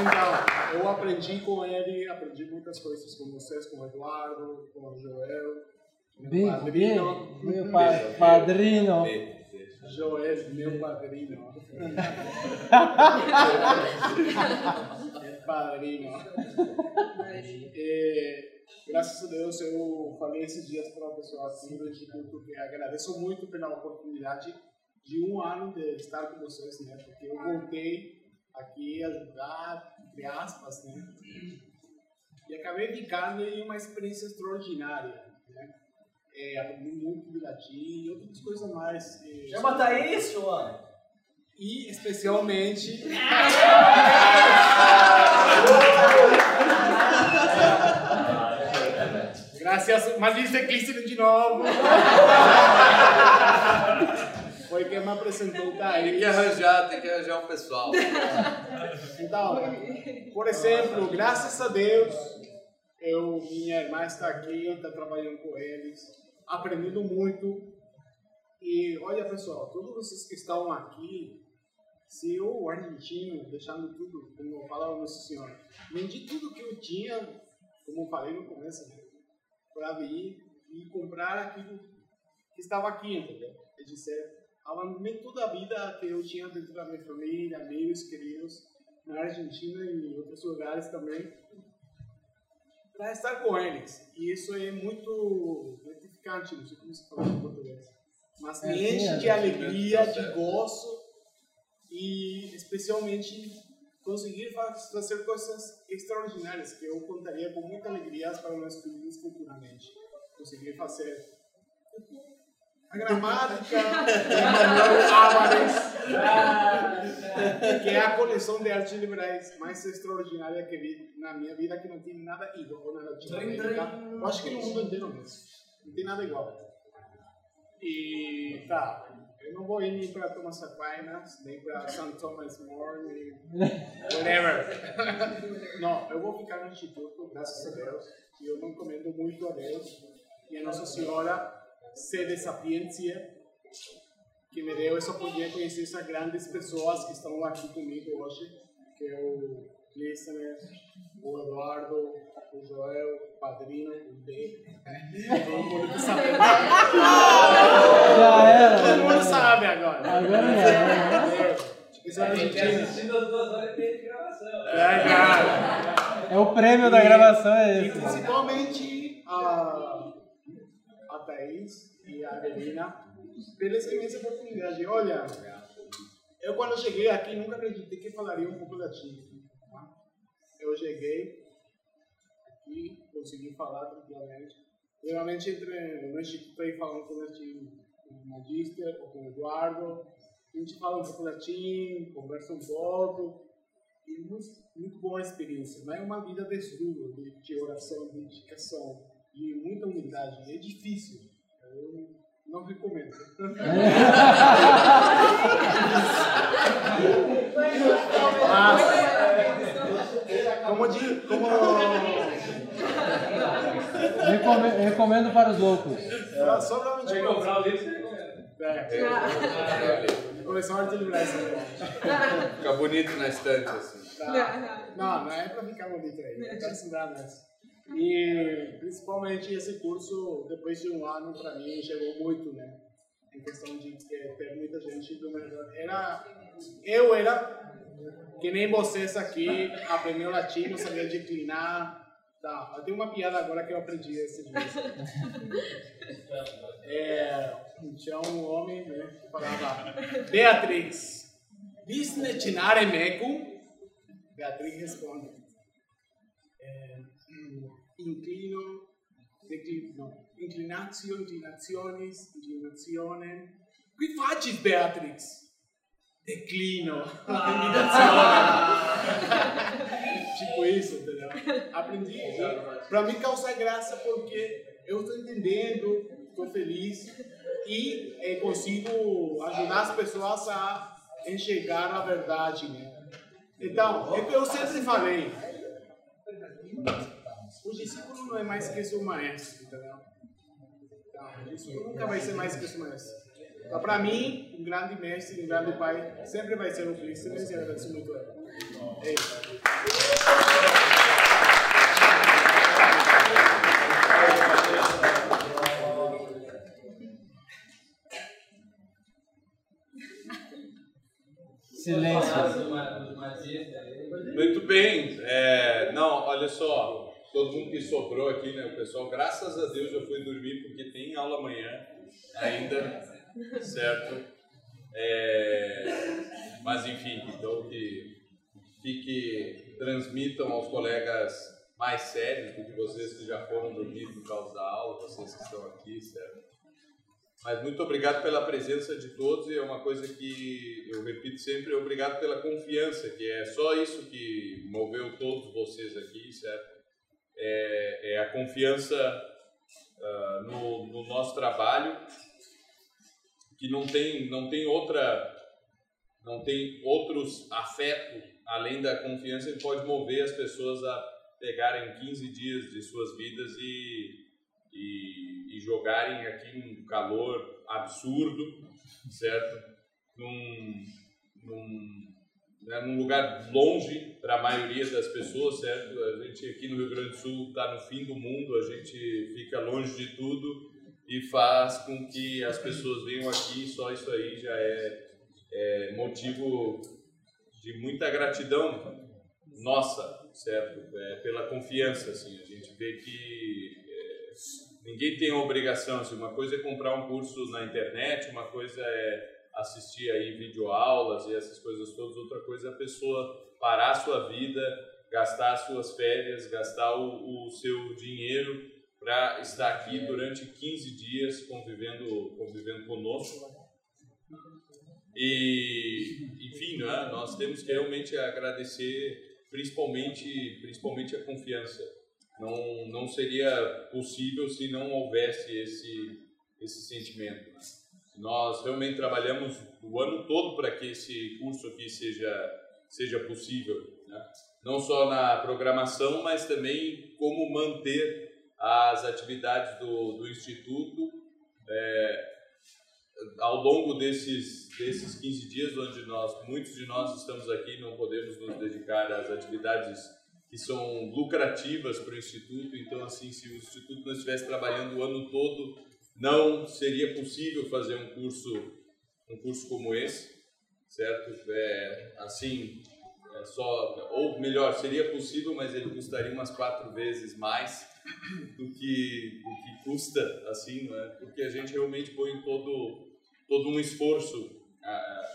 Então, eu aprendi com ele, aprendi muitas coisas com vocês, com o Eduardo, com o Joel, padrinho. bem, meu pa padrinho. Joel, meu padrinho. padrinho. E, graças a Deus, eu falei esses dias para uma pessoa assim do Instituto que agradeço muito pela oportunidade de um ano de estar com vocês, né? Porque eu voltei aqui a ajudar, entre aspas, né? E acabei ficando em uma experiência extraordinária, né? É, aprendi muito de latim e outras coisas mais. eh, Chama Thaís, Joana. E especialmente. Graças, mas isso é Cristo de novo. Foi quem me apresentou Thaís. Tem que arranjar, tem que arranjar o pessoal. Então, por exemplo, graças a Deus, eu, minha irmã está aqui, eu estou trabalhando com eles, aprendendo muito. E olha pessoal, todos vocês que estão aqui, se eu, argentino, deixando tudo, como falava Nosso Senhor, vendi tudo que eu tinha, como eu falei no começo, né, para vir e comprar aquilo que estava aqui, entendeu? É dizer, abandonei toda a vida que eu tinha dentro da minha família, amigos, queridos, na Argentina e em outros lugares também, para estar com eles. E isso é muito não sei como se fala em português. Mas me É, enche de é. alegria, de gozo e especialmente conseguir fa- fazer coisas extraordinárias que eu contaria com muita alegria para meus filhos futuramente. Conseguir fazer a gramática que é a coleção de artes liberais mais extraordinária que vi na minha vida, que não tem nada igual na Latinoamérica. Eu acho que no mundo inteiro mesmo. Não tem nada igual. E tá, eu não vou ir nem para Thomas Aquinas, nem para St. Thomas More, nem whatever. não, eu vou ficar no instituto, graças a Deus. E eu não comendo muito a Deus e a Nossa Senhora, sede sapiência, que me deu essa oportunidade de conhecer essas grandes pessoas que estão aqui comigo hoje, que é o Clístenes, o Eduardo, o Joel, o Padrino, o D. Todo mundo sabe. Já era. Todo mundo sabe agora. Agora. Isso é e de gravação. É, cara. É o prêmio da gravação, é E esse. principalmente a, a Thaís e a Adelina pela essa imensa oportunidade. Olha, eu quando cheguei aqui nunca acreditei que falaria um pouco latim. tá? Eu cheguei aqui, consegui falar tranquilamente. Geralmente entre no instituto aí falando com o Magister ou com o Eduardo, a gente fala um pouco latim, conversa um pouco. E muito, muito boa experiência. Não é uma vida de estudo, de, de oração, de dedicação, de muita humildade. É difícil. Eu não recomendo. Mas, como, de, como Recome- recomendo para os loucos. Só, só pra Vai comprar o livro, você recomenda. É. Coleção Arte Liberais. Fica bonito na estante assim. Tá. Não, não é pra ficar bonito aí, é estudar mesmo. E principalmente esse curso, depois de um ano, pra mim, chegou muito, né? Em questão de ter, ter muita gente do meu redor. Era, eu era que nem vocês aqui, aprendeu latim, não sabia declinar, Tá, eu tenho uma piada agora que eu aprendi esse mês. É, tinha um homem né, que falava, Beatriz, Disne cenare mecum? Beatriz responde, é, inclino, declino, inclinatio, inclinationes, inclinazione. Qui facis, Declino, inclinazione. tipo isso, entendeu? Aprendi. Pra mim causa graça porque eu estou entendendo, estou feliz e eh, consigo ajudar as pessoas a enxergar a verdade, né? Então, é que eu sempre falei. O discípulo não é mais que seu maestro, entendeu? Então, o discípulo nunca vai ser mais que seu maestro. Então, para mim, um grande mestre, um grande pai, sempre vai ser o Cristo, e eu agradeço muito a ele. É isso. Silêncio. Muito bem. É, não, olha só. Todo mundo que sobrou aqui, né? O pessoal, graças a Deus, já foi dormir porque tem aula amanhã ainda, certo? É, mas enfim, então que fique, transmitam aos colegas mais sérios do que vocês que já foram dormir por causa da aula, vocês que estão aqui, certo? Mas muito obrigado pela presença de todos e é uma coisa que eu repito sempre, obrigado pela confiança, que é só isso que moveu todos vocês aqui, certo? É, é a confiança ah, no, no nosso trabalho, que não tem, não tem outra, não tem outros afetos além da confiança que pode mover as pessoas a pegarem 15 dias de suas vidas e, e, e jogarem aqui um calor absurdo, certo? Num, num, né, num lugar longe para a maioria das pessoas, certo? A gente aqui no Rio Grande do Sul está no fim do mundo, a gente fica longe de tudo e faz com que as pessoas venham aqui, só isso aí já é, é motivo de muita gratidão nossa, certo? É, pela confiança, assim, a gente vê que é, ninguém tem a obrigação, assim, uma coisa é comprar um curso na internet, uma coisa é assistir aí videoaulas e essas coisas todas, outra coisa é a pessoa parar a sua vida, gastar as suas férias, gastar o, o seu dinheiro para estar aqui durante 15 dias convivendo, convivendo conosco. E, enfim, né, nós temos que realmente agradecer principalmente, principalmente a confiança. Não, não seria possível se não houvesse esse, esse sentimento. Né? Nós realmente trabalhamos o ano todo para que esse curso aqui seja, seja possível. Né? Não só na programação, mas também como manter as atividades do, do Instituto é, ao longo desses, desses 15 dias, onde nós, muitos de nós estamos aqui, não podemos nos dedicar às atividades que são lucrativas para o Instituto, então, assim, se o Instituto não estivesse trabalhando o ano todo, não seria possível fazer um curso, um curso como esse, certo? É, assim, é só, ou melhor, seria possível, mas ele custaria umas quatro vezes mais do que, do que custa, assim, não é? Porque a gente realmente põe todo todo um esforço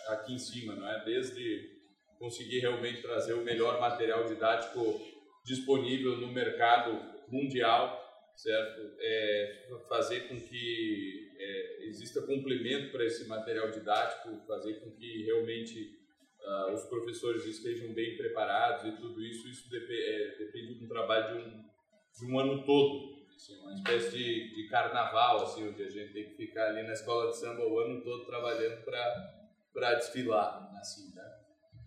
aqui em cima, não é? Desde conseguir realmente trazer o melhor material didático disponível no mercado mundial, certo? É, fazer com que é, exista complemento para esse material didático, fazer com que realmente uh, os professores estejam bem preparados e tudo isso, isso dep é, depende de um trabalho de um, de um ano todo, assim, uma espécie de, de carnaval, assim, onde a gente tem que ficar ali na escola de samba o ano todo trabalhando para desfilar, assim, né?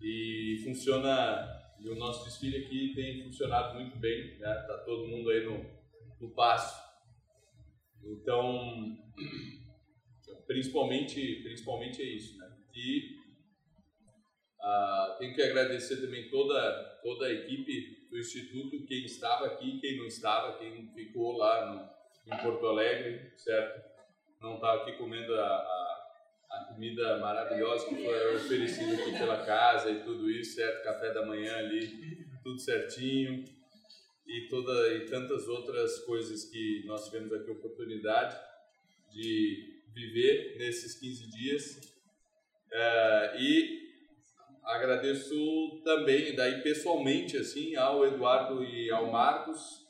E funciona, e o nosso desfile aqui tem funcionado muito bem, né? Tá todo mundo aí no, no passo. Então, principalmente, principalmente é isso, né? E ah, tenho que agradecer também toda, toda a equipe do Instituto, quem estava aqui, quem não estava, quem ficou lá no, em Porto Alegre, certo? Não estava aqui comendo a, a, a, comida maravilhosa que foi oferecida aqui pela casa e tudo isso, certo? Café da manhã ali, tudo certinho. e, toda, e tantas outras coisas que nós tivemos aqui a oportunidade de viver nesses 15 dias. É, e agradeço também, daí pessoalmente, assim, ao Eduardo e ao Marcos,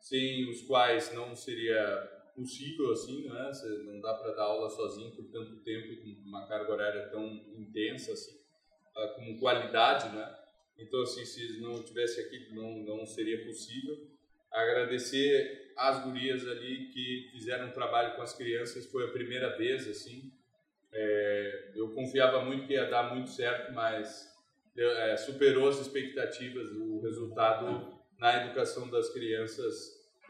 sem os quais não seria possível, assim, né? Não dá para dar aula sozinho por tanto tempo, com uma carga horária tão intensa, assim, ah, com qualidade, né? Então, assim, se não tivesse aqui, não, não seria possível. Agradecer às gurias ali que fizeram um trabalho com as crianças, foi a primeira vez, assim. É, eu confiava muito que ia dar muito certo, mas é, superou as expectativas. O resultado na educação das crianças,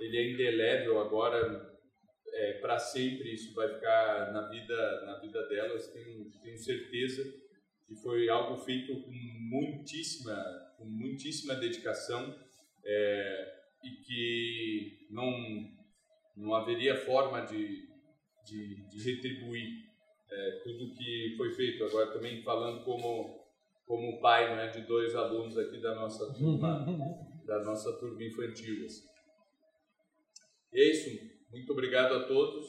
ele é indelével agora, é, para sempre isso vai ficar na vida, na vida delas, tenho, tenho certeza que foi algo feito com muitíssima, com muitíssima dedicação é, e que não, não haveria forma de, de, de retribuir é, tudo que foi feito. Agora também falando como, como pai né, de dois alunos aqui da nossa turma, da nossa turma infantil. Assim. É isso. Muito obrigado a todos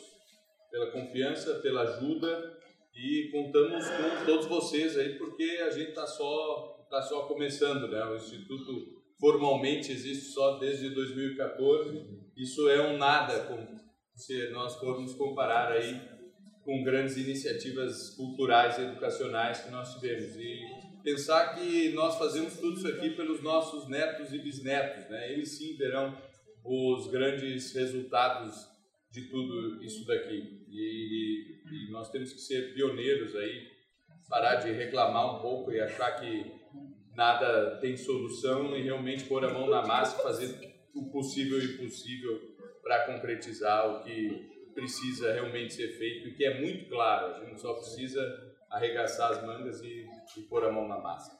pela confiança, pela ajuda e contamos com todos vocês aí, porque a gente está só, tá só começando, né? O Instituto formalmente existe só desde 2014. Isso é um nada se nós formos comparar aí com grandes iniciativas culturais e educacionais que nós tivemos. E pensar que nós fazemos tudo isso aqui pelos nossos netos e bisnetos, né? Eles sim verão os grandes resultados de tudo isso daqui. E, e, nós temos que ser pioneiros aí, parar de reclamar um pouco e achar que nada tem solução e realmente pôr a mão na massa e fazer o possível e impossível para concretizar o que precisa realmente ser feito e que é muito claro. A gente só precisa arregaçar as mangas e, e pôr a mão na massa.